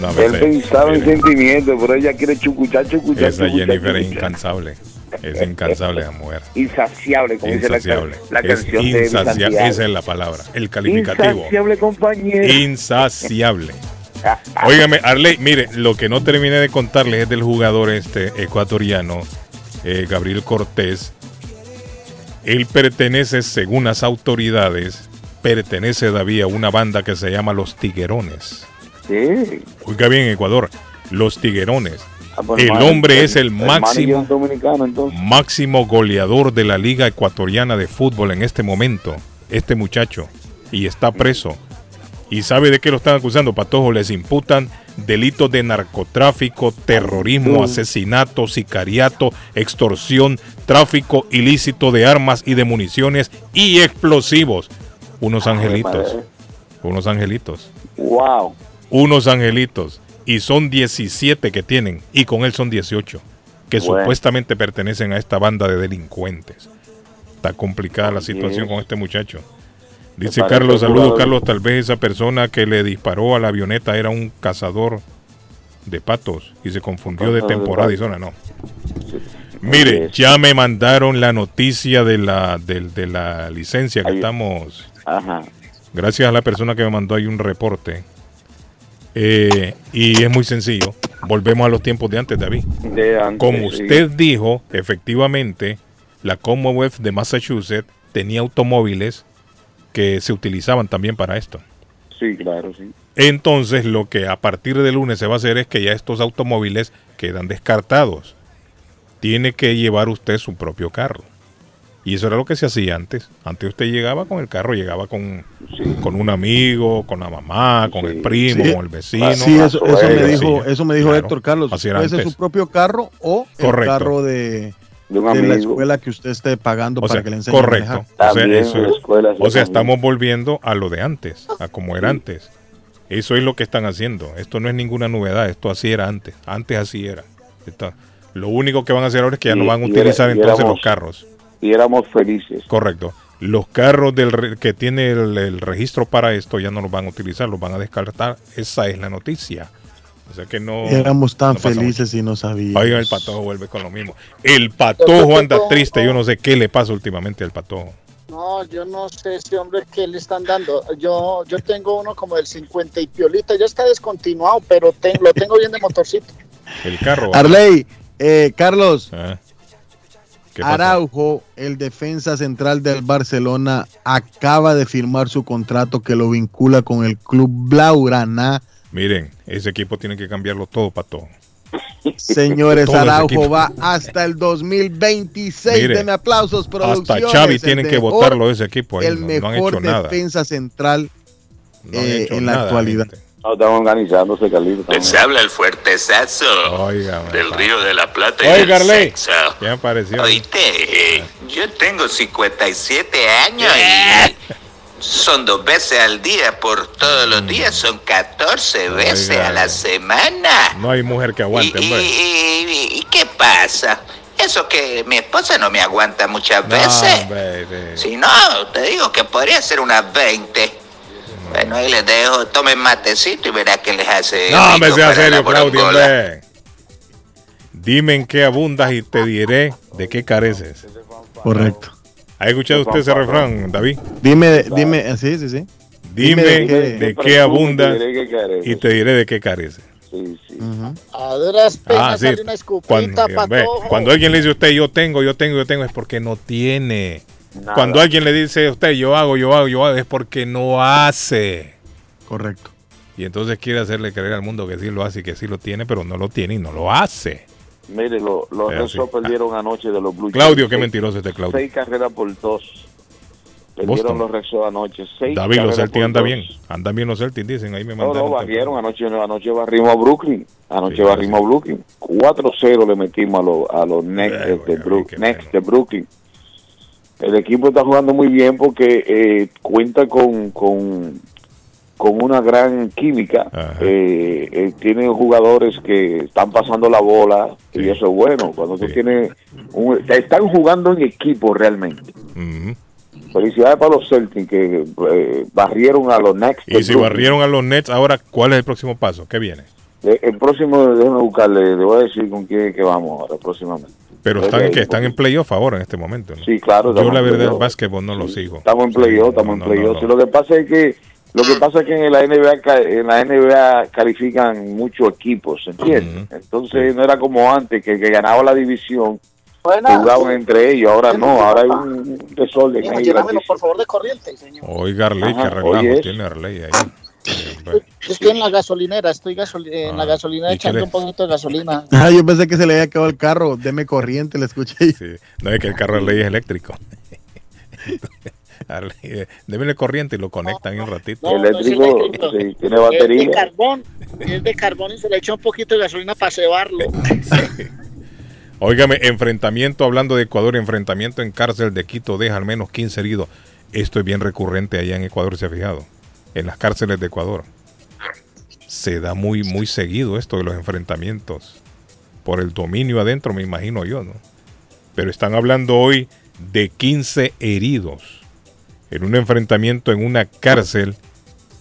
No, Él me- pensaba en sentimientos, pero ella quiere chucuchar, chucuchar, Esa chucuchar, Jennifer es incansable. Es incansable la mujer. Insaciable, como dice la, Insaciable. la Es canción de insacia- Santiago. Esa es la palabra. El calificativo. Insaciable compañero. Insaciable. Óigame, Arley, mire, lo que no terminé de contarles es del jugador este ecuatoriano, eh, Gabriel Cortés. Él pertenece, según las autoridades, pertenece David a una banda que se llama Los Tiguerones. Sí. Oiga bien, Ecuador, Los Tiguerones. Pues, El hermano, hombre es el máximo máximo goleador de la Liga Ecuatoriana de Fútbol en este momento, este muchacho, y está preso. ¿Y sabe de qué lo están acusando, Patojo? Les imputan delitos de narcotráfico, terrorismo, asesinato, sicariato, extorsión, tráfico ilícito de armas y de municiones y explosivos. Unos angelitos. Unos angelitos. Wow. Unos angelitos. Y son 17 que tienen. Y con él son 18. Que Bueno. supuestamente pertenecen a esta banda de delincuentes. Está complicada la situación con este muchacho. Dice Carlos, saludos. Carlos, tal vez esa persona que le disparó a la avioneta era un cazador de patos y se confundió de de temporada y zona, no. Mire, ya me mandaron la noticia de la, del- de, la licencia que estamos... Ajá. Gracias a la persona que me mandó ahí un reporte. Eh, y es muy sencillo. Volvemos a los tiempos de antes, David. De antes, Como sí. usted dijo, efectivamente, la Commonwealth de Massachusetts tenía automóviles que se utilizaban también para esto. Sí, claro, sí. Entonces lo que a partir del lunes se va a hacer es que ya estos automóviles quedan descartados. Tiene que llevar usted su propio carro. Y eso era lo que se hacía antes. Antes usted llegaba con el carro, llegaba con, con un amigo, con la mamá, con el primo, Sí. con el vecino. Sí, eso, eso me dijo, eso me dijo claro. Héctor Carlos. Así era Puede ser antes. su propio carro o Correcto. el carro de, De un de la escuela que usted esté pagando O para sea, que le enseñe a correcto. manejar. O sea, escuela o sea, estamos volviendo a lo de antes, a como era antes. Eso es lo que están haciendo. Esto no es ninguna novedad. Esto así era antes. Antes así era. Lo único que van a hacer ahora es que ya no van a utilizar era- entonces éramos- los carros. Y éramos felices. Correcto. Los carros del re- que tiene el, el registro para esto ya no los van a utilizar, los van a descartar. Esa es la noticia. O sea que no. Éramos tan no felices y no sabíamos. Oiga, el patojo vuelve con lo mismo. El patojo anda triste. Yo no sé qué le pasa últimamente al patojo. No, yo no sé ese hombre que le están dando. Yo yo tengo uno como del 50 y piolita, ya está descontinuado, pero ten- lo tengo bien de motorcito. El carro. Arley, eh, Carlos, Ah. Araujo, el defensa central del Barcelona, acaba de firmar su contrato que lo vincula con el club Blaugrana. Miren, ese equipo tiene que cambiarlo todo. Señores, Todo ese Araujo va hasta el 2026. Mire, Deme aplausos, producciones. Hasta Xavi tienen que votarlo ese equipo. ahí. El No, no han mejor nada. defensa central No eh, en la nada, actualidad. No, estamos organizándose, Carlito. Les habla el fuertezazo Oiga, del Río de la Plata y Oiga, del Arley. sexo. ¿Qué me pareció? Oíste, yo tengo 57 años y son dos veces al día por todos los días, son 14 veces Oiga. a la semana. No hay mujer que aguante, ¿Y, y- y- y qué pasa? Eso que mi esposa no me aguanta muchas No, veces. hombre, Si no, te digo que podría ser unas 20. Bueno, ahí les dejo, tomen matecito y verá que les hace. No, rico sea serio, la Claudio. Dime en qué abundas y te diré de qué careces. Correcto. ¿Ha escuchado usted ese refrán, David? Dime, dime, eh, sí, sí, sí. Dime, de qué- de qué abundas y te diré de qué careces. A duras penas Ah, sí. sale una escupita, Cuando, ve, cuando alguien le dice a usted yo tengo, yo tengo, yo tengo, es porque no tiene. Nada. Cuando alguien le dice a usted yo hago, yo hago, yo hago, es porque no hace. Correcto. Y entonces quiere hacerle creer al mundo que sí lo hace y que sí lo tiene, pero no lo tiene y no lo hace. Mire, lo- los. Sox perdieron anoche de los Blue Claudio, Jays. qué mentiroso este Claudio. Seis carreras por dos. Perdieron Boston. los Red Sox anoche. Seis David, los Celtics por anda dos. bien. Andan bien los Celtics, dicen. Ahí me No, mandaron. no, barrieron. Anoche, anoche barrimos a Brooklyn. Anoche barrimos a Brooklyn. 4-0 le metimos a los, a los Nets, de, Brook- Nets de Brooklyn. El equipo está jugando muy bien porque eh, cuenta con, con, con una gran química. Eh, eh, tiene jugadores que están pasando la bola y eso es bueno. Cuando tú tienes... un- están jugando en equipo realmente. Felicidades para los Celtics que eh, barrieron a los Nets. Y si barrieron a los Nets, ahora, ¿cuál es el próximo paso? ¿Qué viene? Eh, El próximo, déjame buscarle, le voy a decir con quién es que vamos ahora próximamente. Pero están, ahí, que están en playoff ahora en este momento. ¿no? Sí, claro, Yo la verdad el básquetbol no lo sigo. Estamos en playoff, estamos en no, playoff. Lo que pasa es que lo que pasa es que en la NBA en la NBA califican muchos equipos, ¿entiendes? Entonces no era como antes que que ganaba la división jugaban entre ellos, ahora no, ahora hay un desorden por favor de corriente, señor. Oiga, Arley, relajo oye, tiene Arley ahí. Estoy en la gasolinera, estoy gasoli- en la gasolinera Ah, ¿y qué echando un poquito de gasolina. Ah, yo pensé que se le había acabado el carro. Deme corriente, le escuché. ahí. No es que el carro de Arley es eléctrico. Débele corriente y lo conectan en un ratito. No, no es eléctrico. sí, tiene Es de batería. carbón, es de carbón y se le echa un poquito de gasolina para cebarlo. Óigame, enfrentamiento, hablando de Ecuador, enfrentamiento en cárcel de Quito deja al menos 15 heridos. Esto es bien recurrente allá en Ecuador, se ha fijado. En las cárceles de Ecuador. Se da muy, muy seguido esto de los enfrentamientos. Por el dominio adentro, me imagino yo, ¿no? Pero están hablando hoy de 15 heridos. En un enfrentamiento en una cárcel.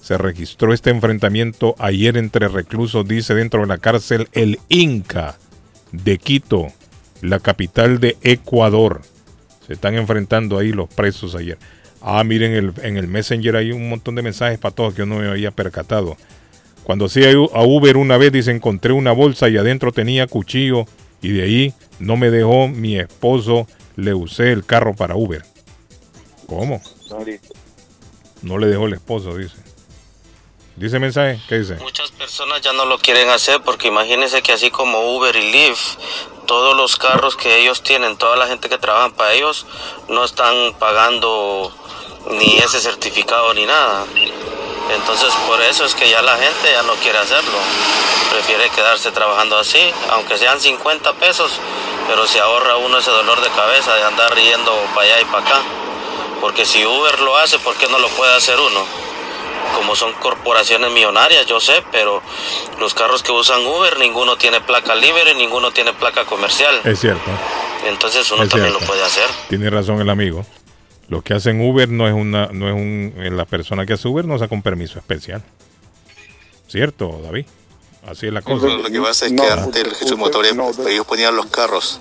Se registró este enfrentamiento ayer entre reclusos, dice dentro de la cárcel el Inca de Quito, la capital de Ecuador. Se están enfrentando ahí los presos ayer. Ah, miren, el, en el Messenger hay un montón de mensajes para todos que yo no me había percatado. Cuando hacía a Uber una vez, dice, encontré una bolsa y adentro tenía cuchillo y de ahí no me dejó mi esposo, le usé el carro para Uber. ¿Cómo? No le dejó el esposo, dice. Dice mensaje, ¿qué dice? Muchas personas ya no lo quieren hacer porque imagínense que así como Uber y Lyft, todos los carros que ellos tienen, toda la gente que trabaja para ellos, no están pagando ni ese certificado ni nada. Entonces por eso es que ya la gente ya no quiere hacerlo. Prefiere quedarse trabajando así, aunque sean 50 pesos, pero se ahorra uno ese dolor de cabeza de andar yendo para allá y para acá. Porque si Uber lo hace, ¿por qué no lo puede hacer uno? Como son corporaciones millonarias, yo sé, pero los carros que usan Uber, ninguno tiene placa libre, ninguno tiene placa comercial. Es cierto. Entonces uno Es también cierto. lo puede hacer. Tiene razón el amigo. Lo que hacen Uber no es una, no es un, eh, la persona que hace Uber no saca un permiso especial. ¿Cierto, David? Así es la cosa. Lo que pasa es que antes el motoría, ellos ponían los carros.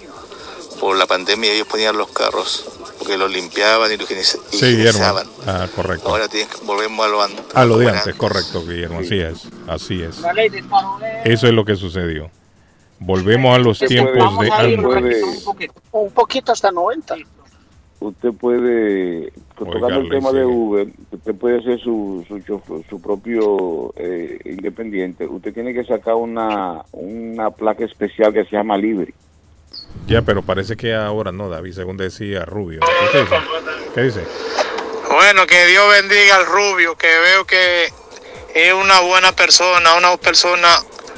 Por la pandemia ellos ponían los carros. Porque los limpiaban y los higieniz- Sí, Guillermo. higienizaban. Ah, correcto. Ahora tienen que- volvemos a lo an- A lo de antes, correcto, Guillermo. Así es. Así es. Eso es lo que sucedió. Volvemos a los tiempos puede- de antes. un poquito, un poquito hasta 90. Usted puede, tocando el tema de. Uber, usted puede hacer su, su, chofer- su propio eh, independiente. Usted tiene que sacar una, una placa especial que se llama Libre. Ya, pero parece que ahora no, David, según decía Rubio. ¿Qué dice? ¿Qué dice? Bueno, que Dios bendiga al rubio, que veo que es una buena persona, una persona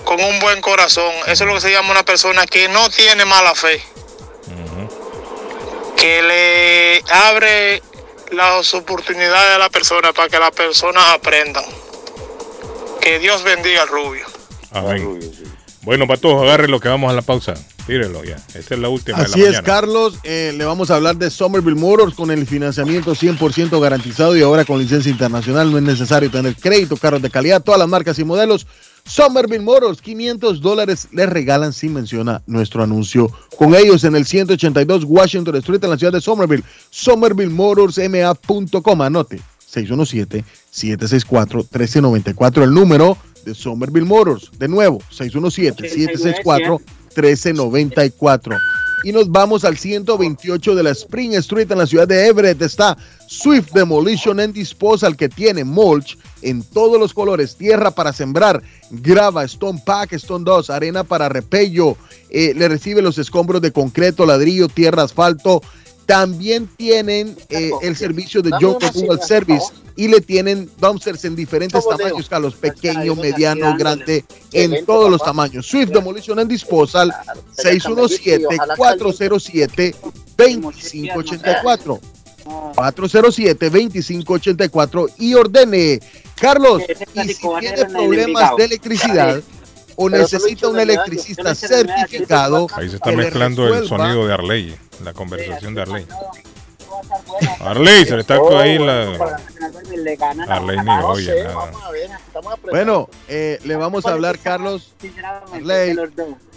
con un buen corazón. Eso es lo que se llama una persona que no tiene mala fe. Que le abre las oportunidades a la persona para que las personas aprendan. Que Dios bendiga al rubio. Amén. Bueno, para todos, agarren lo que vamos a la pausa. Tírelo ya. Esta es la última Así de la es, mañana. Carlos. Eh, le vamos a hablar de Somerville Motors con el financiamiento 100% garantizado y ahora con licencia internacional. No es necesario tener crédito, carros de calidad, todas las marcas y modelos. Somerville Motors, 500 dólares les regalan si menciona nuestro anuncio. Con ellos en el 182 Washington Street en la ciudad de Somerville. SomervilleMotorsMA.com. Anote 617-764-1394. El número de Somerville Motors. De nuevo, 617-764-1394. Y nos vamos al 128 de la Spring Street en la ciudad de Everett. Está Swift Demolition and Disposal que tiene mulch en todos los colores, tierra para sembrar, grava, stone pack, stone 2, arena para repello, eh, le recibe los escombros de concreto, ladrillo, tierra, asfalto. También tienen eh, el servicio de una Google Service y le tienen dumpsters en diferentes tamaños, Carlos, pequeño, mediano, grande, en todos los tamaños. Swift Demolition and Disposal, sería camelito y ojalá 617-407-2584. 407-2584 y ordene. Carlos, y si tiene problemas de electricidad o Pero necesita un electricista certificado, Ahí se está mezclando el sonido de Arley, la conversación de Arley. Arley, se le está Oh, ahí la... Arley ni oye nada. Bueno, eh, le vamos a hablar, Carlos. Arley.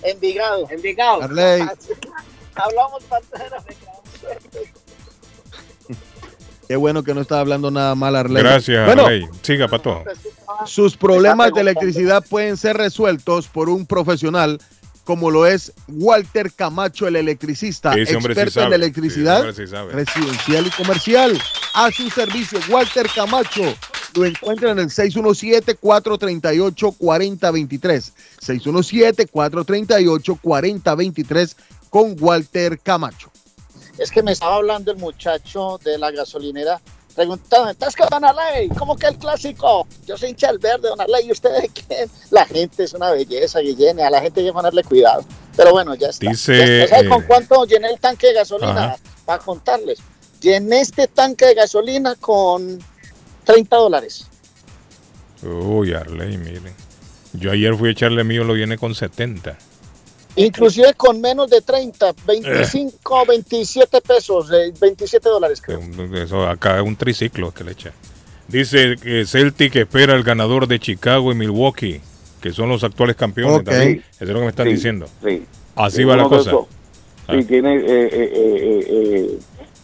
Envigado. Envigado. Arley. Hablamos pantera. Qué bueno que no está hablando nada mal, Arley. Gracias, Bueno, Arley. Siga, Pato. Sus problemas de electricidad pueden ser resueltos por un profesional como lo es Walter Camacho, el electricista, Ese sí experto en electricidad Sí, residencial y comercial. A su servicio, Walter Camacho. Lo encuentran en el 617-438-4023. 617-438-4023 con Walter Camacho. Es que me estaba hablando el muchacho de la gasolinera preguntando, ¿estás con Don Arley? ¿Cómo que el clásico? Yo soy hincha del verde, Don Arley, ¿y usted de quién? La gente es una belleza, Guillene, a la gente hay que ponerle cuidado. Pero bueno, ya está. Dice, Ya- ¿Sabe con eh, cuánto llené el tanque de gasolina? Ajá. Para contarles. Llené este tanque de gasolina con 30 dólares. Uy, Arley, miren. Yo ayer fui a echarle mío, lo viene con 70. Inclusive con menos de 30, 25, 27 pesos, eh, 27 dólares creo. Eso acá es un triciclo que le echa. Dice que Celtic espera al ganador de Chicago y Milwaukee, que son los actuales campeones Ok. también. Eso es lo que me están Sí, diciendo. sí. Así Sí, va la cosa. Sí, tiene eh, eh, eh, eh,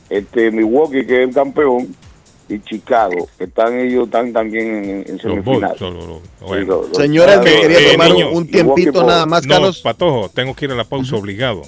este Milwaukee que es el campeón y Chicago que están ellos están también en, en Los semifinal. Bulls, los- los- Sí, bueno. los- los- Señores, me quería eh, tomar un- niños, un tiempito nada más, No, Carlos. Patojo, tengo que ir a la pausa obligado.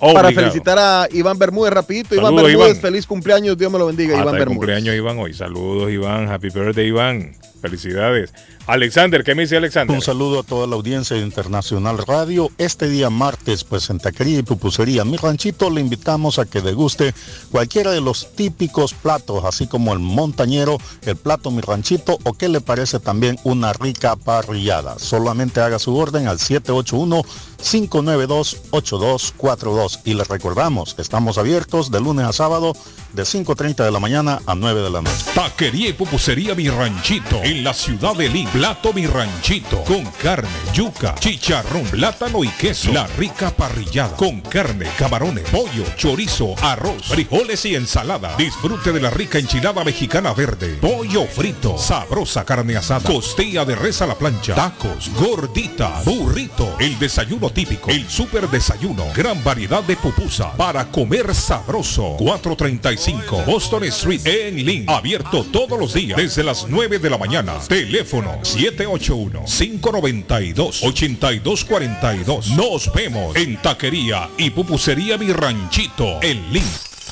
Para Obligado. felicitar a Iván Bermúdez, rapidito. Iván Bermúdez, Iván. feliz cumpleaños, Dios me lo bendiga, Ah, Iván Bermúdez. cumpleaños Iván hoy. Saludos Iván, happy birthday Iván. Felicidades. Alexander, ¿qué me dice Alexander? Un saludo a toda la audiencia de Internacional Radio. Este día martes, pues en Taquería y Pupusería Mi Ranchito le invitamos a que deguste cualquiera de los típicos platos, así como el montañero, el plato Mi Ranchito o qué le parece también una rica parrillada. Solamente haga su orden al 781-592-8242 y les recordamos, estamos abiertos de lunes a sábado de 5.30 de la mañana a 9 de la noche. Taquería y pupusería Mi Ranchito en la ciudad de Lima. Plato Mi Ranchito con carne, yuca, chicharrón, plátano y queso. La rica parrillada con carne, camarones, pollo, chorizo, arroz, frijoles y ensalada. Disfrute de la rica enchilada mexicana verde, pollo frito, sabrosa carne asada, costilla de res a la plancha, tacos, gordita, burrito, el desayuno típico, el super desayuno, gran variedad de pupusa para comer sabroso. 435 Boston Street en Lynn. Abierto todos los días desde las 9 de la mañana. Teléfono 781-592-8242. Nos vemos en Taquería y Pupusería Mi Ranchito en Lynn.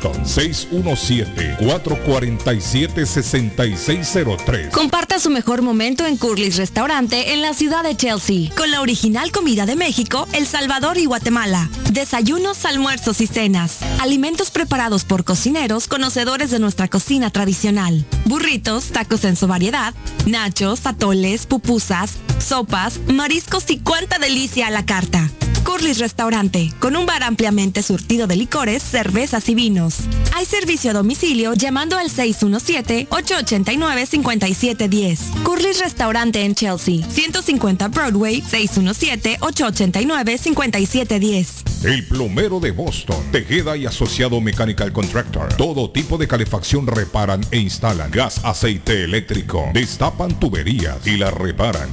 617-447-6603. Comparta su mejor momento en Curly's Restaurante en la ciudad de Chelsea, con la original comida de México, El Salvador y Guatemala. Desayunos, almuerzos y cenas. Alimentos preparados por cocineros conocedores de nuestra cocina tradicional. Burritos, tacos en su variedad, nachos, atoles, pupusas, sopas, mariscos y cuánta delicia a la carta. Curly's Restaurante, con un bar ampliamente surtido de licores, cervezas y vinos. Hay servicio a domicilio llamando al 617-889-5710. Curly's Restaurante en Chelsea, 150 Broadway, 617-889-5710. El plomero de Boston, Tejeda y Asociado Mechanical Contractor. Todo tipo de calefacción reparan e instalan. Gas, aceite eléctrico. Destapan tuberías y las reparan.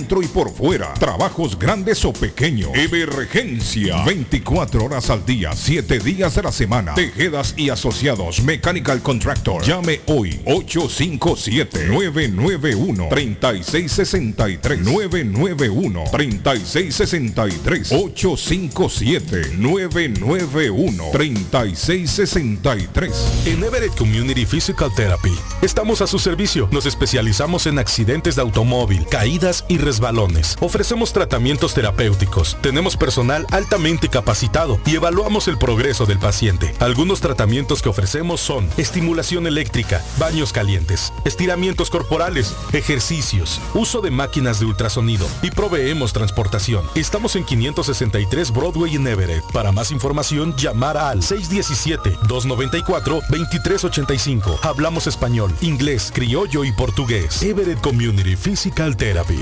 y por fuera. Trabajos grandes o pequeños. Emergencia. 24 horas al día, 7 días de la semana. Tejedas y asociados. Mechanical Contractor. Llame hoy. 857-991-3663. 991-3663. 857-991-3663. En Everett Community Physical Therapy estamos a su servicio. Nos especializamos en accidentes de automóvil, caídas y resbalones. Ofrecemos tratamientos terapéuticos. Tenemos personal altamente capacitado y evaluamos el progreso del paciente. Algunos tratamientos que ofrecemos son estimulación eléctrica, baños calientes, estiramientos corporales, ejercicios, uso de máquinas de ultrasonido y proveemos transportación. Estamos en 563 Broadway en Everett. Para más información, llamar al 617-294-2385. Hablamos español, inglés, criollo y portugués. Everett Community Physical Therapy.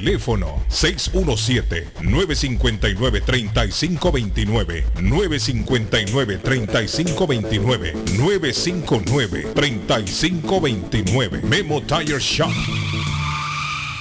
Teléfono 617-959-3529. 959-3529. 959-3529. Memo Tire Shop.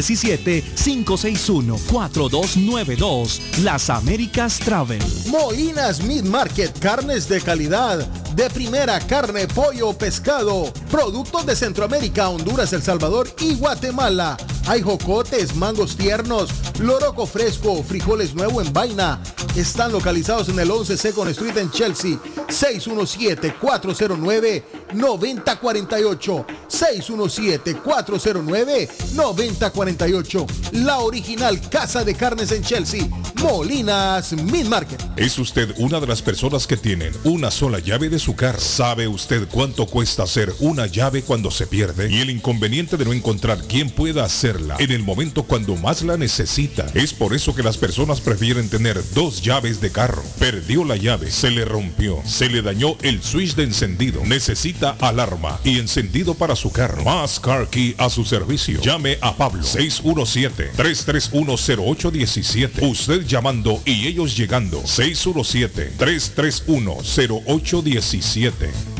617-561-4292. Las Américas Travel. Molinas Meat Market, carnes de calidad, de primera carne, pollo, pescado, productos de Centroamérica, Honduras, El Salvador y Guatemala. Hay jocotes, mangos tiernos, loroco fresco, frijoles nuevo en vaina. Están localizados en el 11 Second Street en Chelsea. 617-409-9048. 617-409-9048. La original Casa de Carnes en Chelsea. Molinas Meat Market. ¿Es usted una de las personas que tienen una sola llave de su carro? ¿Sabe usted cuánto cuesta hacer una llave cuando se pierde? Y el inconveniente de no encontrar quién pueda hacerla en el momento cuando más la necesita. Es por eso que las personas prefieren tener dos llaves de carro. Perdió la llave, se le rompió, se le dañó el switch de encendido. Necesita alarma y encendido para su carro. Más Car Key a su servicio. Llame a Pablo 617-331-0817. Usted llamando y ellos llegando. 617-331-0817.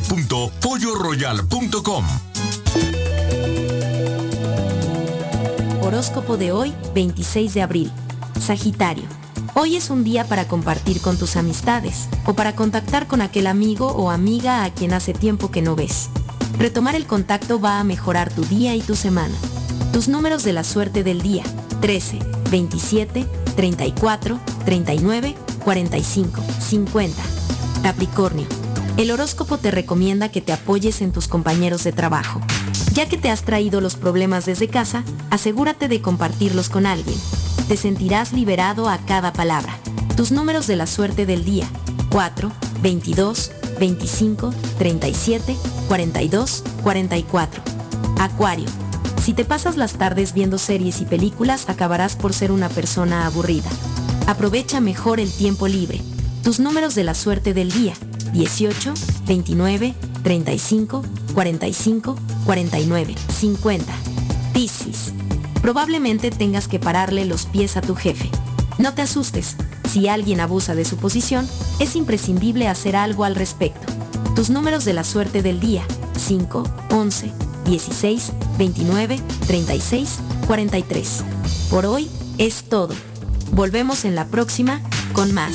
www.polloroyal.com. Horóscopo de hoy, 26 de abril. Sagitario. Hoy es un día para compartir con tus amistades o para contactar con aquel amigo o amiga a quien hace tiempo que no ves. Retomar el contacto va a mejorar tu día y tu semana. Tus números de la suerte del día. 13, 27, 34, 39, 45, 50. Capricornio. El horóscopo te recomienda que te apoyes en tus compañeros de trabajo. Ya que te has traído los problemas desde casa, asegúrate de compartirlos con alguien. Te sentirás liberado a cada palabra. Tus números de la suerte del día. 4, 22, 25, 37, 42, 44. Acuario. Si te pasas las tardes viendo series y películas, acabarás por ser una persona aburrida. Aprovecha mejor el tiempo libre. Tus números de la suerte del día. 18, 29, 35, 45, 49, 50. Piscis. Probablemente tengas que pararle los pies a tu jefe. No te asustes. Si alguien abusa de su posición, es imprescindible hacer algo al respecto. Tus números de la suerte del día. 5, 11, 16, 29, 36, 43. Por hoy es todo. Volvemos en la próxima con más.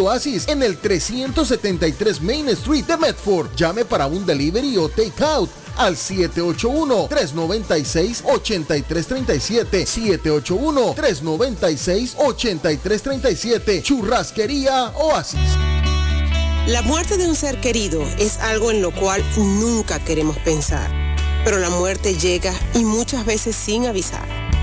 Oasis en el 373 Main Street de Medford. Llame para un delivery o take out al 781-396-8337. 781-396-8337. Churrasquería Oasis. La muerte de un ser querido es algo en lo cual nunca queremos pensar, pero la muerte llega y muchas veces sin avisar.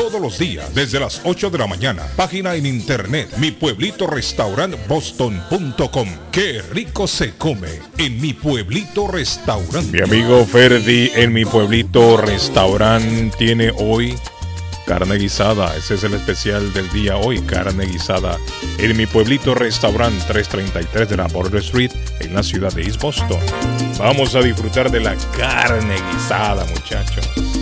todos los días desde las 8 de la mañana. Página en internet mi pueblito boston.com. Qué rico se come en mi pueblito restaurante. Mi amigo Ferdi en mi pueblito restaurant tiene hoy carne guisada. Ese es el especial del día hoy, carne guisada en mi pueblito restaurant 333 de la Border Street en la ciudad de East Boston. Vamos a disfrutar de la carne guisada, muchachos.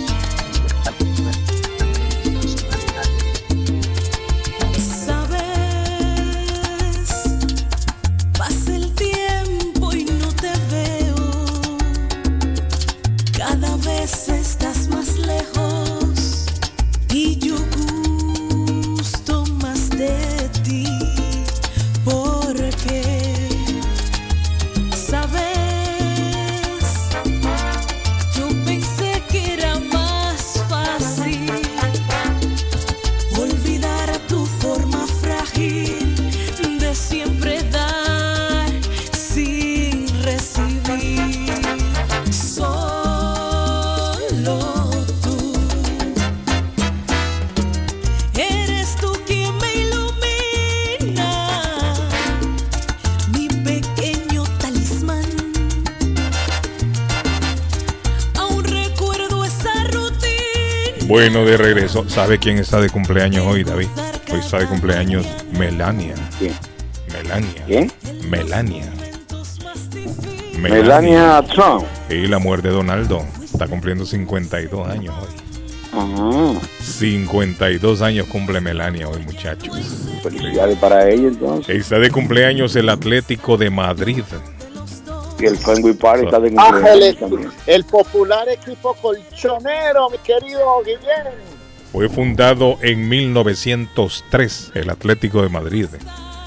Bueno, de regreso. ¿Sabe quién está de cumpleaños hoy, David? Hoy está de cumpleaños Melania. ¿Quién? Melania. ¿Quién? Melania. Melania Trump. Y la mujer de Donaldo. Está cumpliendo 52 años hoy. Ajá. 52 años cumple Melania hoy, muchachos. Felicidades para ella entonces. Está de cumpleaños el Atlético de Madrid. Y el Fenway Park está de Ángeles, también. el popular equipo colchonero, mi querido Guillén. Fue fundado en 1903, el Atlético de Madrid.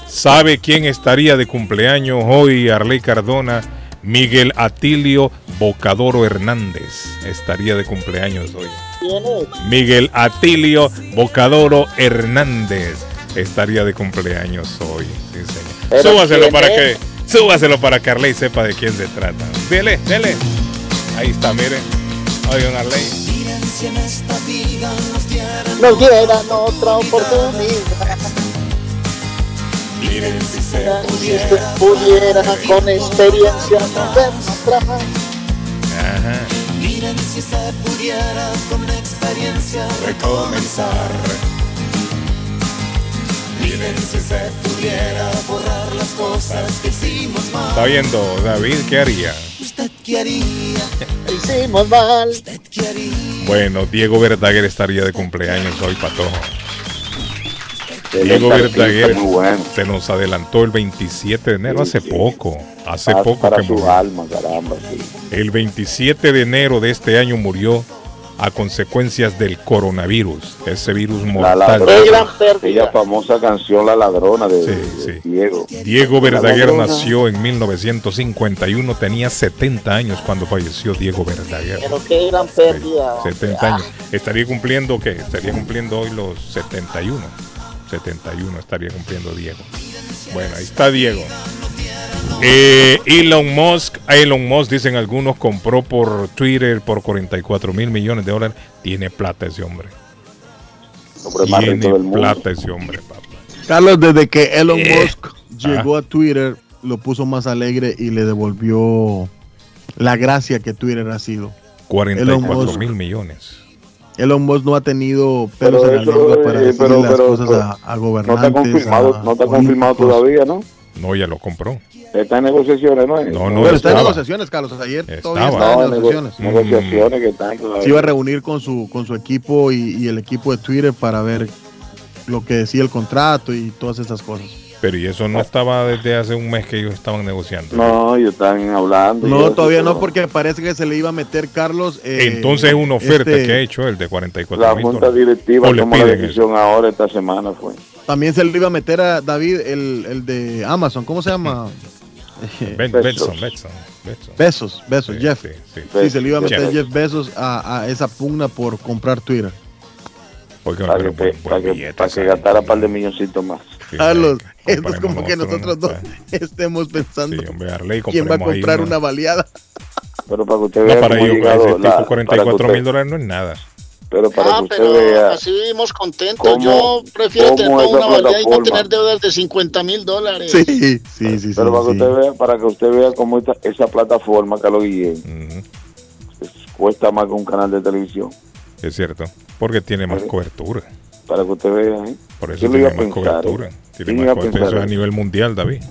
¿Sabe quién estaría de cumpleaños hoy, Arley Cardona? Miguel Atilio Bocadoro Hernández estaría de cumpleaños hoy. ¿Quién es? Miguel Atilio Bocadoro Hernández estaría de cumpleaños hoy. Sí, señor. ¿Pero Súbaselo para es? que súbaselo para que Arley sepa de quién se trata. Dele, dele. Ahí está, mire. Oigan, Arley. Si en esta vida nos dieran otra oportunidad. Miren si se Si usted pudiera con experiencia atrás. Ajá. Miren si se pudiera con experiencia recomenzar. Miren si se pudiera borrar las cosas que hicimos mal. Está viendo, David, ¿qué haría? ¿Usted qué haría? Hicimos mal. ¿Usted qué haría? Bueno, Diego Verdaguer estaría de cumpleaños hoy, Patojo. Diego Verdaguer bueno. se nos adelantó el 27 de enero, hace poco. Hace Para- poco para que su murió. alma, caramba, sí. El 27 de enero de este año murió a consecuencias del coronavirus, ese virus La mortal. ladrona, aquella famosa canción La Ladrona de, de Diego. Diego Verdaguer La ladrona. nació en 1951, tenía 70 años cuando falleció Diego Verdaguer. Pero qué gran pérdida. hombre. 70 años. Estaría cumpliendo, ¿qué? Estaría cumpliendo hoy los 71. 71 estaría cumpliendo Diego. Bueno, ahí está Diego. Eh, Elon Musk, Elon Musk, dicen algunos, compró por Twitter por 44 mil millones de dólares. Tiene plata ese hombre. Hombre más rico Tiene mundo. plata ese hombre, papá. Carlos, desde que Elon Eh. Musk llegó a Twitter, lo puso más alegre y le devolvió la gracia que Twitter ha sido. 44 Musk. mil millones. Elon Musk no ha tenido pelos Pero en la lengua para eh, decir pero- las pero- cosas pero a, a No está confirmado, a no está confirmado todavía, ¿no? No, ya lo compró. Está en negociaciones, ¿no? No, no, Pero está en estaba. negociaciones, Carlos. Ayer todavía Estaba. estaba No, en nego- negociaciones. negociaciones que están. Se iba a reunir con su, con su equipo y, y el equipo de Twitter para ver lo que decía el contrato y todas esas cosas. Pero y eso no estaba desde hace un mes que ellos estaban negociando. No, ellos están hablando. No, eso, todavía no, porque parece que se le iba a meter Carlos. eh, Entonces es una oferta este, que ha hecho el de 44 La mil junta directiva tomó la piden eso. decisión ahora, esta semana fue. También se le iba a meter a David el, el de Amazon. ¿Cómo se llama? Ben- Benson, Benson, Benson. Besos, besos, Sí, Jeff. sí, Sí, sí. se le iba a meter Jeff. Jeff Besos a, a esa pugna por comprar Twitter. Oiga, Para que, buen- para buen billete, para que gastara un par de milloncitos más. Carlos, esto es como que nosotros, dos estemos pensando Sí, hombre, Arley, quién va a comprar una- una baleada. Pero para que usted No, vea para cómo ha ellos, llegado ese la- tipo para que 44 usted- mil dólares no es nada. Pero para Ah, que usted pero vea así vivimos contentos. cómo- Yo prefiero tener toda una valía y no tener deudas de 50 mil dólares. Sí, sí, sí, sí. Pero para que usted vea, para que usted vea cómo esta- esa plataforma, Carlos Guillén, es- cuesta más que un canal de televisión. Es cierto. Porque tiene más cobertura. Para que usted vea, ¿eh? Por eso ¿Quién lo tiene iba más a pensar, cobertura. eh? Tiene ¿Quién más iba a cobertura. pensar Eso es a eso? nivel mundial, David.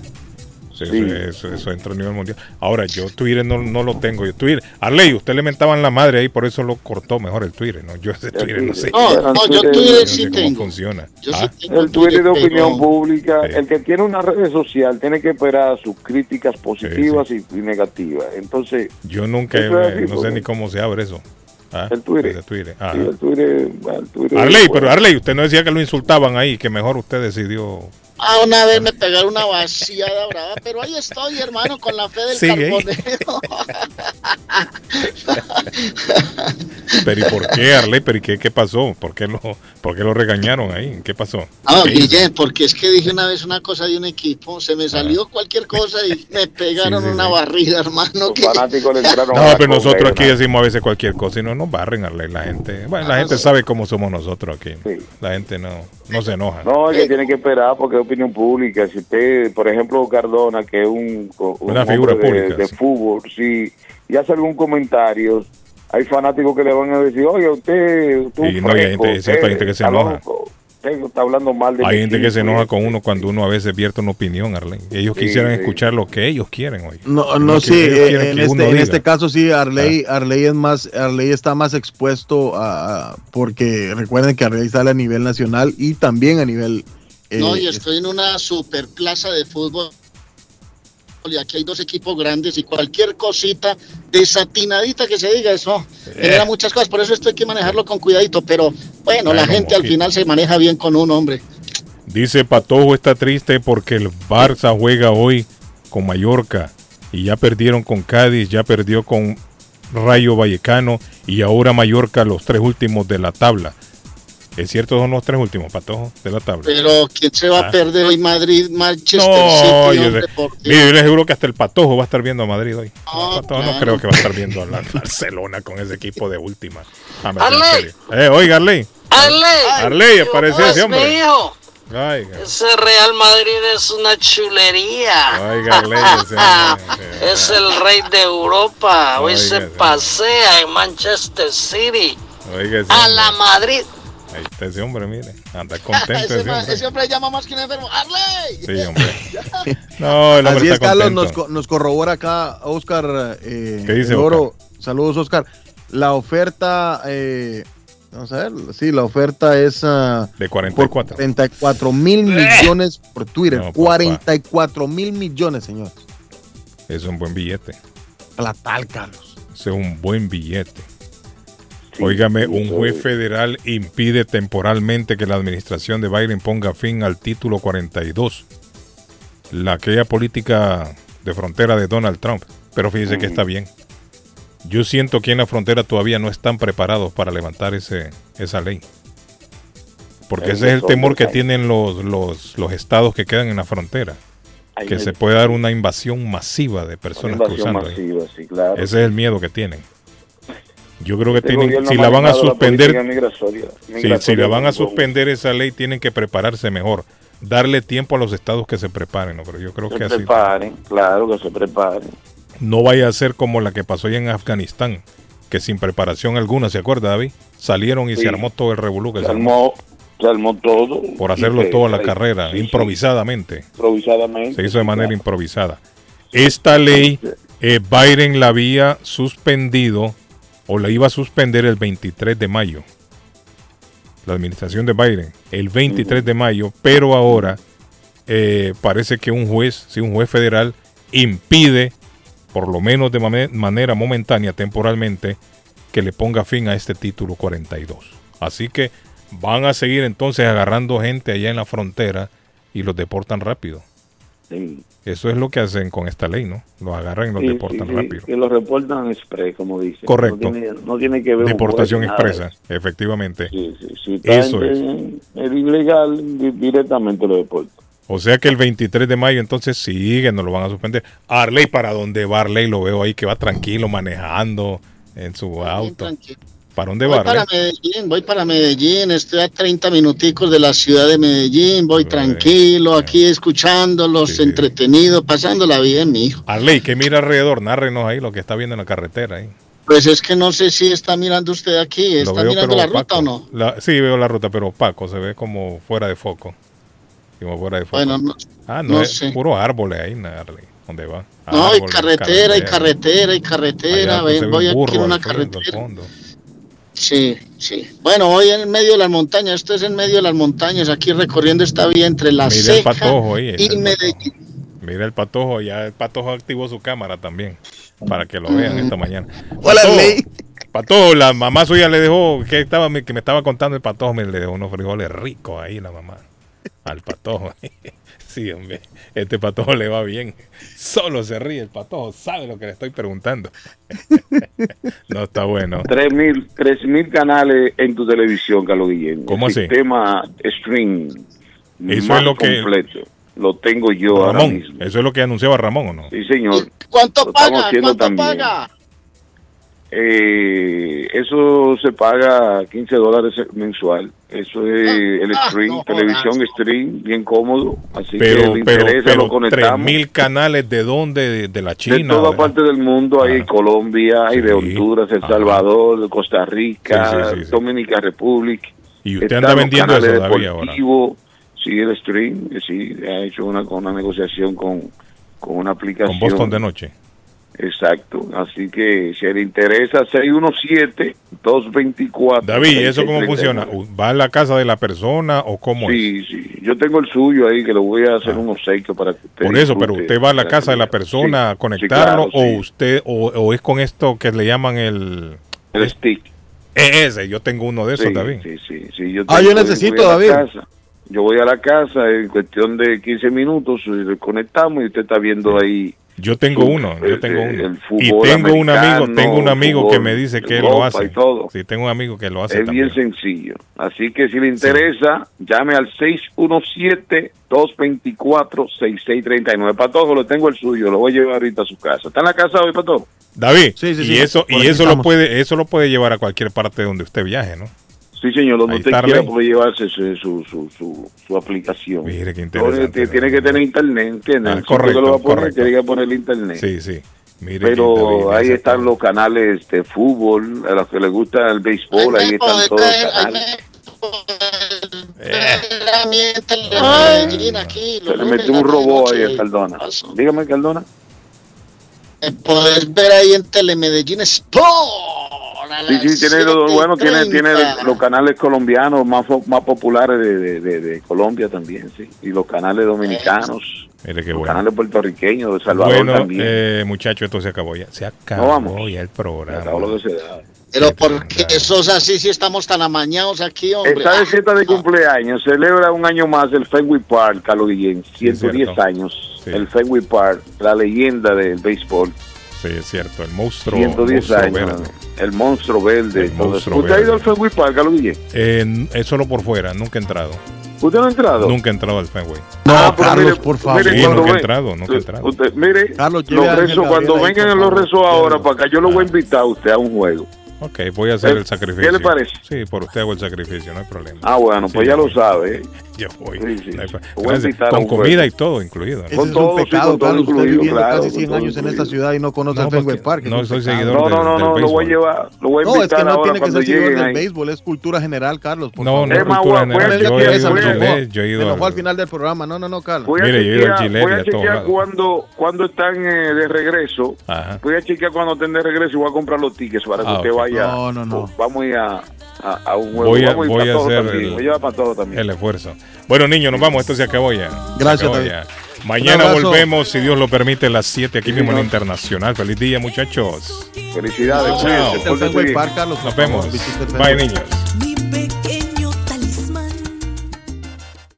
Sí, Sí. Eso, eso, eso entra a nivel mundial. Ahora, yo Twitter no, no lo tengo. Yo Twitter, Arley, usted le mentaban la madre ahí, por eso lo cortó mejor el Twitter. ¿no? Yo ese Twitter no sé. No, no, yo no Twitter sé sí cómo tengo. funciona. Yo sí Ah, tengo El Twitter de opinión pero- pública, el que tiene una red social tiene que esperar sus críticas positivas Y, y negativas. Entonces, Yo nunca, no sé ni cómo se abre eso. Ah, El Twitter. ese Twitter. sí, Ajá. el Twitter, el Twitter- Arley, pero Arley, usted no decía que lo insultaban ahí, que mejor usted decidió. Ah, una vez me pegaron una vaciada brava, pero ahí estoy, hermano, con la fe del carbonero. Pero ¿y por qué, Arley? ¿Pero y qué, qué pasó? ¿Por qué, lo, ¿Por qué lo regañaron ahí? ¿Qué pasó? Ah, ¿Qué hizo? Guillén, porque es que dije una vez una cosa de un equipo, se me salió cualquier cosa y me pegaron Ah. Sí, sí, una sí. barrida, hermano. que- fanáticos le entraron No, pero nosotros aquí decimos a veces cualquier cosa y no nos barren, Arley. La gente, bueno, la gente sabe cómo somos nosotros aquí. La gente no, no se enoja. No, es que tiene que esperar porque es opinión pública. Si usted, por ejemplo, Cardona, que es un, un Una figura de, pública, de sí. fútbol, si hace algún comentario, hay fanáticos que le van a decir, oye, usted, Y no, y hay gente- que se enoja. loco, usted está hablando mal de Hay gente que se equipo". enoja con uno cuando uno a veces vierte una opinión, Arley. Ellos Sí, quisieran sí. escuchar lo que ellos quieren hoy. No, no, sí, eh, en, este, en este caso sí, Arley, Arley es más, Arley está más expuesto a, a- porque recuerden que Arley sale a nivel nacional y también a nivel eh, No, y estoy en una super plaza de fútbol. Y aquí hay dos equipos grandes y cualquier cosita desatinadita que se diga, eso genera muchas cosas. Por eso esto hay que manejarlo con cuidadito. Pero bueno, la gente al final se maneja bien con un hombre. Dice Patojo está triste porque el Barça juega hoy con Mallorca y ya perdieron con Cádiz, ya perdió con Rayo Vallecano y ahora Mallorca los tres últimos de la tabla. Es cierto, son los tres últimos, Patojo, de la tabla. Pero ¿quién se va Ah. a perder hoy Madrid, Manchester No, City? yo, hombre, yo les aseguro que hasta el Patojo va a estar viendo a Madrid hoy. No, el Patojo no creo que va a estar viendo a la Barcelona con ese equipo de última. Ah, Arley. Eh, oiga, Arley. Arley. Arley, apareció ese hombre. mío. Ay, Ese Real Madrid es una chulería. Oiga, Arley, ese es el rey de Europa. Hoy Oiga, se pasea en Manchester City. oiga A la Madrid. Ahí está ese hombre, mire. Anda contento ese, ese hombre. ese hombre llama más que un enfermo. ¡Arley! Sí, hombre. No, el hombre Así es, Carlos, contento. nos, co- nos corrobora acá Oscar eh, ¿Qué dice Oro. Saludos, Oscar. La oferta, eh, vamos a ver, sí, la oferta es ah, De por 44. 44 mil millones por Twitter. No, papá. 44 mil millones, señor. Es un buen billete. Platal, Carlos. Es un buen billete. Óigame, un juez federal impide temporalmente que la administración de Biden ponga fin al título 42, la aquella política de frontera de Donald Trump. Pero fíjese que está bien. Yo siento que en la frontera todavía no están preparados para levantar ese, esa ley. Porque ese es el temor que tienen los, los, los estados que quedan en la frontera. Ahí Que se puede dar una invasión masiva de personas invasión cruzando. masiva, sí, claro. Ese es el miedo que tienen. Yo creo que Este tienen, si la van a la suspender, migratoria- si- la van a suspender esa ley, tienen que prepararse mejor, darle tiempo a los estados que se preparen, ¿no? pero yo creo se que así preparen, claro que se preparen. no vaya a ser como la que pasó allá en Afganistán, que sin preparación alguna, ¿se acuerda David? Salieron y Sí. se armó todo el revolú que Se se armó se armó todo. por hacerlo se- todo a la carrera, improvisadamente. improvisadamente. Se hizo de manera improvisada. Esta ley, eh, Biden la había suspendido o la iba a suspender el 23 de mayo. La administración de Biden, el 23 de mayo, pero ahora eh, parece que un juez, sí, un juez federal, impide, por lo menos de manera momentánea, temporalmente, que le ponga fin a este título 42. Así que van a seguir entonces agarrando gente allá en la frontera y los deportan rápido. Sí. Eso es lo que hacen con esta ley, ¿no? Los agarran y los Sí, deportan sí, sí, rápido. Que lo reportan express, como dice. Correcto. No tiene, no tiene que ver con Deportación juez, nada expresa, efectivamente. Sí, sí, Si Eso es. en ilegal, di- directamente lo deportan. O sea que el 23 de mayo entonces sigue, no lo van a suspender. Arley, ¿para dónde va Arley? Lo veo ahí que va tranquilo manejando en su auto. tranquilo. ¿Para dónde Voy va para? Medellín, voy para Medellín, estoy a 30 minuticos de la ciudad de Medellín, voy tranquilo, aquí escuchándolos, entretenido, pasándola bien, mi hijo. Arley, que mira alrededor, nárrenos ahí lo que está viendo en la carretera. Ahí. Pues es que no sé si está mirando usted aquí, ¿está veo, mirando la ruta o no? La- sí, veo la ruta, pero opaco, se ve como fuera de foco. Como fuera de foco. Bueno, no- ah, no, no es sé. puro árboles ahí, Arley. ¿Dónde va? No, y Árboles, carretera, y carretera. carretera, y carretera, Allá, ven, pues, se ve voy aquí en una carretera. fondo. Sí, sí. Bueno, voy en medio de las montañas, esto es en medio de las montañas, aquí recorriendo esta vía entre la Mira el patojo ahí, y el Medellín. Mira el patojo, ya el patojo activó su cámara también, para que lo vean Mm. esta mañana. Hola, Ley. Patojo, la mamá suya le dejó, que estaba que me estaba contando el patojo, me le dejó unos frijoles ricos ahí la mamá. Al patojo. sí, hombre, este patojo le va bien. Solo se ríe el patojo, sabe lo que le estoy preguntando. no está bueno. Tres mil, tres mil canales en tu televisión, Carlos Guillén. ¿Cómo El así? Sistema stream. Eso más es lo que- completo. Lo tengo yo ahora Ramón, mismo. eso es lo que anunciaba Ramón, ¿o no? Sí, señor. ¿Cuánto Lo paga? ¿Cuánto también. paga? Eh, eso se paga 15 dólares mensual. Eso es el Ah, stream, no televisión stream, bien cómodo. Así que Pero, le pero, interesa, pero lo conectamos. 3000 canales de dónde? De, de la de China. toda ¿verdad? parte del mundo, hay Colombia, hay de Honduras, El Salvador, de Costa Rica, Sí, sí, sí, sí. Dominica Republic. Y usted Están anda vendiendo eso todavía ahora. Sí, el stream, eh, sí, ha hecho una, una negociación con, con una aplicación. Con Boston de noche. Exacto, así que si le interesa 617-224. David, ¿y ¿eso cómo funciona? ¿Va a la casa de la persona o cómo es? Sí, sí, yo tengo el suyo ahí que le voy a hacer un obsequio para que usted Ah. Por eso, pero usted va a la casa de la persona a Sí, conectarlo sí, claro, sí. o usted o, o es con esto que le llaman el El stick. Eh, ese, yo tengo uno de esos, Sí, David. Sí, sí, sí, yo Ah, tengo- yo necesito, voy a la David. casa. Yo voy a la casa en cuestión de 15 minutos conectamos y usted está viendo ahí. Yo tengo uno, yo el- tengo el uno. fútbol Y tengo un amigo, tengo un amigo que me dice que lo hace. y todo. Sí, tengo un amigo que lo hace Es también. bien sencillo. Así que si le interesa, llame al 617-224-6639. Para todo, lo tengo el suyo, lo voy a llevar ahorita a su casa. ¿Está en la casa hoy, para todo? David, Sí, sí, y sí, eso y eso lo puede eso lo puede llevar a cualquier parte donde usted viaje, ¿no? Sí, señor, donde usted quiera puede llevarse su, su, su, su, su aplicación. Mire qué interesante. Tiene que tener internet, ¿entiendes? Ah, correcto, lo va a poner, correcto. tiene que poner el internet. Sí, sí. Mire Pero ahí están los canales de fútbol, a los que les gusta el béisbol, ahí están todos los canales. Aquí, Se le metió un robot ahí a Cardona. Dígame, Cardona. Puedes ver ahí en Telemedellín Sport. A Sí, las sí, tiene, lo- bueno, tiene, 7:30. tiene los canales colombianos más, más populares de, de, de- de Colombia también, sí. Y los canales dominicanos, Mire qué los bueno. canales puertorriqueños, de Salvador Bueno, también. eh, muchachos, esto se acabó ya. Se acabó No, vamos. ya el programa. Acabó lo que se da. Pero porque esos así sí estamos tan amañados aquí, hombre. Está de fiesta de cumpleaños, celebra un año más el Fenway Park, Carlos Guillén, 110 cierto. años. El Fenway Park, la leyenda del béisbol. Sí, es cierto, el monstruo, 110 monstruo años, verde. el monstruo verde. monstruo ¿Usted ha ido verde. al Fenway Park, Carlos Guillén? Eh, es solo por fuera, nunca he entrado. ¿Usted no ha entrado? Nunca he entrado al Fenway. No, Ah, Carlos, mire, por favor. mire, Sí, nunca he entrado, nunca he entrado. Usted, mire, Carlos, los rezos, cuando vengan los rezos ahora para acá, yo lo voy a invitar a usted a un juego. Ok, voy a hacer ¿Eh? el sacrificio. ¿Qué le parece? Sí, por usted hago el sacrificio, no hay problema. Ah, bueno, pues Sí, ya yo lo sabe. ¿eh? Yo voy. Sí, sí. No voy Con comida y todo incluido. ¿no? Con es todo, un sí, pecado, con todo Carlos. Usted incluido, viviendo claro, casi con 100 todo años en esta incluido. ciudad y no conoce No, el Fenway Park. no soy seguidor No, del- no, no, del no, lo voy a llevar, lo voy a No, es que no tiene que ser seguidor del ahí. béisbol, es cultura general, Carlos. Por No, favor. no Es cultura general. Yo he ido al voy a- Gillette, yo he Se ido enojó al al- final del programa. No, no, no, Carlos. Mire, yo he ido al chequear, Gillette voy y a chequear cuando, cuando están eh, de regreso. Ajá. Voy a chequear cuando estén de regreso y voy a comprar los tickets para que usted ok. Vaya. No, no, no. Vamos a ir a, a, a un juego. Voy a, voy para a todo hacer también. el, Voy a llevar para todo también. el esfuerzo. Bueno, niños, nos vamos. Esto se acabó ya. Gracias, acabó ya. Mañana volvemos, si Dios lo permite, a las 7 aquí Sí, mismo en. Internacional. Feliz día, muchos. Felicidades. Chao. por Nos vemos. Bye, niños.